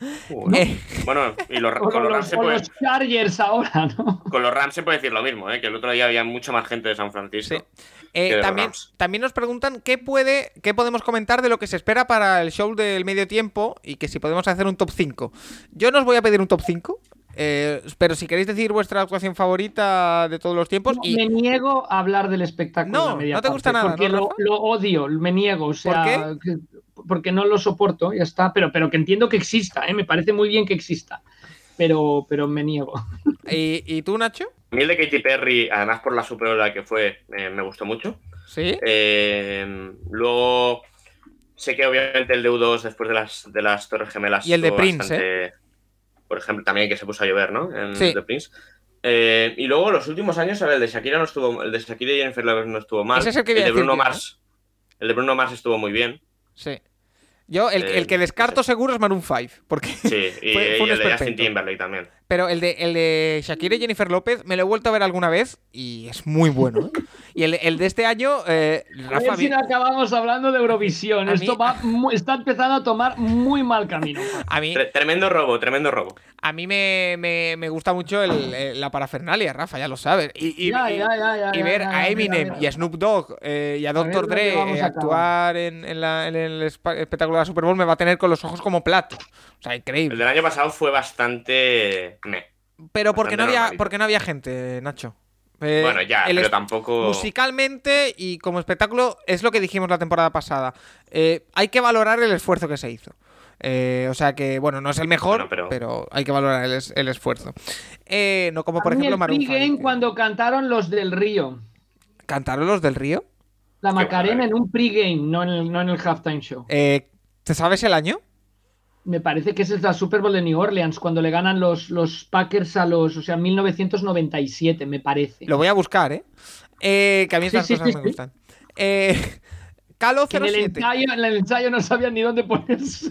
¿no? Eh. Bueno, y los, con, con los, Rams se puede, los Chargers ahora, ¿no? Con los Rams se puede decir lo mismo, ¿eh? que el otro día había mucha más gente de San Francisco. Sí. Eh, también, también, nos preguntan qué puede, qué podemos comentar de lo que se espera para el show del medio tiempo y que si podemos hacer un top 5. Yo no os voy a pedir un top 5. Eh, pero si queréis decir vuestra actuación favorita de todos los tiempos. No, y... Me niego a hablar del espectáculo. No, no te gusta parte, nada. Porque ¿no, lo, lo, odio, me niego. O sea, ¿Por qué? porque no lo soporto, ya está. Pero, pero que entiendo que exista, ¿eh? me parece muy bien que exista. Pero, pero me niego. ¿Y, ¿Y, tú, Nacho? A mí el de Katy Perry, además por la superola que fue, eh, me gustó mucho. Sí. Eh, luego, sé que obviamente el de U2 después de las, de las Torres Gemelas. Y el de Prince, bastante, ¿eh? Por ejemplo, también que se puso a llover, ¿no? En sí. de Prince. Eh, y luego los últimos años, el de Shakira no estuvo, el de Shakira y Jennifer Lopez no estuvo mal. Ese es el, que el de Bruno Mars. El de Bruno Mars estuvo muy bien. Sí. Yo, el, el que descarto sí. seguro es Maroon 5. Porque sí, y, fue, fue y el de Justin Timberlake también. Pero el de, el de Shakira y Jennifer López me lo he vuelto a ver alguna vez y es muy bueno. ¿eh? Y el, el, de este año. Eh, Rafa, a ver si no acabamos hablando de Eurovisión. Esto mí, va, está empezando a tomar muy mal camino. A mí, tremendo robo, tremendo robo. A mí me, me, me gusta mucho el, el, la parafernalia, Rafa, ya lo sabes. Y, y, ya, ya, ya, y ver a Eminem y a Snoop Dogg eh, y a Dr. Dre eh, actuar en, en, la, en, el espectáculo de la Super Bowl me va a tener con los ojos como platos. O sea, increíble. El del año pasado fue bastante. Pero porque no, había, porque no había gente, Nacho. Eh, bueno, ya, pero tampoco. Musicalmente y como espectáculo es lo que dijimos la temporada pasada. Eh, hay que valorar el esfuerzo que se hizo. Eh, o sea que, bueno, no es el mejor, bueno, pero... pero... hay que valorar el, el esfuerzo. Eh, no como por A ejemplo Maroon cuando cantaron los del Río. ¿Cantaron los del Río? La Macarena en un pregame, no en el, no en el halftime show. Eh, ¿Te sabes el año? Me parece que es la Super Bowl de New Orleans, cuando le ganan los, los Packers a los, o sea, 1997, me parece. Lo voy a buscar, ¿eh? eh que a mí estas Sí, sí, cosas sí, me sí. gustan. Eh, Calo Que en, el 07. ensayo, en el ensayo no sabían ni dónde ponerse.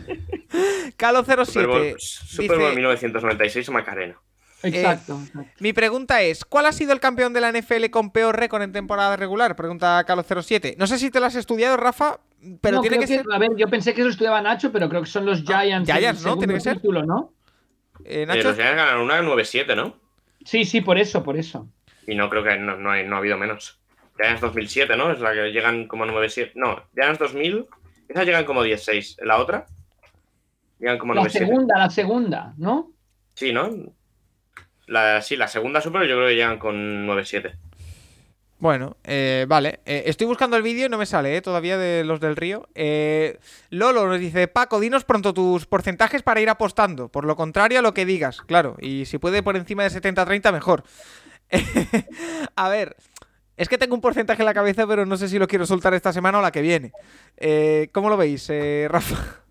Calo Super Bowl, 07. Super Bowl dice- 1996 Macarena. Exacto. exacto. Mi pregunta es, ¿cuál ha sido el campeón de la NFL con peor récord en temporada regular? Pregunta Calo 07. No sé si te lo has estudiado, Rafa, pero No, tiene creo que ser... A ver, yo pensé que eso estudiaba Nacho, pero creo que son los Giants. el Giants, ¿no? Tiene que ser. título, ¿no? eh, Eh, Nacho, los Giants ganaron una 9-7, ¿no? Sí, sí, por eso, por eso. Y no creo que no, no, hay- no ha habido menos. Giants 2007, ¿no? Es la que llegan como 9-7. No, Giants 2000. Esas llegan como 10-6. ¿La otra? Llegan como La 9-7. segunda, la segunda, ¿no? Sí, ¿no? La, sí, la segunda Super yo creo que llegan con 9-7. Bueno, eh, vale. Eh, estoy buscando el vídeo y no me sale, eh, todavía de los del río. Eh, Lolo nos dice, Paco, dinos pronto tus porcentajes para ir apostando. Por lo contrario a lo que digas, claro. Y si puede por encima de 70-30, mejor. a ver, es que tengo un porcentaje en la cabeza, pero no sé si lo quiero soltar esta semana o la que viene. Eh, ¿Cómo lo veis, Rafa?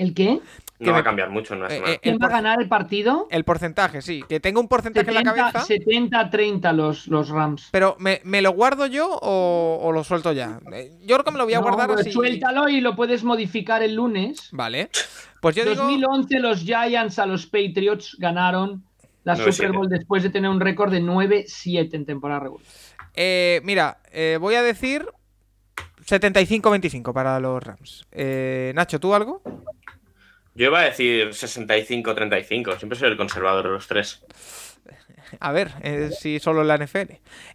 ¿El qué? Que No va me- a cambiar mucho en una Eh, semana. eh, ¿Quién va a ganar el partido? El porcentaje, sí. Que tengo un porcentaje en la 70, cabeza. 70-30 los, los Rams. Pero, ¿me, me lo guardo yo o, o lo suelto ya? Eh, Yo creo que me lo voy a No, guardar pues así. Suéltalo y lo puedes modificar el lunes. Vale. Pues yo digo. 2011 los Giants a los Patriots ganaron la 9-7. Super Bowl después de tener un récord de 9-7 en temporada regular. eh, mira, eh, voy a decir 75-25 para los Rams. Eh, Nacho, ¿tú algo? Yo iba a decir 65-35. Siempre soy el conservador de los tres. A ver, eh, si solo en la NFL.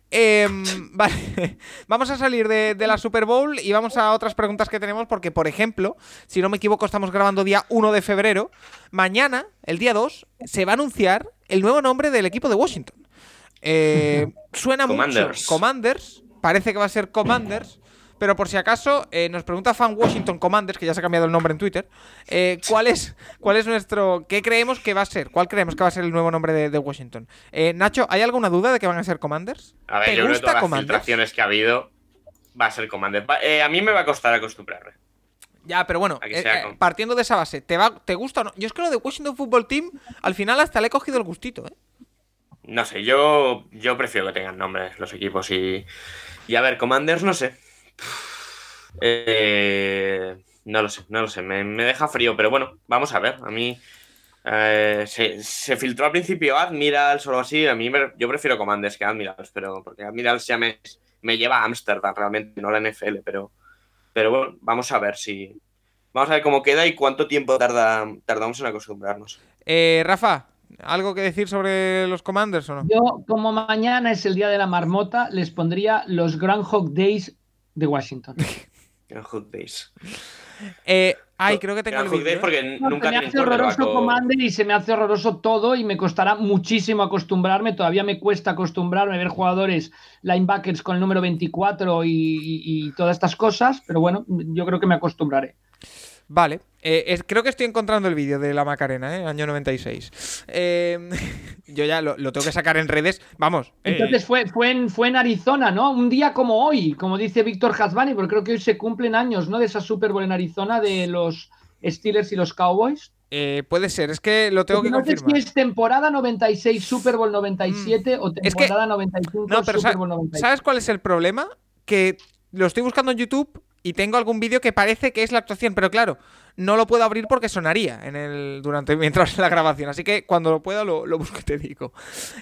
Em, vale, vamos a salir de, de la Super Bowl y vamos a otras preguntas que tenemos porque, por ejemplo, si no me equivoco, estamos grabando día 1 de febrero. Mañana, el día 2, se va a anunciar el nuevo nombre del equipo de Washington. Eh, suena Commanders. mucho Commanders, parece que va a ser Commanders, pero por si acaso eh, nos pregunta Fan Washington Commanders, que ya se ha cambiado el nombre en Twitter, eh, ¿cuál es cuál es nuestro, qué creemos que va a ser, cuál creemos que va a ser el nuevo nombre de, de Washington? Eh, Nacho, ¿hay alguna duda de que van a ser Commanders? A ver, ¿Te yo creo que todas las Commanders? filtraciones que ha habido va a ser Commander. Va- eh, a mí me va a costar acostumbrarme. Ya, pero bueno, eh, eh, partiendo de esa base, ¿te, va, ¿te gusta o no? Yo es que lo de Washington Football Team, al final hasta le he cogido el gustito, ¿eh? No sé, yo, yo prefiero que tengan nombres los equipos y. Y a ver, Commanders, no sé. Eh, no lo sé, no lo sé. Me, me deja frío, pero bueno, vamos a ver. A mí. eh, se, se filtró al principio Admirals o algo así. A mí me- yo prefiero Commanders que Admirals, pero porque Admirals ya me, me lleva a Amsterdam realmente, no a la NFL, pero. Pero bueno, vamos a ver si. Vamos a ver cómo queda y cuánto tiempo tarda, tardamos en acostumbrarnos. Eh, Rafa, ¿algo que decir sobre los Commanders o no? Yo, como mañana es el día de la marmota, les pondría los Groundhog Days de Washington. En Hood Days. Eh, ay, creo que tengo el Days ¿eh? porque No, nunca se me hace horroroso Commander y se me hace horroroso todo y me costará muchísimo acostumbrarme. Todavía me cuesta acostumbrarme a ver jugadores linebackers con el número 24 y, y- y todas estas cosas, pero bueno, yo creo que me acostumbraré. Vale, eh, es- creo que estoy encontrando el vídeo de la Macarena, ¿eh? año 96. Eh, yo ya lo, lo tengo que sacar en redes. Vamos. eh, Entonces fue, fue, en, fue en Arizona, ¿no? Un día como hoy, como dice Víctor Hasbani, porque creo que hoy se cumplen años, ¿no? De esa Super Bowl en Arizona de los Steelers y los Cowboys. eh, puede ser, es que lo tengo que no sé si confirmar. es temporada 96, Super Bowl 97 o Mm. Es que- temporada 95, No, pero Super Bowl 97. ¿sabes cuál es el problema? Que lo estoy buscando en YouTube y tengo algún vídeo que parece que es la actuación, pero claro, no lo puedo abrir porque sonaría en el durante mientras la grabación. Así que cuando lo pueda lo, lo busco y te digo.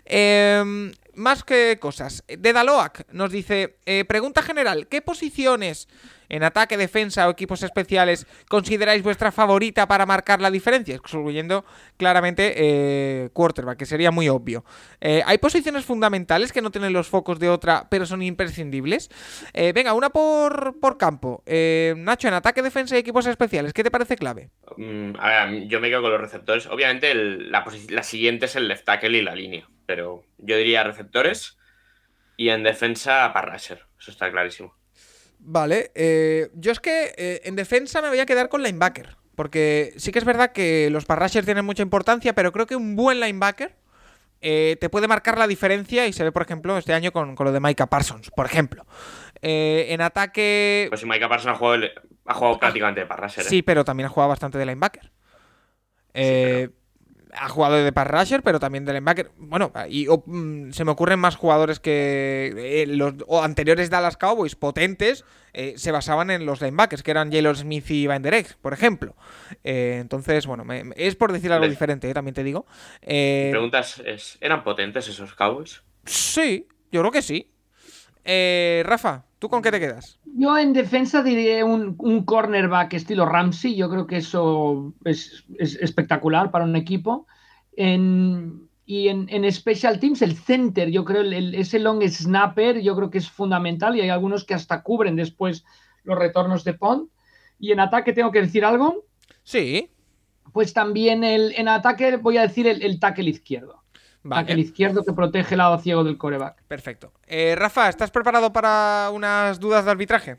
Em, más que cosas. De Daloac nos dice: eh, Pregunta general: ¿qué posiciones en ataque, defensa o equipos especiales consideráis vuestra favorita para marcar la diferencia? Excluyendo claramente eh, quarterback, que sería muy obvio. Eh, ¿Hay posiciones fundamentales que no tienen los focos de otra, pero son imprescindibles? Eh, venga, una por, por campo. Eh, Nacho, en ataque, defensa y equipos especiales, ¿qué te parece clave? Mm, a ver, yo me quedo con los receptores. Obviamente la, la siguiente es el left tackle y la línea, pero yo diría receptores y en defensa para rusher. Eso está clarísimo. Vale, eh, yo es que eh, en defensa me voy a quedar con linebacker. Porque sí que es verdad que los parrashers tienen mucha importancia, pero creo que un buen linebacker eh, te puede marcar la diferencia y se ve, por ejemplo, este año con, con lo de Micah Parsons, por ejemplo. En ataque... Pues si Micah Parsons ha jugado, el- ha jugado prácticamente para rusher. ¿eh? Sí, pero también ha jugado bastante de linebacker. Eh, ha jugado de pass rusher, pero también de linebacker. Bueno, y mm, se me ocurren más jugadores que eh, los anteriores Dallas Cowboys potentes eh, se basaban en los linebackers, que eran Jalen Smith y Van Der por ejemplo. entonces, bueno, es por decir algo diferente, también te digo. preguntas es, ¿eran potentes esos Cowboys? Sí, yo creo que sí. Rafa, ¿Tú con qué te quedas? Yo en defensa diré un, cornerback estilo Ramsey. Yo creo que eso es, espectacular para un equipo. y en, Special Teams, el center, yo creo, ese long snapper, yo creo que es fundamental y hay algunos que hasta cubren después los retornos de Pond. Y en ataque, ¿tengo que decir algo? Sí. Pues también el, en ataque voy a decir el, el tackle izquierdo. Vale. izquierdo que protege el lado ciego del coreback. Perfecto. Eh, Rafa, ¿estás preparado para unas dudas de arbitraje?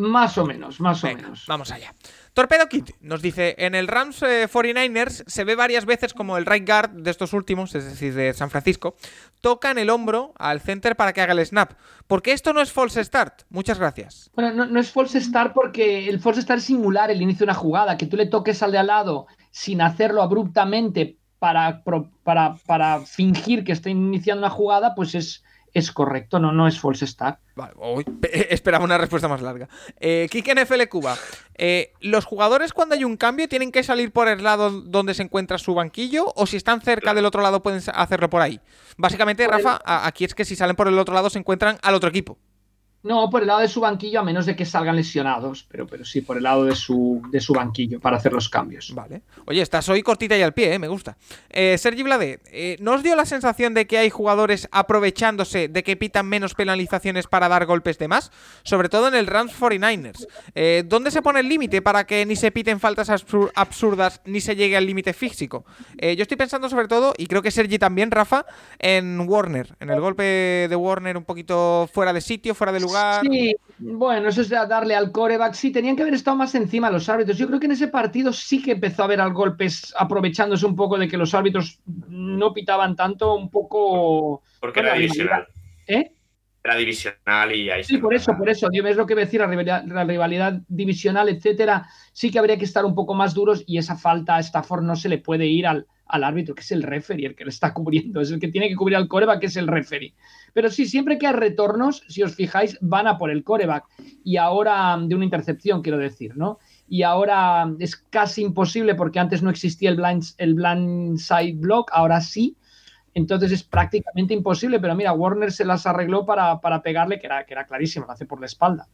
Más o menos, más o menos. Vamos allá. Torpedo Kit nos dice: En el Rams 49ers eh, se ve varias veces como el right guard de estos últimos, es decir, de San Francisco, toca en el hombro al center para que haga el snap. ¿Por qué esto no es false start? Muchas gracias. Bueno, no, no es false start porque el false start es singular el inicio de una jugada. Que tú le toques al de al lado sin hacerlo abruptamente para, para, para fingir que está iniciando una jugada, pues es, es correcto, no, no es false start. Vale, esperaba una respuesta más larga. Eh, Kike NFL Cuba. Eh, ¿Los jugadores cuando hay un cambio tienen que salir por el lado donde se encuentra su banquillo o si están cerca del otro lado pueden hacerlo por ahí? Básicamente, Rafa, aquí es que si salen por el otro lado se encuentran al otro equipo. No, por el lado de su banquillo, a menos de que salgan lesionados, pero, pero sí, por el lado de su, de su banquillo para hacer los cambios. Vale. Oye, estás hoy cortita y al pie, ¿eh? me gusta. Eh, Sergi Blade, eh, ¿no os dio la sensación de que hay jugadores aprovechándose de que pitan menos penalizaciones para dar golpes de más? Sobre todo en el Rams 49ers. Eh, ¿Dónde se pone el límite para que ni se piten faltas absurdas ni se llegue al límite físico? yo estoy pensando sobre todo, y creo que Sergi también, Rafa, en Warner, en el golpe de Warner un poquito fuera de sitio, fuera de lugar Sí, bueno, eso es darle al coreback. Sí, tenían que haber estado más encima los árbitros. Yo creo que en ese partido sí que empezó a haber al golpes, aprovechándose un poco de que los árbitros no pitaban tanto, un poco. Porque era divisional. ¿Eh? Era divisional y ahí Sí, por eso, por eso. Yo es lo que voy a decir, la rivalidad, la rivalidad, divisional, etcétera. Sí que habría que estar un poco más duros y esa falta a Stafford no se le puede ir al, al árbitro, que es el referee, el que le está cubriendo, es el que tiene que cubrir al coreback, que es el referee. Pero sí, siempre que hay retornos, si os fijáis, van a por el coreback. Y ahora, de una intercepción, quiero decir, ¿no? Y ahora es casi imposible porque antes no existía el blind, el blind side block, ahora sí. Entonces es prácticamente imposible, pero mira, Warner se las arregló para, para pegarle, que era, que era clarísimo, lo hace por la espalda.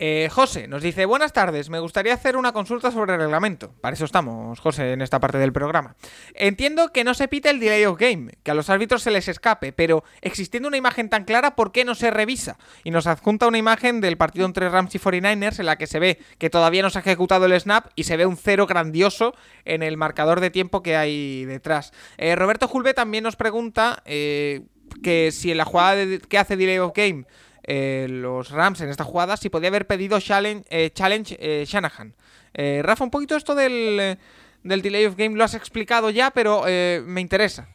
Eh, José nos dice, buenas tardes, me gustaría hacer una consulta sobre el reglamento. Para eso estamos, José, en esta parte del programa. Entiendo que no se pite el delay of game, que a los árbitros se les escape, pero existiendo una imagen tan clara, ¿por qué no se revisa? Y nos adjunta una imagen del partido entre Rams y 49ers en la que se ve que todavía no se ha ejecutado el snap y se ve un cero grandioso en el marcador de tiempo que hay detrás. Eh, Roberto Julve también nos pregunta eh, que si en la jugada que hace delay of game eh, los Rams en esta jugada si podía haber pedido challenge, eh, challenge eh, Shanahan. Rafa, un poquito esto del, del, delay of game lo has explicado ya, pero me interesa.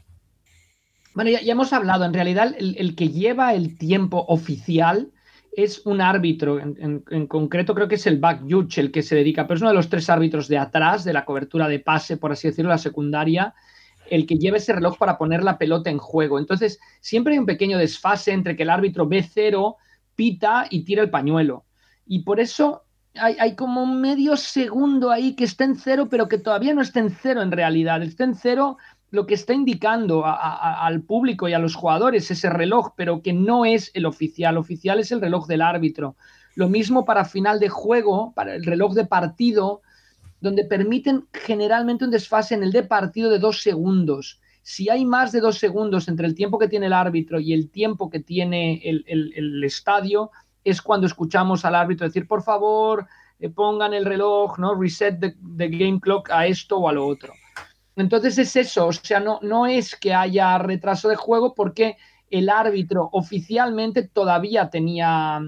Bueno, ya, hemos hablado, en realidad el, que lleva el tiempo oficial es un árbitro, en, concreto creo que es el back judge el que se dedica, pero es uno de los tres árbitros de atrás, de la cobertura de pase, por así decirlo, la secundaria, el que lleva ese reloj para poner la pelota en juego. Entonces, siempre hay un pequeño desfase entre que el árbitro ve cero, pita y tira el pañuelo. Y por eso hay, como un medio segundo ahí que está en cero, pero que todavía no está en cero en realidad. Está en cero lo que está indicando al público y a los jugadores ese reloj, pero que no es el oficial. Oficial es el reloj del árbitro. Lo mismo para final de juego, para el reloj de partido, donde permiten generalmente un desfase en el de partido de dos segundos. Si hay más de dos segundos entre el tiempo que tiene el árbitro y el tiempo que tiene el, estadio, es cuando escuchamos al árbitro decir, por favor, eh, pongan el reloj, ¿no? Reset the, game clock a esto o a lo otro. Entonces es eso, o sea, no, no es que haya retraso de juego porque el árbitro oficialmente todavía tenía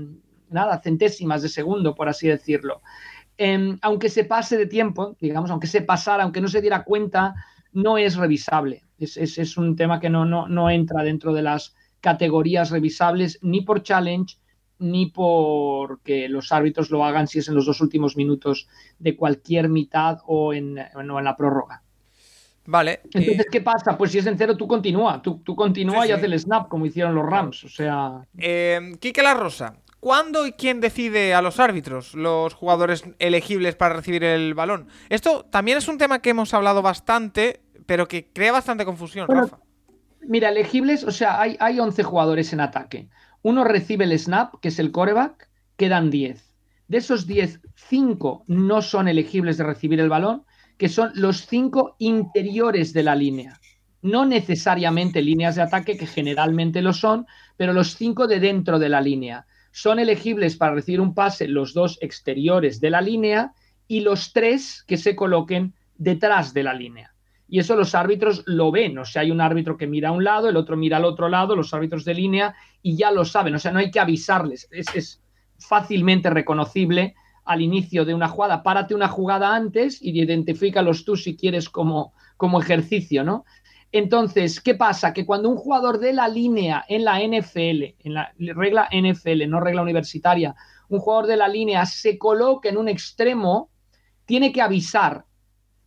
nada, centésimas de segundo, por así decirlo. Em, aunque se pase de tiempo, digamos, aunque se pasara, aunque no se diera cuenta, no es revisable. Es, un tema que no, no, no, entra dentro de las categorías revisables ni por challenge ni porque los árbitros lo hagan si es en los dos últimos minutos de cualquier mitad o en, en la prórroga. Vale. Entonces, ¿qué pasa? Pues si es en cero, tú continúa. Tú, tú continúa Sí, y sí. haz el snap, como hicieron los Rams. O sea. Eh, Quique La Rosa, ¿cuándo y quién decide a los árbitros, los jugadores elegibles para recibir el balón? Esto también es un tema que hemos hablado bastante, pero que crea bastante confusión, Bueno, Rafa. Mira, elegibles, o sea, hay, hay 11 jugadores en ataque. Uno recibe el snap, que es el coreback, quedan 10. De esos 10, 5 no son elegibles de recibir el balón, que son los 5 interiores de la línea. No necesariamente líneas de ataque, que generalmente lo son, pero los 5 de dentro de la línea. Son elegibles para recibir un pase los dos exteriores de la línea y los tres que se coloquen detrás de la línea. Y eso los árbitros lo ven. O sea, hay un árbitro que mira a un lado, el otro mira al otro lado, los árbitros de línea, y ya lo saben. O sea, no hay que avisarles. Es, fácilmente reconocible al inicio de una jugada. Párate una jugada antes y identifícalos tú si quieres como, como ejercicio, ¿no? Entonces, ¿qué pasa? Que cuando un jugador de la línea en la NFL, en la regla NFL, no regla universitaria, un jugador de la línea se coloca en un extremo, tiene que avisar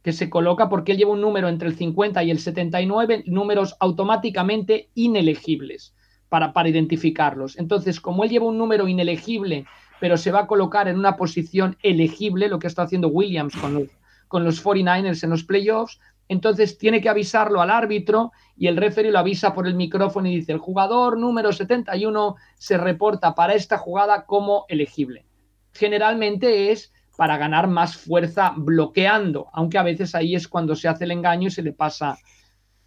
que se coloca porque él lleva un número entre el 50 y el 79, números automáticamente inelegibles para, para identificarlos. Entonces, como él lleva un número inelegible, pero se va a colocar en una posición elegible, lo que está haciendo Williams con los, con los 49ers en los playoffs, entonces tiene que avisarlo al árbitro y el referee lo avisa por el micrófono y dice, el jugador número 71 se reporta para esta jugada como elegible. Generalmente es para ganar más fuerza bloqueando, aunque a veces ahí es cuando se hace el engaño y se le pasa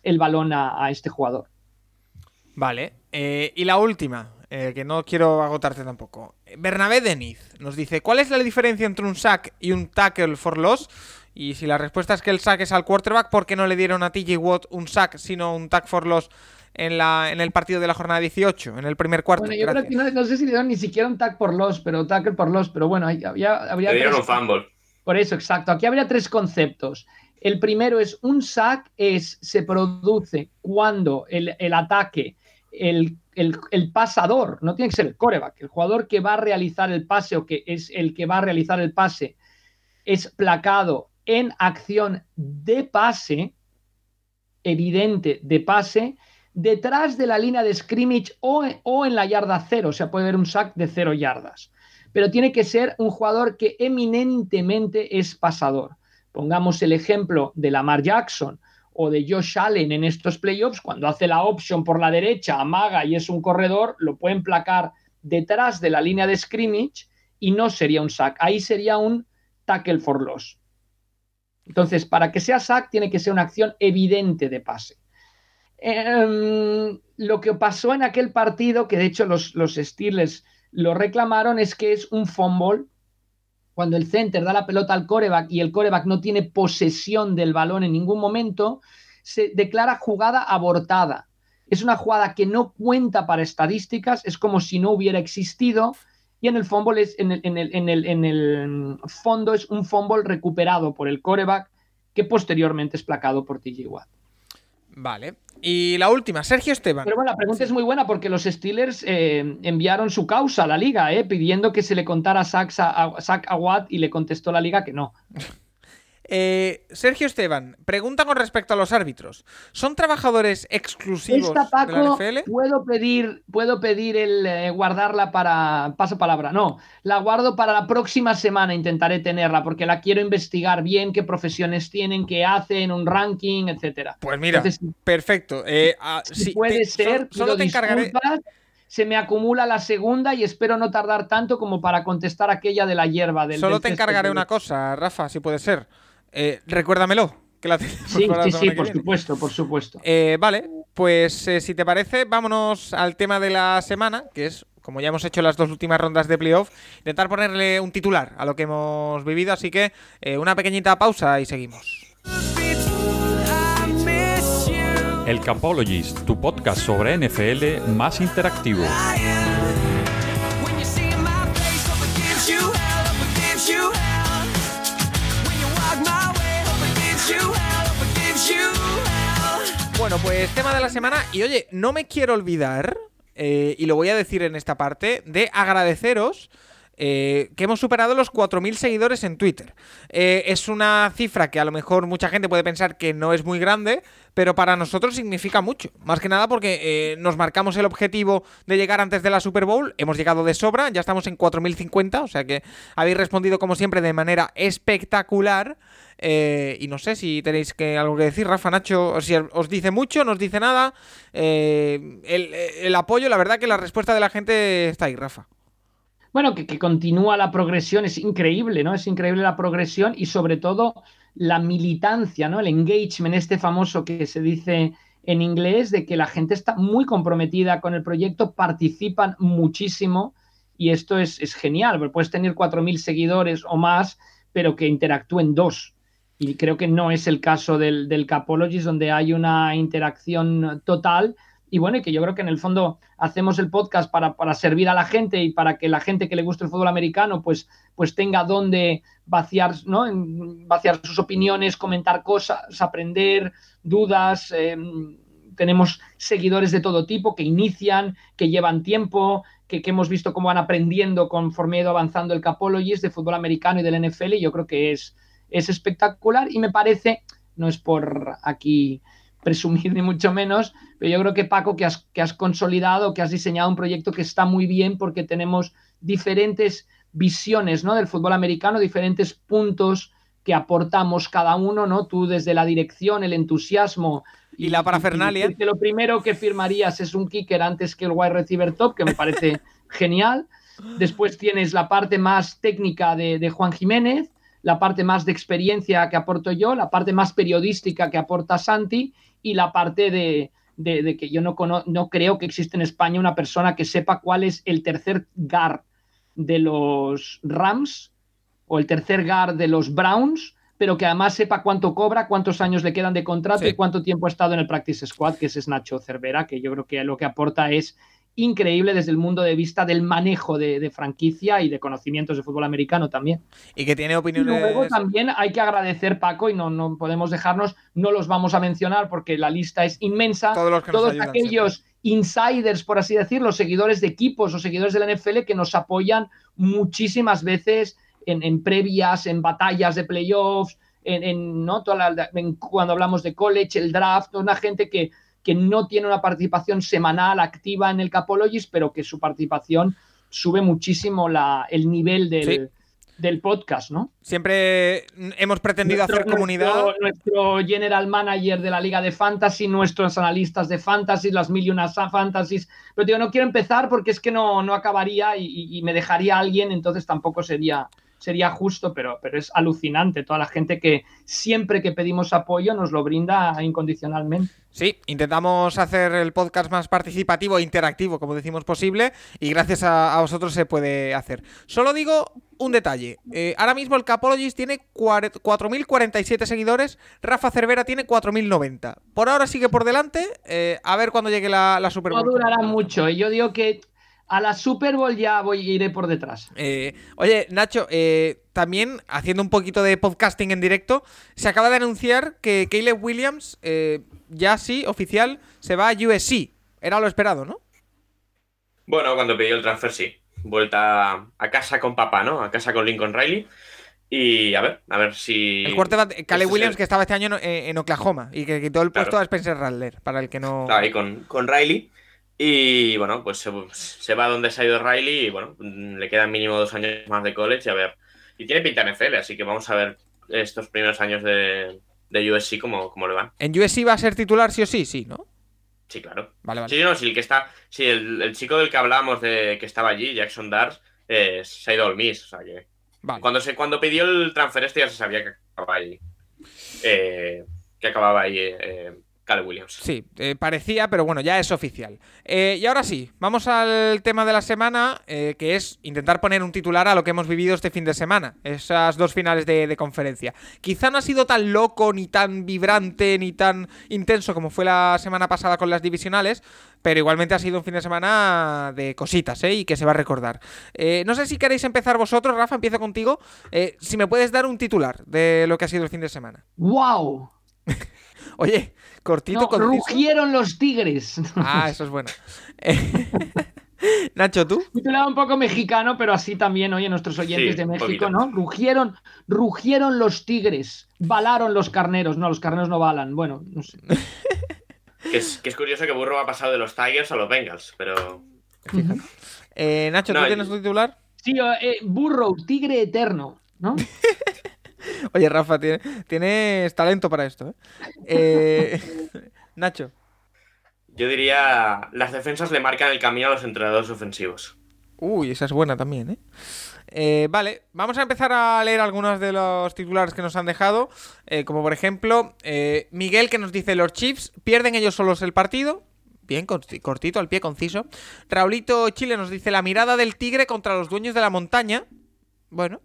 el balón a, este jugador. Vale. eh, y la última, eh, que no quiero agotarte tampoco. Bernabé Deniz nos dice, ¿cuál es la diferencia entre un sack y un tackle for loss? Y si la respuesta es que el sack es al quarterback, ¿por qué no le dieron a TJ Watt un sack, sino un tack for loss en, la, en el partido de la jornada 18, en el primer cuarto? Bueno, yo creo que no, no, sé si le dieron ni siquiera un tag por loss, pero tackle por loss, pero bueno, había, habría Le dieron tres... un fumble. Por eso, exacto. Aquí habría tres conceptos. El primero es un sack es, se produce cuando el, el ataque, el, el, el, pasador, no tiene que ser el coreback, el jugador que va a realizar el pase o que es el que va a realizar el pase, es placado en acción de pase, evidente de pase, detrás de la línea de scrimmage o, en la yarda cero, o sea, puede haber un sack de cero yardas. Pero tiene que ser un jugador que eminentemente es pasador. Pongamos el ejemplo de Lamar Jackson o de Josh Allen en estos playoffs, cuando hace la option por la derecha, amaga y es un corredor, lo pueden placar detrás de la línea de scrimmage y no sería un sack. Ahí sería un tackle for loss. Entonces, para que sea sack, tiene que ser una acción evidente de pase. Eh, lo que pasó en aquel partido, que de hecho los, los Steelers lo reclamaron, es que es un fumble. Cuando el center da la pelota al coreback y el coreback no tiene posesión del balón en ningún momento, se declara jugada abortada. Es una jugada que no cuenta para estadísticas, es como si no hubiera existido y en el fumble es en el, en el, en el, en el fondo es un fumble recuperado por el coreback que posteriormente es placado por TJ Watt. Vale. Y la última, Sergio Esteban. Pero bueno, la pregunta sí. es muy buena porque los Steelers eh, enviaron su causa a la liga, eh, pidiendo que se le contara a, Sack a Watt y le contestó la liga que no. Eh, Sergio Esteban, pregunta con respecto a los árbitros. ¿Son trabajadores exclusivos Esta, Paco, de la NFL? Puedo pedir, puedo pedir el eh, guardarla para. Paso palabra. No, la guardo para la próxima semana. Intentaré tenerla porque la quiero investigar bien, qué profesiones tienen, qué hacen, un ranking, etcétera. Pues mira, Entonces, perfecto. Eh, ah, si sí, puede te, ser. Solo, solo te encargaré. Se me acumula la segunda y espero no tardar tanto como para contestar aquella de la hierba. Del, solo del te encargaré de... una cosa, Rafa, si puede ser. Eh, recuérdamelo. Que la sí, sí, sí, por supuesto, por supuesto. Eh, vale, pues eh, si te parece, vámonos al tema de la semana, que es, como ya hemos hecho las dos últimas rondas de playoff, intentar ponerle un titular a lo que hemos vivido, así que eh, una pequeñita pausa y seguimos. El Capologist, tu podcast sobre NFL más interactivo. Bueno, pues tema de la semana. Y oye, no me quiero olvidar, eh, y lo voy a decir en esta parte, de agradeceros eh, que hemos superado los 4.000 seguidores en Twitter. Eh, es una cifra que a lo mejor mucha gente puede pensar que no es muy grande, pero para nosotros significa mucho. Más que nada porque nos marcamos el objetivo de llegar antes de la Super Bowl, hemos llegado de sobra, ya estamos en 4.050, o sea que habéis respondido como siempre de manera espectacular. Y no sé si tenéis que, algo que decir, Rafa, Nacho, si os dice mucho, no os dice nada. el, el apoyo, la verdad que la respuesta de la gente está ahí, Rafa bueno, que, continúa la progresión, es increíble, ¿no? Es increíble la progresión y sobre todo la militancia, ¿no? El engagement, este famoso que se dice en inglés, de que la gente está muy comprometida con el proyecto, participan muchísimo y esto es, genial, porque puedes tener 4.000 seguidores o más, pero que interactúen dos. Y creo que no es el caso del, del Capologist, donde hay una interacción total y bueno, y que yo creo que en el fondo hacemos el podcast para, servir a la gente y para que la gente que le guste el fútbol americano pues, pues tenga donde vaciar, ¿no? vaciar sus opiniones, comentar cosas, aprender, dudas. Em, tenemos seguidores de todo tipo que inician, que llevan tiempo, que, hemos visto cómo van aprendiendo conforme ha avanzando el Capologist de fútbol americano y del NFL. Y yo creo que es, es espectacular y me parece, no es por aquí presumir ni mucho menos, pero yo creo que Paco, que has, que has consolidado, que has diseñado un proyecto que está muy bien porque tenemos diferentes visiones ¿no? del fútbol americano, diferentes puntos que aportamos cada uno, ¿no? Tú desde la dirección, el entusiasmo. Y, la parafernalia. que lo primero que firmarías es un kicker antes que el wide receiver top, que me parece genial. Después tienes la parte más técnica de, de Juan Jiménez, la parte más de experiencia que aporto yo, la parte más periodística que aporta Santi y la parte de, que yo no, no creo que existe en España una persona que sepa cuál es el tercer GAR de los Rams o el tercer GAR de los Browns, pero que además sepa cuánto cobra, cuántos años le quedan de contrato y cuánto tiempo ha estado en el Practice Squad, que es Nacho Cervera, que yo creo que lo que aporta es increíble desde el mundo de vista del manejo de, franquicia y de conocimientos de fútbol americano también. Y que tiene opiniones. Y luego también hay que agradecer, Paco, y no, no podemos dejarnos, no los vamos a mencionar porque la lista es inmensa. Todos, aquellos insiders, por así decirlo, seguidores de equipos o seguidores de la NFL que nos apoyan muchísimas veces en, previas, en batallas de playoffs, en, ¿no? cuando hablamos de college, el draft, una gente que que no tiene una participación semanal activa en el Capologist, pero que su participación sube muchísimo la, el nivel del, podcast, ¿no? Siempre hemos pretendido hacer comunidad. Nuestro, general manager de la Liga de Fantasy, nuestros analistas de Fantasy, las mil y unas Fantasies. Pero digo, no quiero empezar porque es que no, no acabaría y, y me dejaría alguien, entonces tampoco sería sería justo, pero, pero es alucinante toda la gente que siempre que pedimos apoyo nos lo brinda incondicionalmente. Sí, intentamos hacer el podcast más participativo e interactivo, como decimos posible, y gracias a, vosotros se puede hacer. Solo digo un detalle. Eh, ahora mismo el Capologist tiene 4.047 seguidores, Rafa Cervera tiene 4.090. Por ahora sigue por delante, eh, a ver cuando llegue la, la Super. No durará mucho, y yo digo que a la Super Bowl ya voy, iré por detrás. Eh, oye, Nacho, eh, también haciendo un poquito de podcasting en directo, se acaba de anunciar que Caleb Williams, eh, ya sí, oficial, se va a USC. Era lo esperado, ¿no? Bueno, cuando pidió el transfer, sí. Vuelta a casa con papá, ¿no? A casa con Lincoln Riley. Y a ver, a ver si. El quarterback, Caleb Williams, que estaba este año en, Oklahoma y que quitó el puesto a Spencer Rattler, para el que no. Estaba ahí con, con Riley. Y bueno, pues se, va donde se ha ido Riley y bueno, le quedan mínimo dos años más de college y a ver. Y tiene pinta en NFL, así que vamos a ver estos primeros años de, de USC cómo, le van. ¿En USC va a ser titular sí o sí? Sí, ¿no? Sí, claro. Vale, vale. Sí, no, sí, el que está. Sí, el, chico del que hablábamos de que estaba allí, Jackson Dars, eh, se ha ido al Miss. O sea que. Cuando, se, cuando pidió el transfer este ya se sabía que acababa ahí. Eh, que acababa ahí. Eh, Williams. Sí, eh, parecía, pero bueno, ya es oficial. Eh, y ahora sí, vamos al tema de la semana, eh, que es intentar poner un titular a lo que hemos vivido este fin de semana, esas dos finales de, conferencia. Quizá no ha sido tan loco, ni tan vibrante, ni tan intenso como fue la semana pasada con las divisionales, pero igualmente ha sido un fin de semana de cositas, ¿eh? Y que se va a recordar. no sé si queréis empezar vosotros, Rafa, empiezo contigo. si me puedes dar un titular de lo que ha sido el fin de semana. ¡Wow! Oye, cortito, no, Rugieron los tigres. Ah, eso es bueno. Nacho, ¿tú? Titulado un poco mexicano, pero así también, oye, nuestros oyentes Sí, de México, poquito. ¿no? Rugieron, rugieron los tigres, balaron los carneros. No, los carneros no balan. Bueno, no sé. Que es, que es curioso que Burrow ha pasado de los Tigers a los Bengals, pero Eh, Nacho, ¿tú No, tienes tu titular? Sí, eh, Burrow, tigre eterno, ¿no? Oye, Rafa, tiene- tienes talento para esto, ¿eh? Eh, Nacho. yo diría las defensas le marcan el camino a los entrenadores ofensivos. Uy, esa es buena también, ¿eh? Eh, vale, vamos a empezar a leer algunos de los titulares que nos han dejado. eh, como por ejemplo, eh, Miguel que nos dice: Los Chiefs pierden ellos solos el partido. Bien, corti- cortito, al pie, conciso. Raulito Chile nos dice: La mirada del tigre contra los dueños de la montaña. Bueno.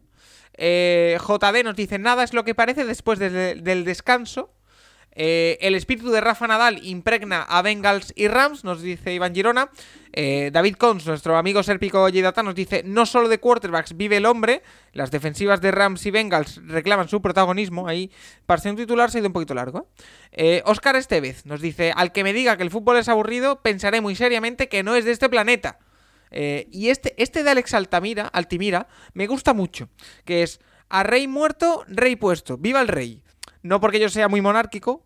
Eh, JD nos dice: Nada es lo que parece después de- del descanso. Eh, el espíritu de Rafa Nadal impregna a Bengals y Rams, nos dice Iván Girona. Eh, David Cons, nuestro amigo Serpico Yedata, nos dice: No solo de quarterbacks vive el hombre, las defensivas de Rams y Bengals reclaman su protagonismo. Ahí, para ser un titular, se ha ido un poquito largo. Eh, Oscar Estevez nos dice: Al que me diga que el fútbol es aburrido, pensaré muy seriamente que no es de este planeta. Eh, y este, este de Alex Altamira, Altimira me gusta mucho, que es a rey muerto, rey puesto, viva el rey. No porque yo sea muy monárquico,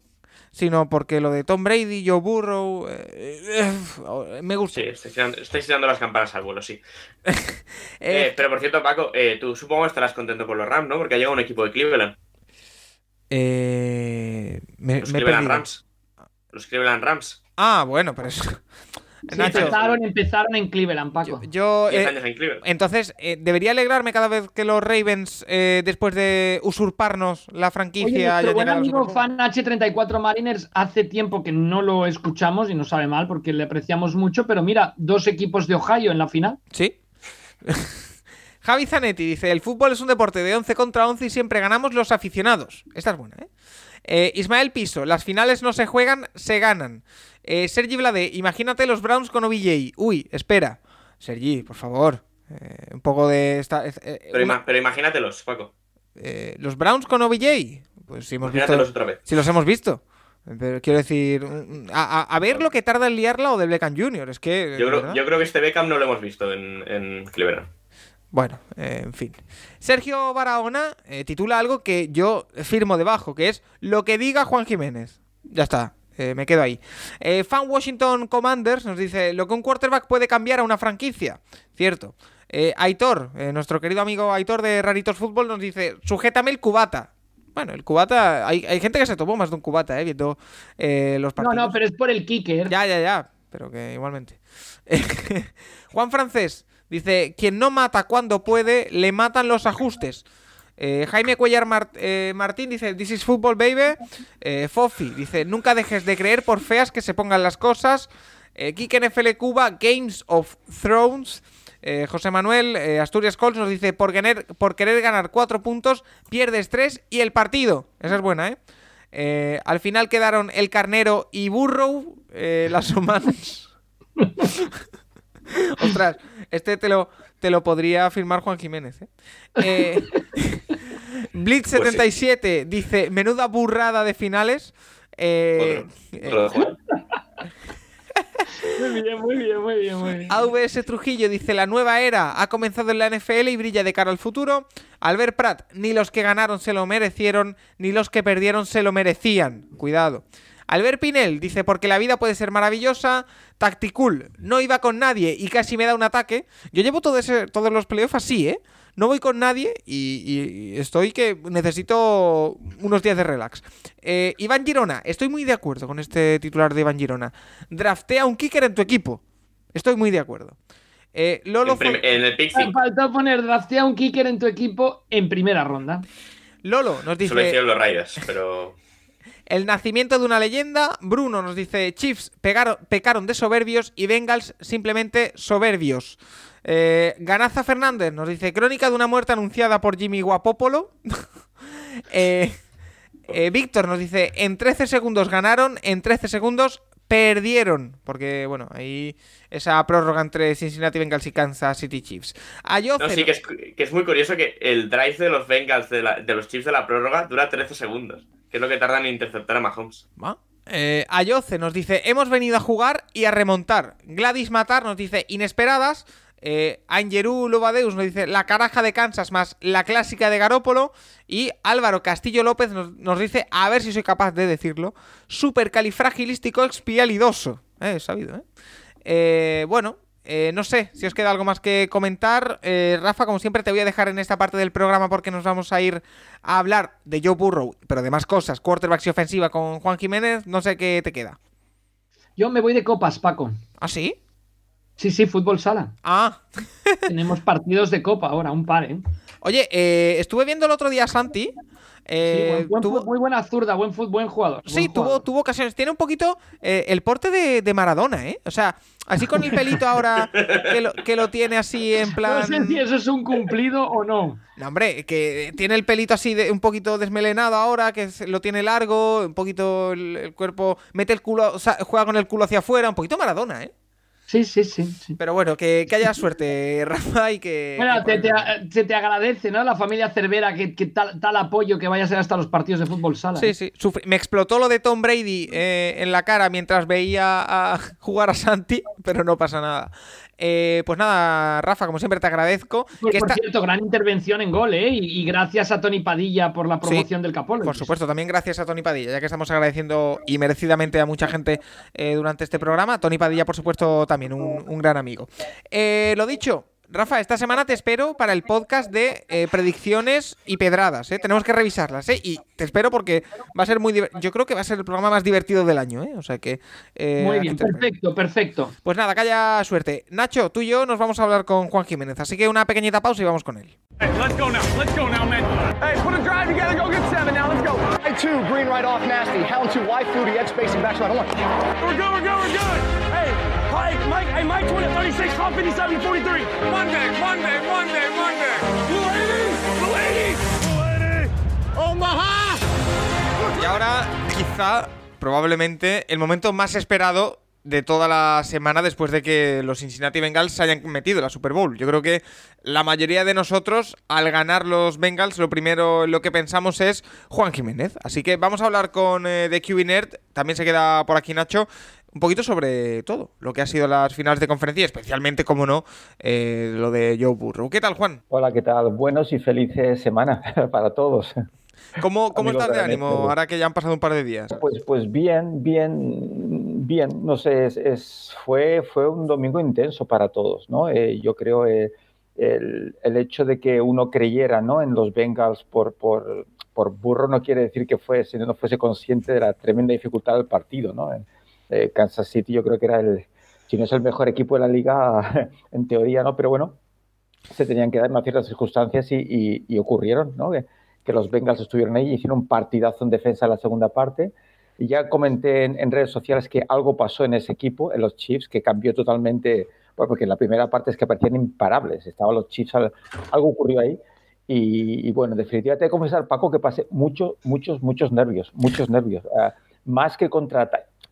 sino porque lo de Tom Brady, Joe Burrow, eh, eh, me gusta. Sí, estáis tirando, estáis tirando las campanas al vuelo, sí. Pero por cierto, Paco, tú supongo estarás contento con los Rams, ¿no? Porque ha llegado un equipo de Cleveland. eh, me, Los me Cleveland. Rams. Los Cleveland Rams. Ah, bueno, pero eso. Sí, Nacho, empezaron, empezaron en Cleveland, Paco. yo, yo, 10 eh, años en Cleveland. entonces, eh, debería alegrarme cada vez que los Ravens, eh, después de usurparnos la Oye, franquicia, hayan buen amigo fan H34 Mariners hace tiempo que no lo escuchamos y no sabe mal porque le apreciamos mucho, pero mira, dos equipos de Ohio en la final. Sí. Javi Zanetti dice: El fútbol es un deporte de 11 contra 11 y siempre ganamos los aficionados. Esta es buena, ¿eh? Eh, Ismael Piso: Las finales no se juegan, se ganan. Eh, Sergi Blade: Imagínate los Browns con OBJ. Uy, espera. Sergi, por favor. eh, un poco de. Esta, eh, eh, Pero, una- pero imagínatelos, Paco. eh, los Browns con OBJ. Pues si hemos visto. Otra vez. Si los hemos visto. Pero quiero decir, a, a- a ver lo que tarda en liarla o de Beckham Jr. Es que. Yo creo, yo creo que este Beckham no lo hemos visto en, en Cleveland. Bueno, eh, en fin. Sergio Barahona eh, titula algo que yo firmo debajo, que es lo que diga Juan Jiménez. Ya está, eh, me quedo ahí. Fan Washington Commanders nos dice lo que un quarterback puede cambiar a una franquicia. Cierto. Aitor, nuestro querido amigo Aitor de Raritos Fútbol nos dice sujétame el cubata. Bueno, el cubata, hay, hay gente que se tomó más de un cubata, eh, viendo los No, partidos. no, pero es por el kicker. Ya, ya, ya. Pero que igualmente. Juan Francés dice: Quien no mata cuando puede, le matan los ajustes. Eh, Jaime Cuellar eh, Martín dice: This is football, baby. Eh, Fofi dice: Nunca dejes de creer por feas que se pongan las cosas. Kike NFL Cuba, Games of Thrones. José Manuel Asturias Colts nos dice: por querer, por querer ganar cuatro puntos, pierdes tres y el partido. Esa es buena, ¿eh? Al final quedaron el carnero y Burrow, las humanas. Ostras, este te lo, te lo podría firmar Juan Jiménez. ¿eh? Eh, Blitz77 dice: Menuda burrada de finales. Eh, Otro, otro. Muy bien, muy bien, muy bien, muy bien. AVS Trujillo dice: La nueva era ha comenzado en la NFL y brilla de cara al futuro. Albert Prat: Ni los que ganaron se lo merecieron, ni los que perdieron se lo merecían. Cuidado. Albert Pinel dice: Porque la vida puede ser maravillosa. Tacticool: No iba con nadie y casi me da un ataque. Yo llevo todo ese- todos los playoffs así, ¿eh? No voy con nadie y, estoy que necesito unos días de relax. Eh, Iván Girona, estoy muy de acuerdo con este titular de Iván Girona. Draftea un kicker en tu equipo. Estoy muy de acuerdo. Eh, Lolo, En, en el pick Me 5. faltó poner draftea un kicker en tu equipo en primera ronda. Lolo nos Solo dice hicieron los Raiders, pero. El nacimiento de una leyenda. Bruno nos dice Chiefs pegaron- pecaron de soberbios y Bengals simplemente soberbios. Eh, Ganaza Fernández nos dice crónica de una muerte anunciada por Jimmy Guapopolo. Eh, eh, Víctor nos dice en 13 segundos ganaron, en 13 segundos perdieron. Porque, bueno, ahí esa prórroga entre Cincinnati Bengals y Kansas City Chiefs. Ayoce No, sí, que es, que es muy curioso que el drive de los Bengals, de, la- de los Chiefs de la prórroga, dura 13 segundos. Que es lo que tardan en interceptar a Mahomes. Ah, Eh, Ayoce nos dice, hemos venido a jugar y a remontar. Gladys Matar nos dice, inesperadas. Eh, Angerú Lobadeus nos dice, la caraja de Kansas más la clásica de Garópolo. Y Álvaro Castillo López nos, nos dice, a ver si soy capaz de decirlo, supercalifragilístico expialidoso. Eh, sabido, ¿eh? Eh, bueno, eh, no sé si os queda algo más que comentar. Eh, Rafa, como siempre, te voy a dejar en esta parte del programa porque nos vamos a ir a hablar de Joe Burrow, pero de más cosas, quarterbacks y ofensiva con Juan Jiménez. No sé qué te queda. Yo me voy de copas, Paco. ¿Ah, sí? Sí, sí, fútbol sala. Ah. Tenemos partidos de copa ahora, un par, ¿eh? Oye, eh, estuve viendo el otro día a Santi. Eh, Sí, buen- buen tuvo- muy buena zurda, buen, buen jugador. Sí, buen tuvo, jugador. tuvo ocasiones. Tiene un poquito eh, el porte de, de Maradona, ¿eh? O sea, así con el pelito ahora que lo, que lo tiene así en plan. No sé si eso es un cumplido o no. No, hombre, que tiene el pelito así de, un poquito desmelenado ahora, que lo tiene largo, un poquito el, el cuerpo, mete el culo, o sea, juega con el culo hacia afuera, un poquito Maradona, ¿eh? Sí, sí, sí. sí. Pero bueno, que, que haya suerte, Rafa, y que... Bueno, que te, te- se te agradece, ¿no? La familia Cervera, que, que tal, tal apoyo que vaya a ser hasta los partidos de fútbol sala. Sí, sí. sufrí- Me explotó lo de Tom Brady eh, en la cara mientras veía a jugar a Santi, pero no pasa nada. Eh, pues nada, Rafa, como siempre te agradezco. Por, que por esta- cierto, gran intervención en gol, ¿eh? Y, y gracias a Tony Padilla por la promoción del Capolo. Por supuesto, también gracias a Tony Padilla, ya que estamos agradeciendo y merecidamente a mucha gente eh, durante este programa. Tony Padilla, por supuesto, también un, un gran amigo. Eh, lo dicho, Rafa, esta semana te espero para el podcast de eh, predicciones y pedradas. ¿eh? Tenemos que revisarlas, ¿eh? Y te espero porque va a ser muy diver- Yo creo que va a ser el programa más divertido del año, ¿eh? O sea que. eh, Muy bien, perfecto, perfecto. Pues nada, que haya suerte. Nacho, tú y yo nos vamos a hablar con Juan Jiménez, así que una pequeñita pausa y vamos con él. Hey, let's go now. Let's go now, man. Hey, put a drive together. Go get seven now. Let's go. Right two, green right off nasty. Hound two, wide flutie, edge spacing, back right. Hold on. We're good. We're good. We're good. Hey, Mike, Mike, hey, Mike, 20, 36, Hawk 57, 43. Monday, Monday, Monday, Monday. Blue 80, Blue 80, Blue 80. Omaha. Y ahora, quizá, probablemente, el momento más esperado de toda la semana después de que los Cincinnati Bengals se hayan metido en la Super Bowl. Yo creo que la mayoría de nosotros, al ganar los Bengals, lo primero lo que pensamos es Juan Jiménez. Así que vamos a hablar con eh, The QB Nerd, también se queda por aquí Nacho, un poquito sobre todo, lo que ha sido las finales de conferencia, especialmente, como no, eh, lo de Joe Burrow. ¿Qué tal, Juan? Hola, ¿qué tal? Buenos y felices semana para todos. ¿Cómo, cómo estás de de ánimo ahora que ya han pasado un par de días? Pues, pues bien, bien, bien. No sé, es, es- fue, fue un domingo intenso para todos, ¿no? Eh, yo creo eh, el, el hecho de que uno creyera, ¿no? En los Bengals por, por, por burro no quiere decir que fuese, no fuese consciente de la tremenda dificultad del partido, ¿no? Eh, Kansas City yo creo que era el, si no es el mejor equipo de la liga, en teoría, ¿no? Pero bueno, se tenían que dar unas ciertas circunstancias y, y- y ocurrieron, ¿no? Que, que los Bengals estuvieron ahí, hicieron un partidazo en defensa en la segunda parte. Y ya comenté en, redes sociales que algo pasó en ese equipo, en los Chiefs, que cambió totalmente, bueno, porque en la primera parte es que parecían imparables, estaban los Chiefs, al- algo ocurrió ahí. Y, bueno, en definitiva, te he confesar, Paco, que pasé muchos, muchos, muchos nervios, muchos nervios. Ah, más que contra,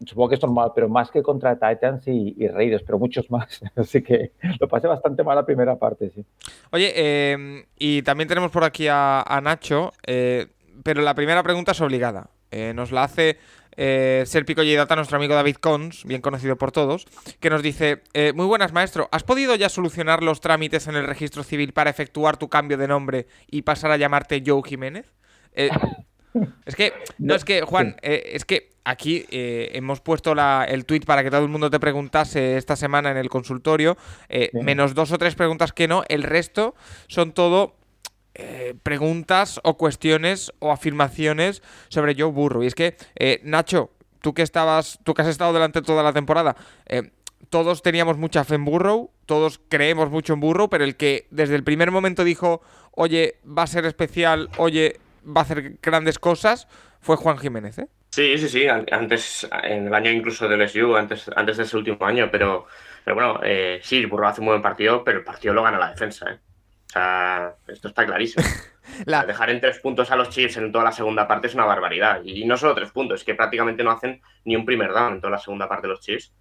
supongo que es normal, pero más que contra Titans y, y Raiders, pero muchos más. Así que lo pasé bastante mal la primera parte, sí. Oye, eh, y también tenemos por aquí a, a Nacho, eh, pero la primera pregunta es obligada. Eh, nos la hace eh, Serpico Data, nuestro amigo David Cons, bien conocido por todos, que nos dice, eh, muy buenas maestro, ¿has podido ya solucionar los trámites en el registro civil para efectuar tu cambio de nombre y pasar a llamarte Joe Jiménez? Eh, es que, no, es que, Juan, es que aquí eh, hemos puesto la- el tweet para que todo el mundo te preguntase esta semana en el consultorio, eh, menos dos o tres preguntas que no, el resto son todo eh, preguntas o cuestiones o afirmaciones sobre Joe Burrow. Y es que, eh, Nacho, tú que estabas, tú que has estado delante toda la temporada, eh, todos teníamos mucha fe en Burrow, todos creemos mucho en Burrow, pero el que desde el primer momento dijo, oye, va a ser especial, oye, va a hacer grandes cosas, fue Juan Jiménez, ¿eh? Sí, sí, sí, an- antes, en el año incluso del SU, antes, antes de ese último año, pero, pero bueno, eh, sí, Burro hace un buen partido, pero el partido lo gana la defensa, ¿eh? O sea, esto está clarísimo. La- Dejar en tres puntos a los Chiefs en toda la segunda parte es una barbaridad. Y no solo tres puntos, es que prácticamente no hacen ni un primer down en toda la segunda parte los Chiefs.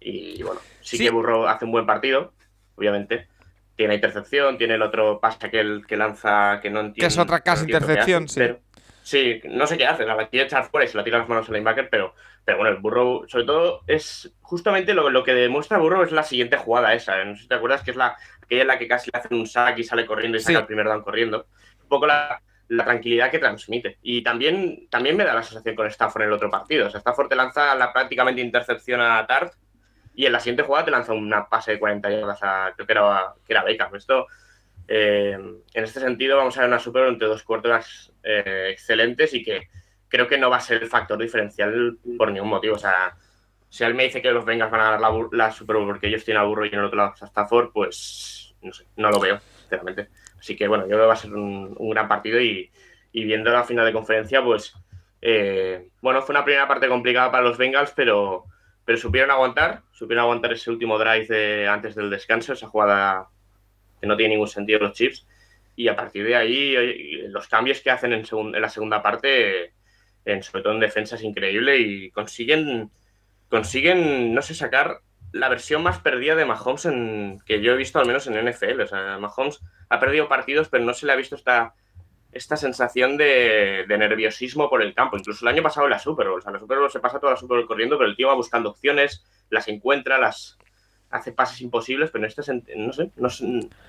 Y bueno, sí, Sí. que Burro hace un buen partido, obviamente. Tiene intercepción, tiene el otro pase que, él- que lanza que no entiende. es otra casi intercepción, hace, sí. Pero, Sí, no sé qué hace, la quiere echar fuera y se la tira las manos al linebacker, pero, pero bueno, el Burrow, sobre todo, es justamente lo, lo que demuestra Burrow es la siguiente jugada esa. No sé si te acuerdas que es la aquella en la que casi le hacen un sack y sale corriendo y saca Sí. el primer down corriendo. Un poco la, la tranquilidad que transmite. Y también, también me da la sensación con Stafford en el otro partido. O sea, Stafford te lanza la prácticamente intercepción a Tart y en la siguiente jugada te lanza una pase de 40 yardas a, creo que era, que era Beckham. Esto, eh, en este sentido, vamos a ver una Super entre dos cuartos eh, excelentes y que creo que no va a ser el factor diferencial por ningún motivo. O sea, si él me dice que los Bengals van a ganar la, la Super Bowl porque ellos tienen a Burro y en el otro lado a Stafford, pues no sé, no lo veo, sinceramente. Así que bueno, yo creo que va a ser un, un gran partido y, y viendo la final de conferencia, pues eh, bueno, fue una primera parte complicada para los Bengals, pero, pero supieron aguantar, supieron aguantar ese último drive de- antes del descanso, esa jugada que no tiene ningún sentido los Chips. Y a partir de ahí, los cambios que hacen en, en la segunda parte, en, sobre todo en defensa, es increíble y consiguen, consiguen, no sé, sacar la versión más perdida de Mahomes en, que yo he visto al menos en NFL. O sea, Mahomes ha perdido partidos, pero no se le ha visto esta, esta sensación de, nerviosismo por el campo. Incluso el año pasado en la Super Bowl. O sea, la Super Bowl se pasa toda la Super Bowl corriendo, pero el tío va buscando opciones, las encuentra, las hace pases imposibles, pero en este sen- no sé, no sé,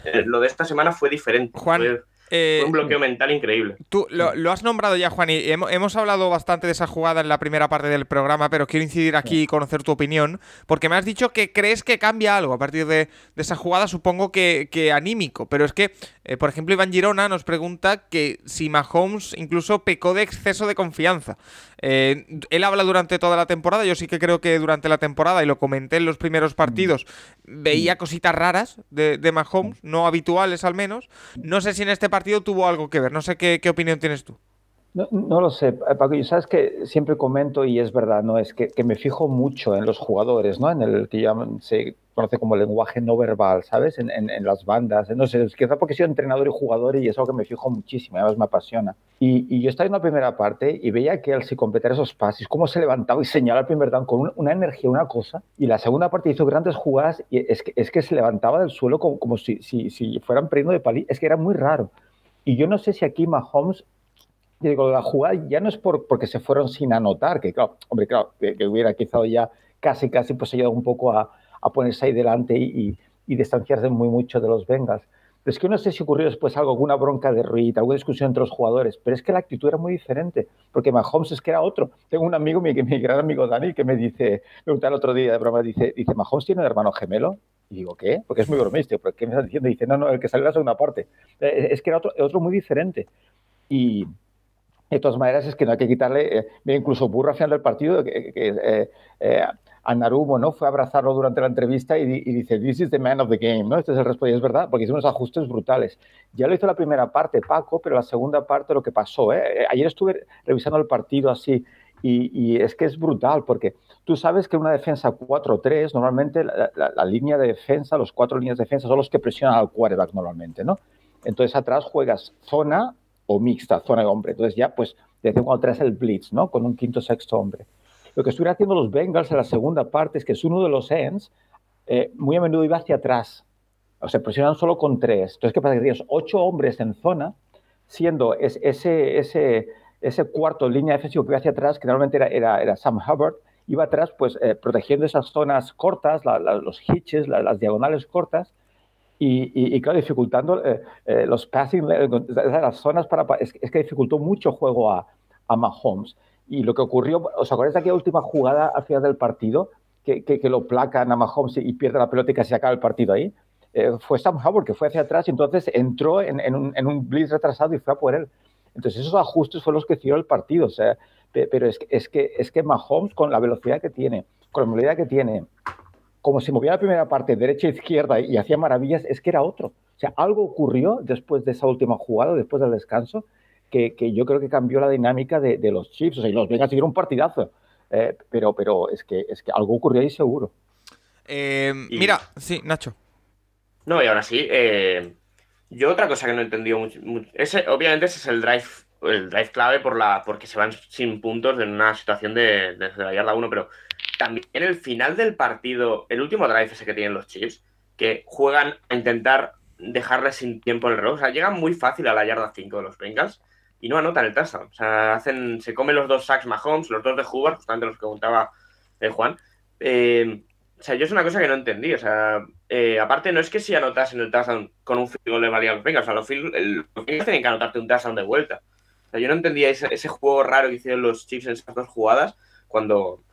eh, lo de esta semana fue diferente. Juan, fue, Eh, fue un bloqueo mental increíble. Tú lo, lo has nombrado ya, Juan, y hemo- hemos, hablado bastante de esa jugada en la primera parte del programa, pero quiero incidir aquí y conocer tu opinión, porque me has dicho que crees que cambia algo a partir de, de esa jugada, supongo que, que anímico, pero es que, eh, por ejemplo, Iván Girona nos pregunta que si Mahomes incluso pecó de exceso de confianza. Eh, él habla durante toda la temporada, yo sí que creo que durante la temporada, y lo comenté en los primeros partidos, veía cositas raras de, de Mahomes, no habituales al menos. No sé si en este partido tuvo algo que ver, no sé qué, qué opinión tienes tú. No, no lo sé, Paco. Y sabes que siempre comento, y es verdad, ¿no? Es que, que me fijo mucho en los jugadores, ¿no? En el que llaman, se conoce como lenguaje no verbal, ¿sabes? En, en, las bandas. No sé, quizá porque soy entrenador y jugador y es algo que me fijo muchísimo, además me apasiona. Y, y yo estaba en la primera parte y veía que él, si completara esos pases, cómo se levantaba y señalaba el primer down con una, una energía, una cosa. Y la segunda parte hizo grandes jugadas y es que, es que se levantaba del suelo como, como si, si, si fueran perdiendo de palí. Es que era muy raro. Y yo no sé si aquí Mahomes yo digo, la jugada ya no es por, porque se fueron sin anotar, que claro, hombre, claro, que, que hubiera quizá ya casi, casi pues ayudado un poco a, a ponerse ahí delante y, y, distanciarse muy mucho de los Bengals. Es que no sé si ocurrió después algo, alguna bronca de Reed, alguna discusión entre los jugadores, pero es que la actitud era muy diferente, porque Mahomes es que era otro. Tengo un amigo, mi, mi gran amigo Dani, que me dice, me preguntaba el otro día de broma, dice, dice, ¿Mahomes tiene un hermano gemelo? Y digo, ¿qué? Porque es muy bromístico, ¿pero qué me estás diciendo? Dice, no, no, el que salió en la segunda parte. Es que era otro, otro muy diferente. Y, de todas maneras, es que no hay que quitarle. Eh, incluso Burro al final del partido, que, que eh, eh, a Narumo ¿no? fue a abrazarlo durante la entrevista y, y, dice: This is the man of the game. ¿no? Este es el respondido. Es verdad, porque hizo unos ajustes brutales. Ya lo hizo la primera parte, Paco, pero la segunda parte, lo que pasó. ¿eh? Ayer estuve revisando el partido así. Y, y, es que es brutal, porque tú sabes que una defensa 4-3, normalmente la, la, la, línea de defensa, los cuatro líneas de defensa son los que presionan al quarterback normalmente, ¿no? Entonces atrás juegas zona o mixta, zona de hombre. Entonces ya, pues, desde cuando traes el blitz, ¿no? Con un quinto, sexto hombre. Lo que estuvieron haciendo los Bengals en la segunda parte es que es uno de los ends, eh, muy a menudo iba hacia atrás. O sea, presionan solo con tres. Entonces, ¿qué pasa? Que tienes ocho hombres en zona, siendo es, ese, ese, ese cuarto línea defensiva que iba hacia atrás, que normalmente era, era, Sam Hubbard, iba atrás, pues, eh, protegiendo esas zonas cortas, los hitches, la, las diagonales cortas, y, y, y, claro, dificultando eh, eh, los passing, las zonas para... Es, es, que dificultó mucho juego a, a Mahomes. Y lo que ocurrió, ¿os acordáis de aquella última jugada al final del partido? Que, que, que lo placan a Mahomes y pierde la pelota y casi acaba el partido ahí. Eh, fue Sam Howard que fue hacia atrás y entonces entró en, en, un, en, un, blitz retrasado y fue a por él. Entonces esos ajustes fueron los que hicieron el partido. O sea, pero es, es, que, es que Mahomes, con la velocidad que tiene, con la movilidad que tiene, como se movía la primera parte derecha e izquierda y hacía maravillas, es que era otro. O sea, algo ocurrió después de esa última jugada, después del descanso, que, que yo creo que cambió la dinámica de, de los Chiefs. O sea, y los Bengals tuvieron un partidazo, eh, pero, pero es, que, es que algo ocurrió ahí seguro. Eh, y... Mira, sí, Nacho. No, y ahora sí, eh, yo otra cosa que no he entendido mucho, mucho ese, obviamente ese es el drive, el drive clave por la, porque se van sin puntos en una situación de, desde la yarda 1, pero también el final del partido, el último drive ese que tienen los Chiefs, que juegan a intentar dejarles sin tiempo el reloj. O sea, llegan muy fácil a la yarda 5 de los Bengals y no anotan el touchdown. O sea, hacen, se comen los dos sacks Mahomes, los dos de Hubbard, justamente los que preguntaba eh, Juan. Eh, o sea, yo es una cosa que no entendí. O sea, eh, aparte, no es que si anotasen el touchdown con un field le valía los Bengals. O sea, los field, tenían que anotarte un touchdown de vuelta. O sea, yo no entendía ese, ese juego raro que hicieron los Chiefs en esas dos jugadas cuando,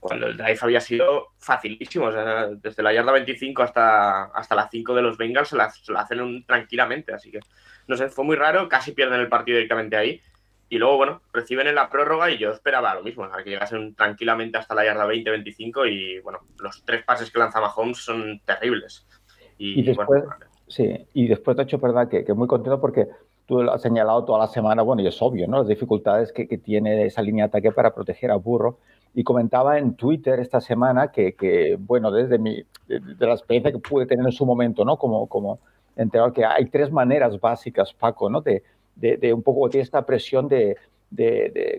cuando el drive había sido facilísimo. O sea, desde la yarda 25 hasta, hasta la 5 de los Bengals se la, se la hacen un- tranquilamente. Así que, no sé, fue muy raro. Casi pierden el partido directamente ahí. Y luego, bueno, reciben en la prórroga y yo esperaba lo mismo, o sea, que llegasen tranquilamente hasta la yarda 20-25 y, bueno, los tres pases que lanza Mahomes son terribles. Y, Y después- bueno, Sí, y después te he hecho verdad que, que muy contento porque tú lo has señalado toda la semana, bueno, y es obvio, ¿no? Las dificultades que, que tiene esa línea de ataque para proteger a Burro. Y comentaba en Twitter esta semana que, que, bueno, desde mi, de, de la experiencia que pude tener en su momento, ¿no? Como, como enterado que hay tres maneras básicas, Paco, ¿no? De, de, un poco de esta presión de,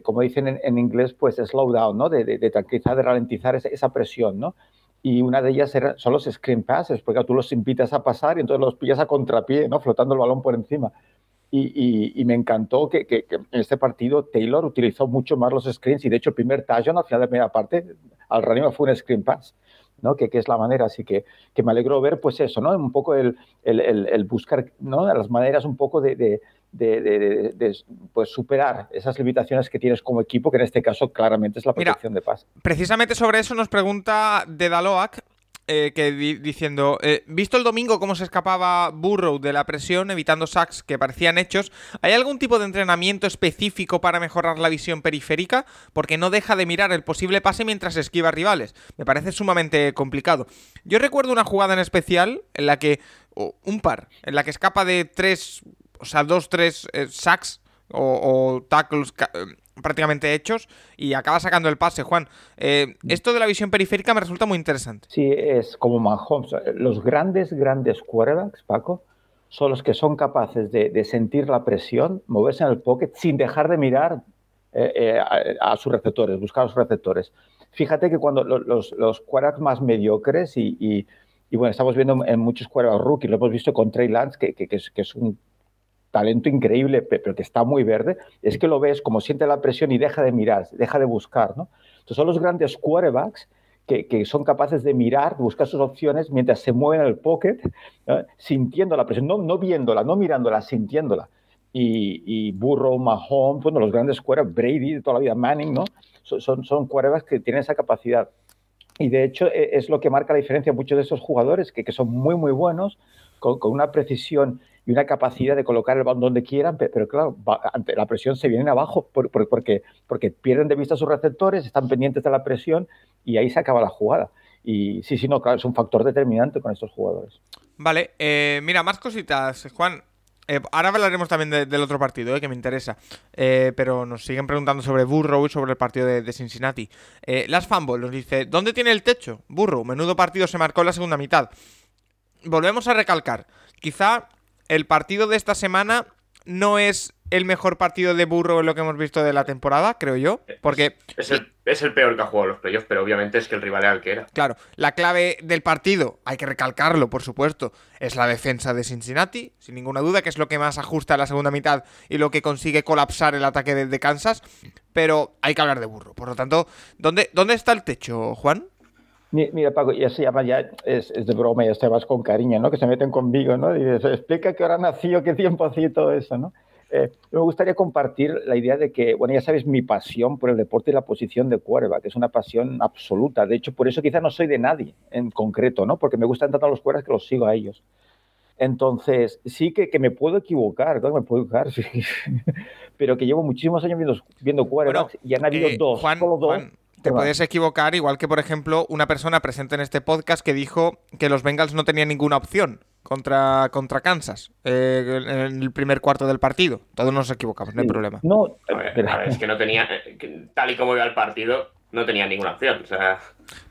como dicen en, en, inglés, pues slow down, ¿no? De, tranquilizar, de ralentizar esa, presión, ¿no? y una de ellas son los screen passes, porque tú los invitas a pasar y entonces los pillas a contrapié, ¿no? flotando el balón por encima. Y, y, y me encantó que, que, que, en este partido Taylor utilizó mucho más los screens y de hecho el primer touchdown al final de media parte al running fue un screen pass. ¿no? Que, que, es la manera, así que, que me alegró ver pues eso, ¿no? un poco el, el, el, el buscar ¿no? las maneras un poco de, de, de, de, pues superar esas limitaciones que tienes como equipo, que en este caso claramente es la protección Mira, de pase. Precisamente sobre eso nos pregunta de Daloac, eh, que di diciendo, eh, visto el domingo cómo se escapaba Burrow de la presión, evitando sacks que parecían hechos, ¿hay algún tipo de entrenamiento específico para mejorar la visión periférica? Porque no deja de mirar el posible pase mientras esquiva rivales. Me parece sumamente complicado. Yo recuerdo una jugada en especial en la que, un par, en la que escapa de tres, o sea, dos, tres eh, sacks o, o tackles prácticamente hechos y acaba sacando el pase, Juan. Eh, esto de la visión periférica me resulta muy interesante. Sí, es como Mahomes. Los grandes, grandes quarterbacks, Paco, son los que son capaces de, de sentir la presión, moverse en el pocket sin dejar de mirar eh, eh, a, a, sus receptores, buscar a sus receptores. Fíjate que cuando los, los, quarterbacks más mediocres y, y, y, bueno, estamos viendo en muchos quarterbacks rookies, lo hemos visto con Trey Lance, que, que, que, es, que es un talento increíble, pero que está muy verde, es que lo ves como siente la presión y deja de mirar, deja de buscar, ¿no? Entonces son los grandes quarterbacks que, que son capaces de mirar, buscar sus opciones mientras se mueven en el pocket, ¿no? sintiendo la presión, no, no, viéndola, no mirándola, sintiéndola. Y, y Burrow, Mahomes, bueno, los grandes quarterbacks, Brady de toda la vida, Manning, ¿no? Son, son, son quarterbacks que tienen esa capacidad. Y de hecho e, es lo que marca la diferencia muchos de esos jugadores que, que son muy, muy buenos, con, con una precisión y una capacidad de colocar el balón donde quieran, pero, claro, ante la presión se vienen abajo por, por, porque, porque pierden de vista sus receptores, están pendientes de la presión y ahí se acaba la jugada. Y sí, sí, no, claro, es un factor determinante con estos jugadores. Vale, eh, mira, más cositas, Juan. Eh, ahora hablaremos también de, del otro partido, eh, que me interesa. Pero nos siguen preguntando sobre Burrow y sobre el partido de, Cincinnati. Las Fumble nos dice: ¿Dónde tiene el techo? Burrow, menudo partido se marcó en la segunda mitad. Volvemos a recalcar. Quizá el partido de esta semana no es el mejor partido de burro en lo que hemos visto de la temporada, creo yo. Porque. Es el, es el peor que ha jugado los playoffs, pero obviamente es que el rival era el que era. Claro, la clave del partido, hay que recalcarlo, por supuesto, es la defensa de Cincinnati, sin ninguna duda, que es lo que más ajusta a la segunda mitad y lo que consigue colapsar el ataque de, de Kansas. Pero hay que hablar de burro. Por lo tanto, ¿dónde, dónde está el techo, Juan? Mira, Paco, se llama, ya es, es, de broma, ya te vas con cariño, ¿no? Que se meten conmigo, ¿no? Y dices, explica qué hora nació, qué tiempo hacía y todo eso, ¿no? Eh, me gustaría compartir la idea de que, bueno, ya sabes, mi pasión por el deporte y la posición de quarterback, que es una pasión absoluta. De hecho, por eso quizás no soy de nadie en concreto, ¿no? Porque me gustan tanto los quarterbacks que los sigo a ellos. Entonces, sí que, que me puedo equivocar, claro, me puedo equivocar, sí. pero que llevo muchísimos años viendo, viendo quarterbacks bueno, y han habido eh, dos, Juan, solo dos. Juan, te puedes equivocar, igual que, por ejemplo, una persona presente en este podcast que dijo que los Bengals no tenían ninguna opción contra, contra Kansas eh, en el primer cuarto del partido. Todos nos equivocamos, no hay problema. No, a ver, a ver, es que no tenía, que, tal y como iba el partido, no tenía ninguna opción. O sea,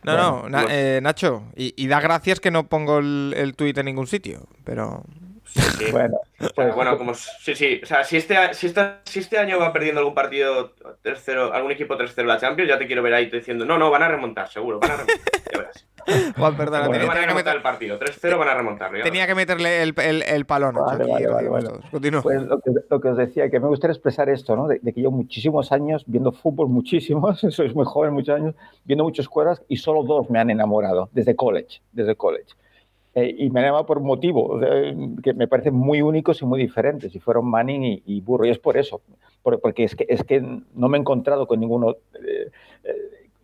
no, no, na eh, Nacho, y, y, da gracias que no pongo el, el tuit en ningún sitio, pero... Sí. Bueno, o sea, bueno, como sí, sí, o sea, si este, si, este, si este año va perdiendo algún partido tercero, algún equipo tercero de la Champions, ya te quiero ver ahí diciendo, no, no, van a remontar, seguro, van a remontar. Juan, perdona, Bueno, tenía, van a remontar meter- el partido. 3-0 van a remontarlo. ya tenía que meterle el, el, el palón. Vale, aquí. Pues lo que, lo que os decía, que me gustaría expresar esto, ¿no? De, de que llevo muchísimos años viendo fútbol, muchísimos, sois muy joven, muchos años, viendo muchas escuelas y solo dos me han enamorado, desde college, desde college. Eh, y me enamorado por un motivo o sea, que me parecen muy únicos y muy diferentes, y fueron Manning y, y Burro, y es por eso, por- porque es que, es que no me he encontrado con ninguno, eh, eh,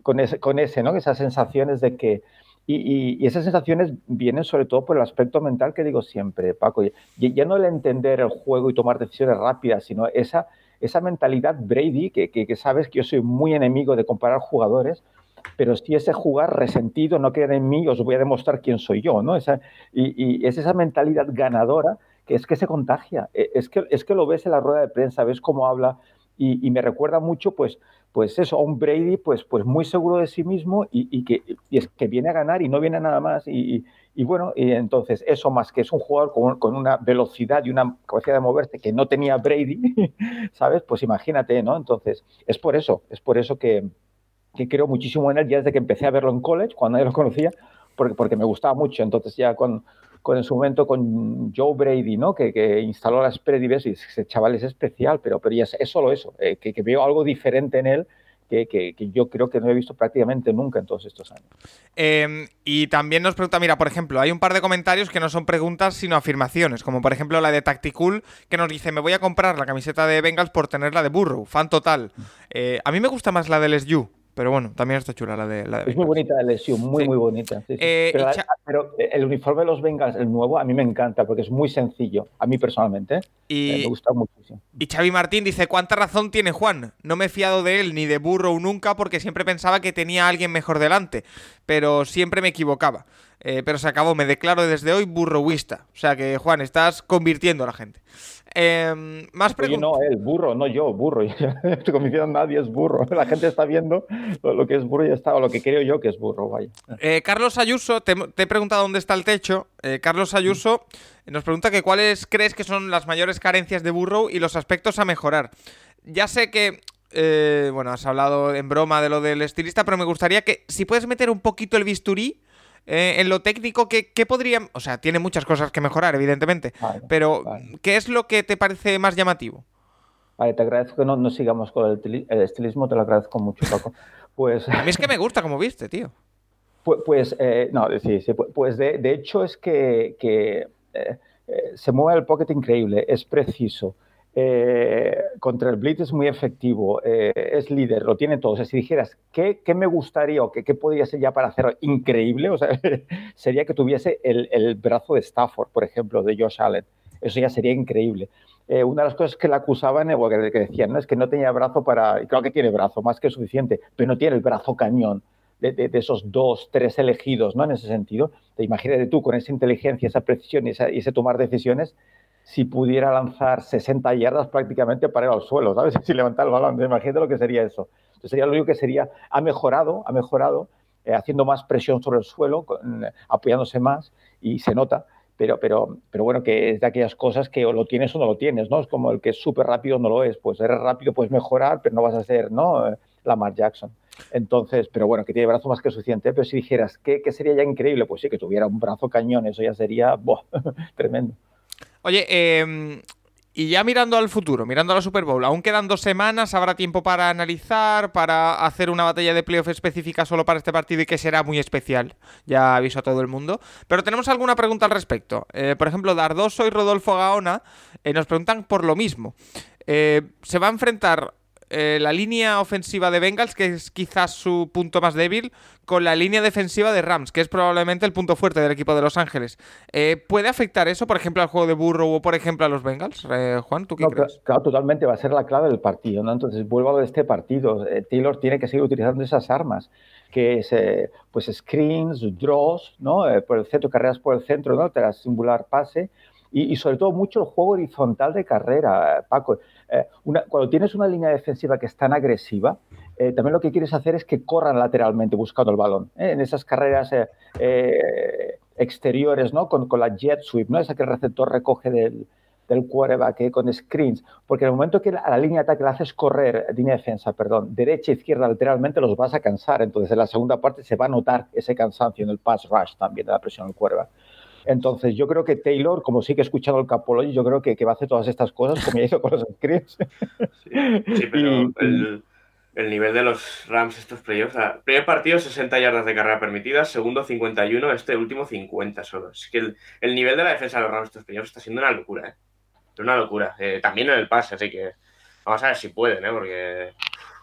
con ese, con ese, ¿no? Esas sensaciones de que, y, esas sensaciones vienen sobre todo por el aspecto mental que digo siempre, Paco. Ya no el entender el juego y tomar decisiones rápidas, sino esa, esa mentalidad Brady, que- que sabes que yo soy muy enemigo de comparar jugadores, pero si ese jugar resentido, no crean en mí, os voy a demostrar quién soy yo, ¿no? Esa, y, y es esa mentalidad ganadora que es que se contagia. E- Es que, es que lo ves en la rueda de prensa, ves cómo habla y, y me recuerda mucho, pues, pues eso, a un Brady, pues, pues muy seguro de sí mismo y, y que, y es que viene a ganar y no viene a nada más. Y, y- bueno, entonces eso más que es un jugador con, con una velocidad y una capacidad de moverse que no tenía Brady, ¿sabes? Pues imagínate, ¿no? Entonces, es por eso, es por eso que, que creo muchísimo en él ya desde que empecé a verlo en college, cuando nadie lo conocía, porque, porque me gustaba mucho. Entonces ya con, con en su momento con Joe Brady, ¿no? Que, que instaló las spread y ese chaval es especial, pero, pero ya es, es solo eso, eh, que, que veo algo diferente en él que, que, que yo creo que no he visto prácticamente nunca en todos estos años. Eh, y también nos pregunta, mira, por ejemplo, hay un par de comentarios que no son preguntas sino afirmaciones, como por ejemplo la de Tacticool, que nos dice, me voy a comprar la camiseta de Bengals por tener la de Burrow, fan total. Eh, a mí me gusta más la de LSU, pero bueno, también está chula la de, la de Es muy bonita la lesión, muy, Sí. muy bonita. sí, sí. Eh, pero, la- Cha- pero el uniforme de los Bengals, el nuevo, a mí me encanta porque es muy sencillo, a mí personalmente. ¿eh? Eh, Y, me gusta muchísimo. y Xavi Martín dice, ¿cuánta razón tiene Juan? No me he fiado de él ni de Burrow nunca porque siempre pensaba que tenía a alguien mejor delante, pero siempre me equivocaba. Eh, pero se acabó, me declaro desde hoy burrowista. O sea que, Juan, estás convirtiendo a la gente. Eh, más preguntas. no, él, burro, no yo, burro. Estoy convencido, nadie es burro. La gente está viendo lo, que es burro y está, o lo que creo yo que es burro, vaya. Eh, Carlos Ayuso, te, te he preguntado dónde está el techo. Eh, Carlos Ayuso nos pregunta que cuáles crees que son las mayores carencias de Burrow y los aspectos a mejorar. Ya sé que, eh, bueno, has hablado en broma de lo del estilista, pero me gustaría que si puedes meter un poquito el bisturí eh, en lo técnico, ¿qué, qué podrían...? O sea, tiene muchas cosas que mejorar, evidentemente, Vale, pero vale. ¿qué es lo que te parece más llamativo? Vale, te agradezco que no, no sigamos con el, el estilismo, te lo agradezco mucho, Paco. Pues, A mí es que me gusta como viste, tío. pues, pues, eh, no, sí, sí, pues- de, de hecho es que, que, eh, eh, se mueve el pocket increíble, es preciso. Eh, contra el blitz es muy efectivo, eh, es líder, lo tiene todo. O sea, si dijeras, ¿qué, qué me gustaría o qué, qué podría ser ya para hacerlo increíble? O sea, sería que tuviese el, el brazo de Stafford, por ejemplo, de Josh Allen. Eso ya sería increíble. Eh, una de las cosas que le acusaban, o que, que decían, ¿no? es que no tenía brazo para, y claro que tiene brazo, más que suficiente, pero no tiene el brazo cañón de, de- de esos dos, tres elegidos, ¿no? En ese sentido. Te imagínate tú con esa inteligencia, esa precisión y, esa- y ese tomar decisiones, si pudiera lanzar 60 yardas prácticamente para ir al suelo, ¿sabes? Si levantar el balón, imagínate lo que sería eso. Entonces sería lo único que sería, ha mejorado, ha mejorado, eh, haciendo más presión sobre el suelo, con- apoyándose más y se nota, pero, pero, pero bueno, que es de aquellas cosas que o lo tienes o no lo tienes, ¿no? Es como el que es súper rápido no lo es, pues eres rápido, puedes mejorar, pero no vas a ser, ¿no? Eh, Lamar Jackson. Entonces, pero bueno, que tiene brazo más que suficiente, pero si dijeras, ¿qué, sería ya increíble? Pues sí, que tuviera un brazo cañón, eso ya sería, tremendo. Oye, eh, y ya mirando al futuro, mirando a la Super Bowl, aún quedan dos semanas, habrá tiempo para analizar, para hacer una batalla de playoff específica solo para este partido y que será muy especial, ya aviso a todo el mundo. Pero tenemos alguna pregunta al respecto. Eh, por ejemplo, Dardoso y Rodolfo Gaona eh, nos preguntan por lo mismo. Eh, ¿Se va a enfrentar eh, la línea ofensiva de Bengals, que es quizás su punto más débil, con la línea defensiva de Rams, que es probablemente el punto fuerte del equipo de Los Ángeles. Eh, ¿Puede afectar eso, por ejemplo, al juego de Burrow o, por ejemplo, a los Bengals? Eh, Juan, ¿tú qué No, crees? cla- claro, totalmente, va a ser la clave del partido, ¿no? Entonces, vuelvo a lo de este partido. Eh, Taylor tiene que seguir utilizando esas armas, que es, pues, screens, draws, ¿no? Por el centro, carreras por el centro, ¿no? Tras singular pase. Y, y sobre todo mucho el juego horizontal de carrera, Paco. Eh, cuando tienes una línea defensiva que es tan agresiva, eh, también lo que quieres hacer es que corran lateralmente buscando el balón. ¿eh? En esas carreras eh, exteriores, ¿no? Con, la jet sweep, ¿no? Esa que el receptor recoge del, del quarterback con screens, porque en el momento que a la línea de ataque la haces correr, línea de defensa, perdón, derecha, izquierda, lateralmente, los vas a cansar. Entonces, en la segunda parte se va a notar ese cansancio en el pass rush también de la presión del quarterback. Entonces, yo creo que Taylor, como sí que he escuchado el Capology, yo creo que, que va a hacer todas estas cosas como ya hizo con los screens. Sí, sí pero Y- el, el nivel de los Rams estos playoffs. o sea, primer partido 60 yardas de carrera permitidas, segundo 51, este último 50 solo. Es que el, el nivel de la defensa de los Rams estos playoffs está siendo una locura, ¿eh? Una locura. Eh, también en el pase, así que vamos a ver si pueden, ¿eh? Porque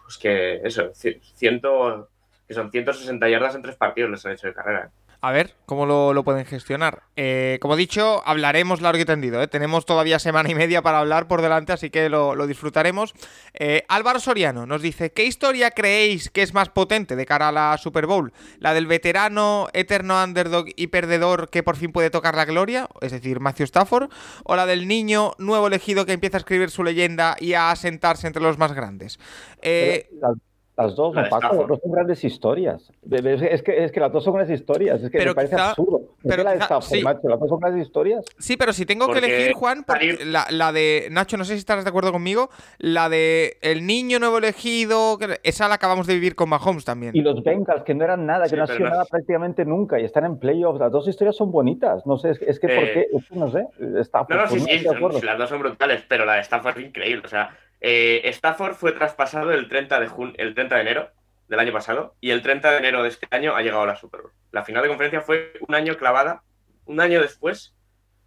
es que eso, ci- ciento, que son 160 yardas en tres partidos les han hecho de carrera. ¿eh? A ver cómo lo, lo pueden gestionar. Eh, como he dicho, hablaremos largo y tendido. ¿eh? Tenemos todavía semana y media para hablar por delante, así que lo, lo disfrutaremos. Eh, Álvaro Soriano nos dice: ¿Qué historia creéis que es más potente de cara a la Super Bowl? ¿La del veterano, eterno underdog y perdedor que por fin puede tocar la gloria? Es decir, Matthew Stafford. ¿O la del niño nuevo elegido que empieza a escribir su leyenda y a asentarse entre los más grandes? Eh, Pero las, dos, la Paco, Stafford. las dos son grandes historias. Es que, es que las dos son grandes historias. Es que Pero me parece quizá- absurdo. ¿Por qué pero la de quizá- Stafford, sí. macho? Las dos son grandes historias. Sí, pero si tengo que Porque elegir, Juan, la, la de Nacho, no sé si estarás de acuerdo conmigo, la de el niño nuevo elegido, que- esa la acabamos de vivir con Mahomes también. Y los Bengals, que no eran nada, que Sí, no no nada es- prácticamente nunca y están en playoffs. Las dos historias son bonitas. No sé, es que, es que ¿por Eh, qué? Es que no sé. Stafford, No, no, pues sí, no sí, las dos son brutales, pero la de Stafford es increíble. O sea, eh, Stafford fue traspasado el 30, de jun- el 30 de enero del año pasado y el 30 de enero de este año ha llegado a la Super Bowl. La final de conferencia fue un año clavada, un año después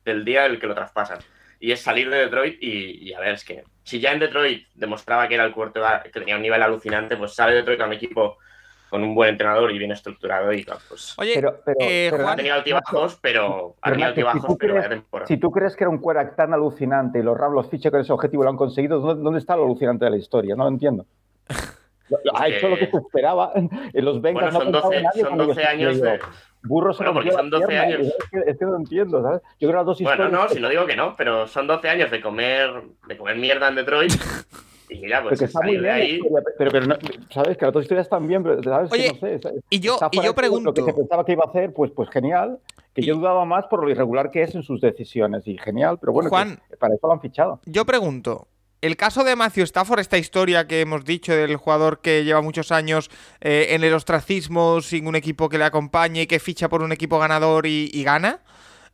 del día en el que lo traspasan. Y es salir de Detroit y, y a ver, es que si ya en Detroit demostraba que era el quarterback, que tenía un nivel alucinante, pues sale de Detroit a un equipo con un buen entrenador y bien estructurado y pues Oye, Pero, pero, eh, pero Juan- ha tenido altibajos, pero ha tenido si altibajos, tú pero crees- temporada. Si tú crees que era un quarterback tan alucinante y los Rams los ficha con ese objetivo y lo han conseguido, ¿dónde, dónde está lo alucinante de la historia? No lo entiendo. Ha hecho lo que que- se esperaba. En los Bengals Bueno, no son pensado 12, nadie son cuando 12 ellos años de... playoffs. Burro se Bueno, porque son la 12 pierna y años. Es que, es que no entiendo, ¿sabes? Yo creo que las dos Bueno, historias... no, si no digo que no, pero son 12 años de comer, de comer mierda en Detroit. Y mira, pues está muy salir de bien la ahí. historia, pero, pero no- sabes que las dos historias están bien, pero sabes Oye, que no sé. está- y yo- y yo todo Lo que pregunto- se pensaba que iba a hacer, pues, pues genial. Que yo dudaba más por lo irregular que es en sus decisiones. Y genial, pero bueno, Juan- que para eso lo han fichado. yo pregunto, el caso de Matthew Stafford, esta historia que hemos dicho del jugador que lleva muchos años eh, en el ostracismo, sin un equipo que le acompañe y que ficha por un equipo ganador y, y gana,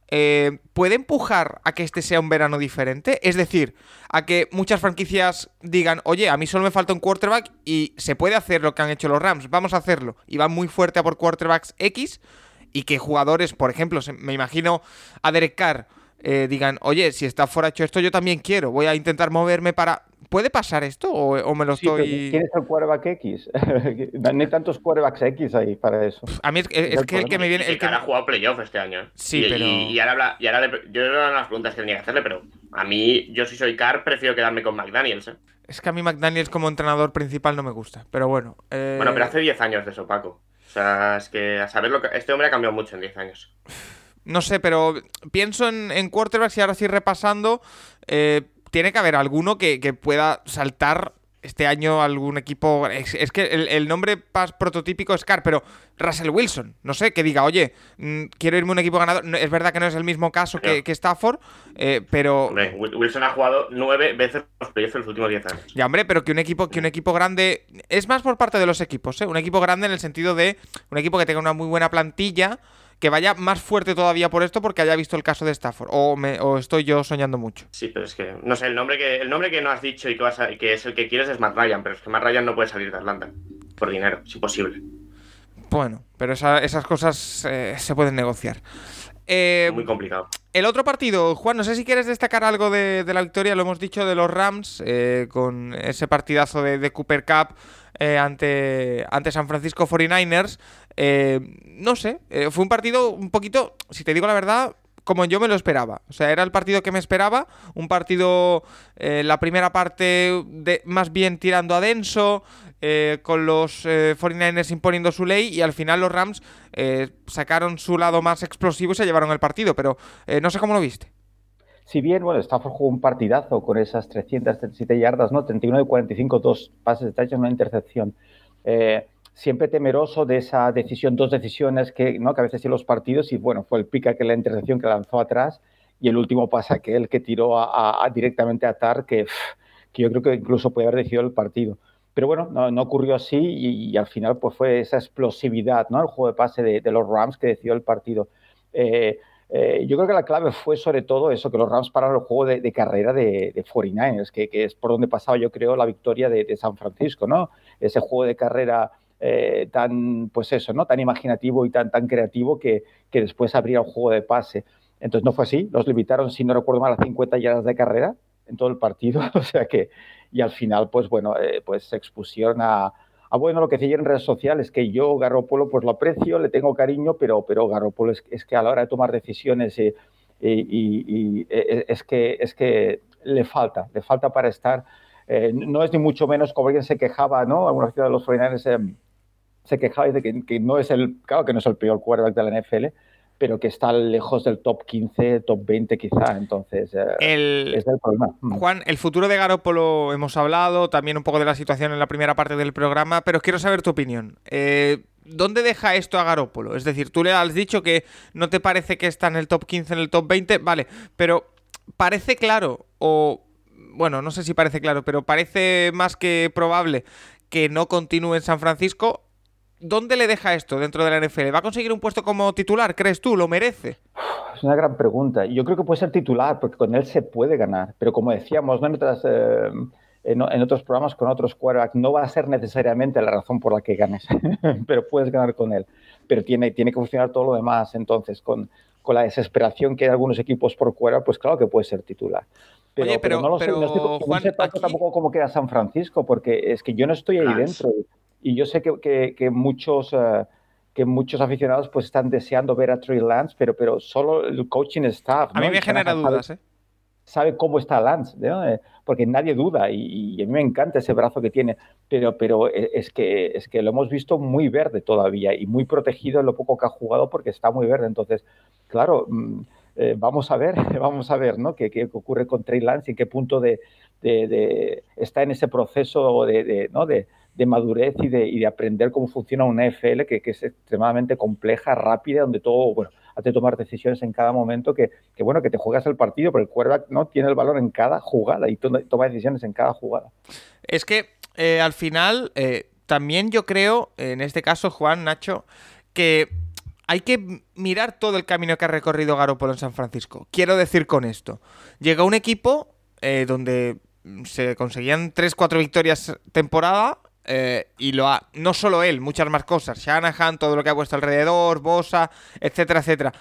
eh, ¿puede empujar a que este sea un verano diferente? Es decir, a que muchas franquicias digan, oye, a mí solo me falta un quarterback y se puede hacer lo que han hecho los Rams, vamos a hacerlo. Y van muy fuerte a por quarterbacks X y que jugadores, por ejemplo, me imagino a Derek Carr, eh, digan, oye, si está fuera hecho esto, yo también quiero, voy a intentar moverme para... ¿Puede pasar esto o, o me lo Sí, estoy...? ¿Quién es el quarterback X? no hay tantos quarterbacks X ahí para eso. A mí es, es- es que el que me viene... El que ha jugado playoff este año. Sí, y, pero- y, y ahora, habla- y ahora le- yo era una de las preguntas que tenía que hacerle, pero a mí, yo si soy Carr, prefiero quedarme con McDaniels. ¿eh? Es que a mí McDaniels como entrenador principal no me gusta, pero bueno. eh, Bueno, pero hace 10 años de eso, Paco. O sea, es que a saber lo que. Este hombre ha cambiado mucho en 10 años. No sé, pero pienso en, en quarterbacks y ahora sí repasando, eh, tiene que haber alguno que, que pueda saltar este año algún equipo. Es, es que el, el nombre más prototípico es Carr, pero Russell Wilson, no sé, que diga, oye, mm, quiero irme a un equipo ganador. No, es verdad que no es el mismo caso que, que Stafford, eh, pero... Hombre, Wilson ha jugado 9 veces los playoffs en los últimos 10 años. Ya, hombre, pero que un equipo, que un equipo grande. Es más por parte de los equipos, ¿eh? Un equipo grande en el sentido de un equipo que tenga una muy buena plantilla, que vaya más fuerte todavía por esto porque haya visto el caso de Stafford. O, me, o estoy yo soñando mucho. Sí, pero es que, no sé, el nombre que, el nombre que no has dicho y que, vas a- y que es el que quieres es Matt Ryan, pero es que Matt Ryan no puede salir de Atlanta por dinero, es imposible. Bueno, pero esa- esas cosas eh, se pueden negociar. Eh, Muy complicado. El otro partido, Juan, no sé si quieres destacar algo de, de la victoria, lo hemos dicho, de los Rams, eh, con ese partidazo de, de Cooper Cup eh, ante, ante San Francisco 49ers. Eh, no sé, eh, fue un partido un poquito, si te digo la verdad, como yo me lo esperaba. O sea, era el partido que me esperaba, un partido, eh, la primera parte de, más bien tirando a denso, eh, con los eh, 49ers imponiendo su ley y al final los Rams sacaron su lado más explosivo y se llevaron el partido, pero no sé cómo lo viste. Si bien, bueno, Stafford jugó un partidazo con esas 337 yardas, ¿no? 31 de 45, dos pases de touchdown, una intercepción. Eh, siempre temeroso de esa decisión, dos decisiones que, ¿no? que a veces tienen los partidos y bueno, fue el pica que la intercepción que lanzó atrás y el último pasa aquel que tiró directamente a Tar, que, que, yo creo que incluso puede haber decidido el partido. Pero bueno, no, ocurrió así y, al final pues fue esa explosividad, ¿no? El juego de pase de, de los Rams que decidió el partido. Eh, eh, yo creo que la clave fue sobre todo eso, que los Rams pararon el juego de, carrera de, de 49ers, que, que, es por donde pasaba yo creo la victoria de, San Francisco, ¿no? Ese juego de carrera eh, tan, pues eso, ¿no? Tan imaginativo y tan, tan creativo que, que después abría un juego de pase. Entonces no fue así, los limitaron, si no recuerdo mal, a 50 yardas de carrera en todo el partido, o sea que, y al final, pues bueno, eh, pues se expusieron a, a, bueno, lo que decía en redes sociales, que yo Garropolo pues lo aprecio, le tengo cariño, pero, pero Garropolo es, es que a la hora de tomar decisiones eh, y, eh, es, que, es que le falta, le falta para estar, no es ni mucho menos como alguien se quejaba, ¿no? Ciudad de los 49 se quejaba de que, que, no es el, claro que no es el peor quarterback de la NFL, pero que está lejos del top 15, top 20 quizá, entonces eh, el, es el problema. Mm. Juan, el futuro de Garópolo hemos hablado, también un poco de la situación en la primera parte del programa, pero quiero saber tu opinión. Eh, ¿Dónde deja esto a Garópolo? Es decir, tú le has dicho que no te parece que está en el top 15, en el top 20, vale, pero parece claro, o bueno, no sé si parece claro, pero parece más que probable que no continúe en San Francisco ¿dónde le deja esto dentro de la NFL? ¿Va a conseguir un puesto como titular, crees tú? ¿Lo merece? Es una gran pregunta. Yo creo que puede ser titular, porque con él se puede ganar. Pero como decíamos ¿no? en, eh, en, otros programas con otros quarterbacks, no va a ser necesariamente la razón por la que ganes, pero puedes ganar con él. Pero tiene, tiene que funcionar todo lo demás. Entonces, con, con la desesperación que hay algunos equipos por quarterback, pues claro que puede ser titular. Pero, Oye, pero, no lo pero, sé, no, Juan, sé tampoco cómo queda San Francisco, porque es que yo no estoy ahí dentro. Y yo sé que, que, muchos, uh, que muchos aficionados pues están deseando ver a Trey Lance, pero, pero solo el coaching staff. A mí me genera dudas, sabe, ¿eh? Sabe cómo está Lance, ¿no? Eh, porque nadie duda y, y, a mí me encanta ese brazo que tiene, pero, pero e, es, que, es que lo hemos visto muy verde todavía y muy protegido en lo poco que ha jugado porque está muy verde. Entonces, claro, mm, eh, vamos a ver, vamos a ver, ¿no? ¿Qué, qué ocurre con Trey Lance y qué punto de, de, de está en ese proceso de, ¿no? de de madurez y de, y de, aprender cómo funciona una FL que, que, es extremadamente compleja, rápida, donde todo, bueno, hace tomar decisiones en cada momento que, que, bueno, que te juegas el partido, pero el quarterback no tiene el valor en cada jugada y toma decisiones en cada jugada. Es que eh, al final, eh, también yo creo, en este caso, Juan, Nacho, que hay que mirar todo el camino que ha recorrido Garoppolo en San Francisco. Quiero decir con esto, llega un equipo eh, donde se conseguían 3-4 victorias temporada eh, y lo ha, no solo él, muchas más cosas, Shanahan, todo lo que ha puesto alrededor, Bosa, etcétera, etcétera.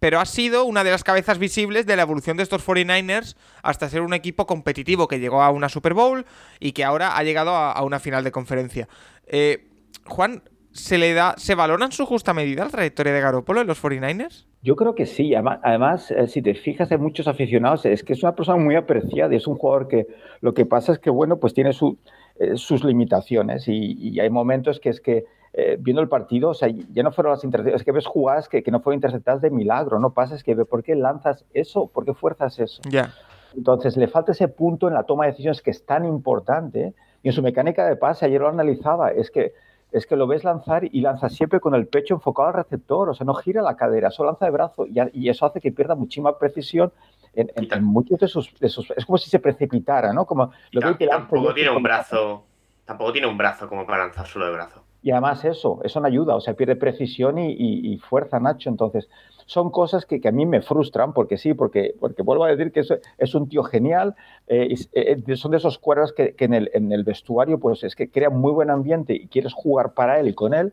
Pero ha sido una de las cabezas visibles de la evolución de estos 49ers hasta ser un equipo competitivo que llegó a una Super Bowl y que ahora ha llegado a, una final de conferencia. Eh, Juan, ¿se le da, se valora en su justa medida la trayectoria de Garoppolo en los 49ers? Yo creo que sí. Además, eh, si te fijas en muchos aficionados, es que es una persona muy apreciada es un jugador que lo que pasa es que, bueno, pues tiene su, eh, sus limitaciones y, hay momentos que es que eh, viendo el partido, o sea, ya no fueron las intercepciones, es que ves jugadas que, que, no fueron interceptadas de milagro, no pasa, es que ¿por qué lanzas eso? ¿Por qué fuerzas eso? Ya. Entonces, le falta ese punto en la toma de decisiones que es tan importante y en su mecánica de pase, ayer lo analizaba, es que es que lo ves lanzar y lanza siempre con el pecho enfocado al receptor, o sea, no gira la cadera, solo lanza de brazo y, y eso hace que pierda muchísima precisión en, muchos de sus, Es como si se precipitara, ¿no? Como lo que tampoco tiene un brazo. Tampoco tiene un brazo como para lanzar solo de brazo. Y además eso, eso no ayuda, o sea, pierde precisión y, fuerza, Nacho. Entonces, son cosas que, a mí me frustran, porque sí, porque, porque vuelvo a decir que es, es un tío genial, eh, eh, son de esos cuerdas que, en, el, en el vestuario, pues es que crea muy buen ambiente y quieres jugar para él y con él,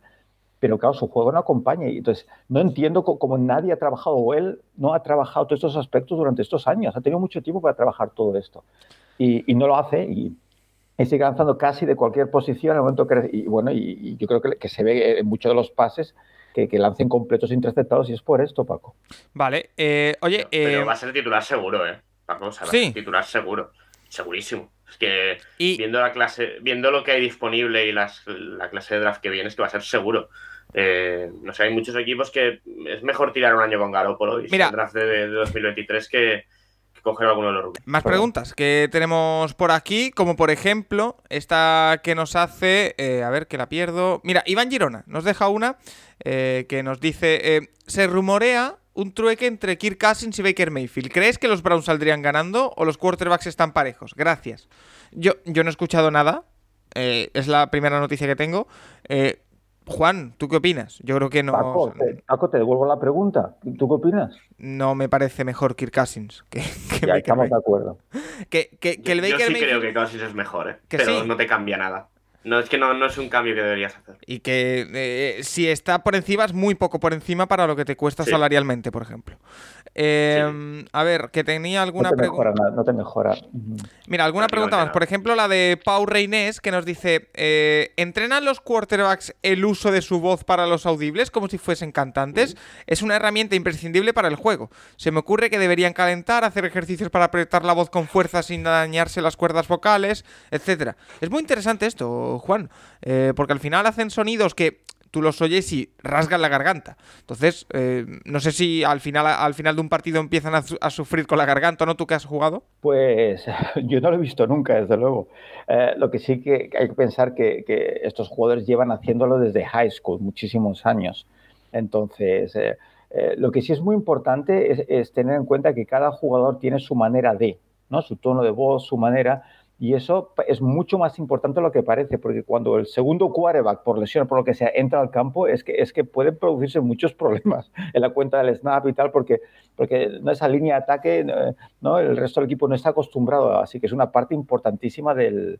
pero claro, su juego no acompaña. Y entonces, no entiendo cómo, nadie ha trabajado, o él no ha trabajado todos estos aspectos durante estos años. Ha tenido mucho tiempo para trabajar todo esto. Y, no lo hace y, sigue lanzando casi de cualquier posición en el momento que... Y bueno, y, yo creo que, se ve en muchos de los pases que, lancen completos interceptados y es por esto, Paco. Vale. Eh, oye... Pero eh, va a ser titular seguro, ¿eh? Paco, o sea, va a ser titular seguro. Segurísimo. Es que viendo la clase, viendo lo que hay disponible y las, la clase de draft que viene, es que va a ser seguro. Eh, no sé, hay muchos equipos que es mejor tirar un año con Garoppolo y Mira, draft de, 2023 que, que, coger alguno de los rookies. Más preguntas que tenemos por aquí, como por ejemplo esta que nos hace, eh, a ver que la pierdo. Mira, Iván Girona nos deja una eh, que nos dice, se rumorea un trueque entre Kirk Cousins y Baker Mayfield. ¿Crees que los Browns saldrían ganando o los quarterbacks están parejos? Gracias. Yo, yo no he escuchado nada. eh, es la primera noticia que tengo. Eh, Juan, ¿tú qué opinas? Yo creo que no, Paco, te, Paco, te devuelvo la pregunta. ¿Tú qué opinas? no me parece mejor Kirk Cousins que, que Ya Baker estamos de acuerdo. Que, que- que el Yo Baker sí Mayfield- creo que Cousins es mejor, ¿eh? Que pero sí. no te cambia nada. No, es que no, no es un cambio que deberías hacer. Y que eh, si está por encima, es muy poco por encima para lo que te cuesta Sí. salarialmente, por ejemplo. Eh, A ver, que tenía No alguna te pregunta. no te mejora. Mira, alguna pregunta más. nada. Por ejemplo, la de Pau Reinés, que nos dice: eh, ¿Entrenan los quarterbacks el uso de su voz para los audibles como si fuesen cantantes? Es una herramienta imprescindible para el juego. Se me ocurre que deberían calentar, hacer ejercicios para apretar la voz con fuerza sin dañarse las cuerdas vocales, etcétera. Es muy interesante esto, Juan, eh, porque al final hacen sonidos que tú los oyes y rasgan la garganta. Entonces, eh, no sé si al final, al final de un partido empiezan a, su- a sufrir con la garganta, ¿no? ¿Tú que has jugado? Pues yo no lo he visto nunca, desde luego. Eh, lo que sí que hay que pensar que, que estos jugadores llevan haciéndolo desde high school, muchísimos años. Entonces, lo que sí es muy importante es, es tener en cuenta que cada jugador tiene su manera de, ¿no? Su tono de voz, su manera. Y eso es mucho más importante de lo que parece, porque cuando el segundo quarterback, por lesión, por lo que sea, entra al campo, es que, es que pueden producirse muchos problemas en la cuenta del snap y tal, porque, porque esa línea de ataque, eh, ¿no? el resto del equipo no está acostumbrado, así que es una parte importantísima del,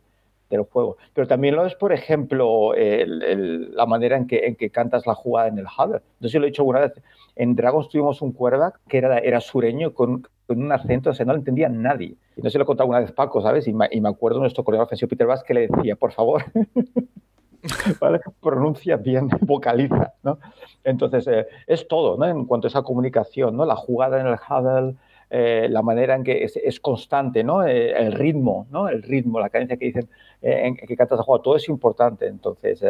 del juego. Pero también lo es, por ejemplo, la manera en que, en que cantas la jugada en el huddle. No sé lo he dicho alguna vez. En Dragons tuvimos un quarterback que era, era sureño con, con un acento, o sea, no lo entendía nadie. Y no si lo he contado alguna vez Paco, ¿sabes? Y me, y me acuerdo nuestro coordinador ofensivo Peter Bass que le decía, por favor, pronuncia bien, vocaliza, ¿no? Entonces, eh, es todo, ¿no? En cuanto a esa comunicación, ¿no? La jugada en el huddle, eh, la manera en que es, constante, ¿no? Eh, el ritmo, ¿no? El ritmo, la cadencia que dicen eh, que cantas la jugada, todo es importante. Entonces,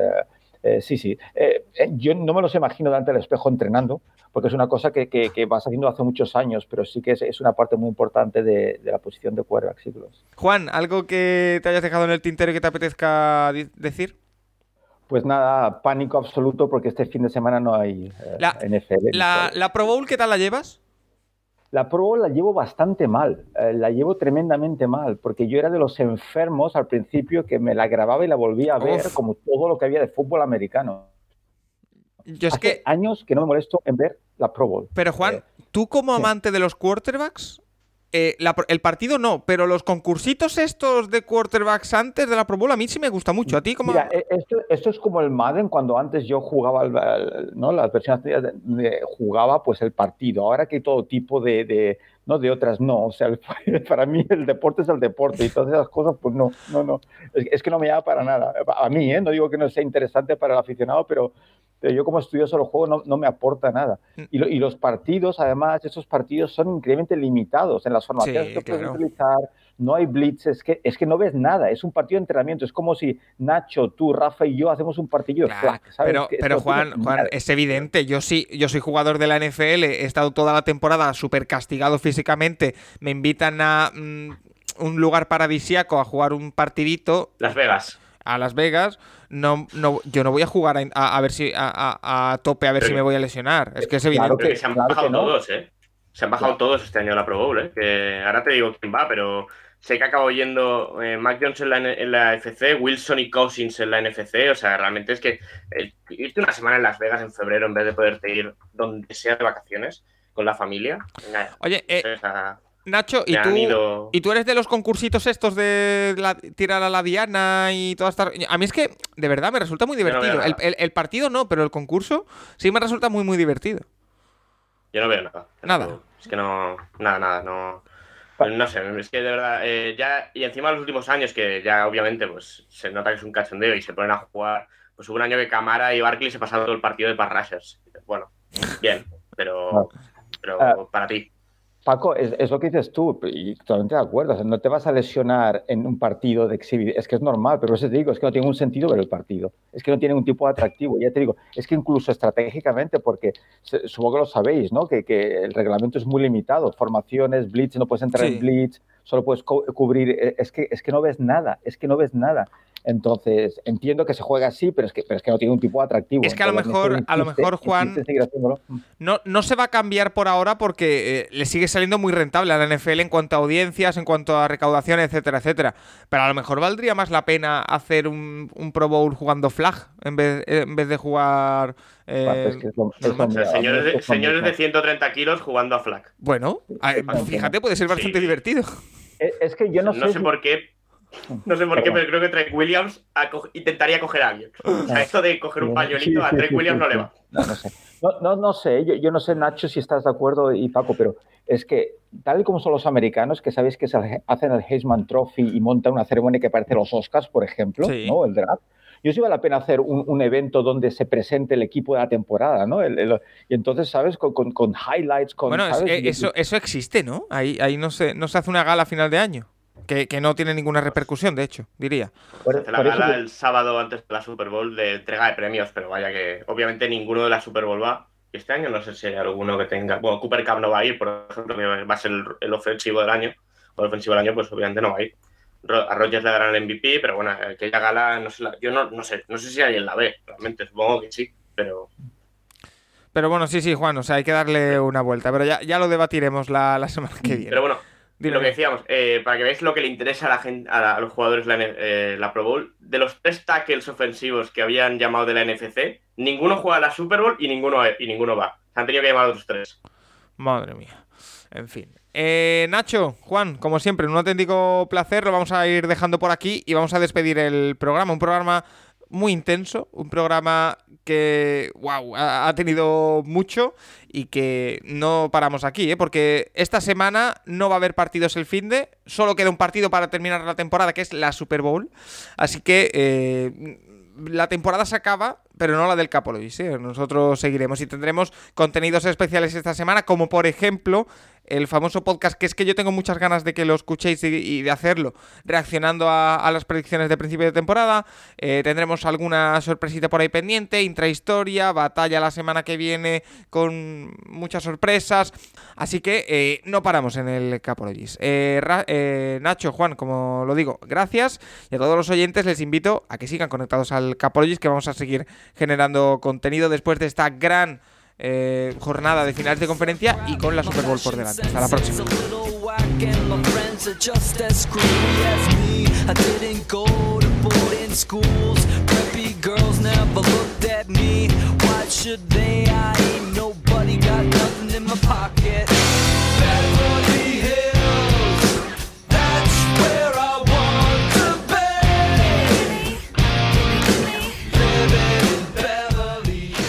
eh, sí, sí. Eh, eh, yo no me los imagino delante del espejo entrenando, porque es una cosa que, que- que vas haciendo hace muchos años, pero sí que es, es una parte muy importante de, de la posición de quarterback, sí. Juan, ¿algo que te hayas dejado en el tintero y que te apetezca decir? Pues nada, pánico absoluto porque este fin de semana no hay eh, La- NFL. la Pro Bowl, ¿qué tal la llevas? La Pro Bowl la llevo bastante mal, eh, la llevo tremendamente mal, porque yo era de los enfermos al principio que me la grababa y la volvía a ver Uf. como todo lo que había de fútbol americano. Yo es Hace que, años que no me molesto en ver la Pro Bowl. pero Juan, Eh, tú como sí. amante de los quarterbacks, eh, el partido no, pero los concursitos estos de quarterbacks antes de la Pro Bowl a mí sí me gusta mucho. A ti como... Mira, eh, esto, es como el Madden cuando antes yo jugaba, al- ¿no? Las versiones jugaba pues el partido. Ahora que hay todo tipo de- ¿no? de otras no. O sea, para mí el deporte es el deporte y todas esas cosas, pues no, no, no. Es, es que no me llama para nada. A mí, ¿eh? No digo que no sea interesante para el aficionado, pero, pero yo como estudioso del juego no, no me aporta nada. Y, lo- y los partidos, además, esos partidos son increíblemente limitados en las formaciones Sí, que puedes claro. utilizar. No hay blitz, es que, es que no ves nada, es un partido de entrenamiento. Es como si Nacho, tú, Rafa y yo hacemos un partido de Claro, flag, ¿sabes? pero, Que pero esto no Juan, Juan, es evidente. Yo sí, yo soy jugador de la NFL, he estado toda la temporada súper castigado físicamente. Me invitan a mm, un lugar paradisiaco a jugar un partidito Las Vegas. a Las Vegas. No, no, yo no voy a jugar a, a- a ver si a, a- a tope a ver Pero si me voy a lesionar. Es que es Claro evidente. Pero que se han claro que bajado no. todos, ¿eh? Se han bajado todos este año a la Pro Bowl, ¿eh? Que ahora te digo quién va, pero sé que acabo yendo eh, Mac Jones en la, en la FC, Wilson y Cousins en la NFC. O sea, realmente es que eh, irte una semana en Las Vegas en febrero en vez de poderte ir donde sea de vacaciones con la familia. Oye, eh, o sea, Nacho, ¿y tú, ido- ¿y tú eres de los concursitos estos de la- tirar a la diana y todas estas... A mí es que, de verdad, me resulta muy no divertido. el, nada. el- el partido no, pero el concurso sí me resulta muy, muy divertido. Yo no veo nada. Nada. Es que no. Nada, nada, no. No sé, es que de verdad, eh, ya, y encima los últimos años, que ya obviamente pues se nota que es un cachondeo y se ponen a jugar, pues hubo un año que Camara y Barkley se pasaron todo el partido de parrashers. Bueno, bien, pero, pero Ah. para ti. Paco, es, es lo que dices tú, y totalmente de acuerdo. O sea, no te vas a lesionar en un partido de exhibición. Es que es normal, pero eso te digo, es que no tiene un sentido ver el partido. Es que no tiene un tipo de atractivo. Ya te digo, es que incluso estratégicamente, porque se- supongo que lo sabéis, ¿no? Que, que el reglamento es muy limitado. Formaciones, blitz, no puedes entrar Sí. en blitz, solo puedes co- cubrir. eh, Es que, es que no ves nada, es que no ves nada. Entonces, entiendo que se juega así, pero es que, pero es que no tiene un tipo atractivo. Es que a lo mejor- insiste, a lo mejor, Juan- haciéndolo. No, no se va a cambiar por ahora porque eh, le sigue saliendo muy rentable a la NFL en cuanto a audiencias, en cuanto a recaudación, etcétera, etcétera. Pero a lo mejor valdría más la pena hacer un, un Pro Bowl jugando flag en vez, en vez de jugar. eh, Aparte, es que es lo- es lo normal. O sea, mío, señores, de, es lo señores mío. de 130 kilos jugando a flag. Bueno, a- fíjate, puede ser bastante Sí. divertido. Es, que yo no, No, sé si- por qué. No sé por qué, pero creo que Trek Williams co- intentaría coger a alguien. O sea, esto de coger un pañuelito a sí, Williams no le va. No, no sé. No, no, no sé, yo, yo no sé, Nacho, si estás de acuerdo y Paco, pero es que tal y como son los americanos, que sabéis que se hacen el Heisman Trophy y montan una ceremonia que parece los Oscars, por ejemplo, Sí. ¿no? El draft. Yo sí vale la pena hacer un, un evento donde se presente el equipo de la temporada, ¿no? El- el- y entonces, ¿sabes? Con, con- con highlights, con... Bueno, es- ¿sabes? Y- eso, eso existe, ¿no? Ahí, ahí no, se, no se hace una gala a final de año. Que, que no tiene ninguna repercusión, de hecho, diría. por- Se la gala que- el sábado antes de la Super Bowl de entrega de premios, pero vaya que obviamente ninguno de la Super Bowl va. Este año no sé si hay alguno que tenga. Bueno, Cooper Cup no va a ir, por ejemplo, que va a ser el, el ofensivo del año. O el ofensivo del año, pues obviamente no va a ir. Ro- A Rogers le darán el MVP, pero bueno, aquella gala, no sé, la- yo no, no sé, no sé si alguien la ve, realmente, supongo que sí, pero Pero bueno, sí, sí, Juan, o sea, hay que darle una vuelta. Pero ya, ya lo debatiremos la, la semana que viene. Pero bueno, Dime. lo que decíamos, eh, para que veáis lo que le interesa a la gente, a, los jugadores la, eh, la Pro Bowl, de los tres tackles ofensivos que habían llamado de la NFC, ninguno juega a la Super Bowl y ninguno, y ninguno va. Se han tenido que llamar a otros tres. Madre mía. En fin. Eh, Nacho, Juan, como siempre, un auténtico placer. Lo vamos a ir dejando por aquí y vamos a despedir el programa. Un programa muy intenso, un programa que, wow, ha, tenido mucho y que no paramos aquí, ¿eh? porque esta semana no va a haber partidos el fin de, solo queda un partido para terminar la temporada, que es la Super Bowl. Así que eh, la temporada se acaba, pero no la del Capology. ¿sí? Nosotros seguiremos y tendremos contenidos especiales esta semana, como por ejemplo el famoso podcast, que es que yo tengo muchas ganas de que lo escuchéis y, de hacerlo, reaccionando a, las predicciones de principio de temporada. Eh, tendremos alguna sorpresita por ahí pendiente, intrahistoria, batalla la semana que viene con muchas sorpresas. Así que eh, no paramos en el Capologis. Eh, eh, Nacho, Juan, como lo digo, gracias. Y a todos los oyentes les invito a que sigan conectados al Capologis, que vamos a seguir generando contenido después de esta gran eh, jornada de finales de conferencia y con la Super Bowl por delante. Hasta la próxima.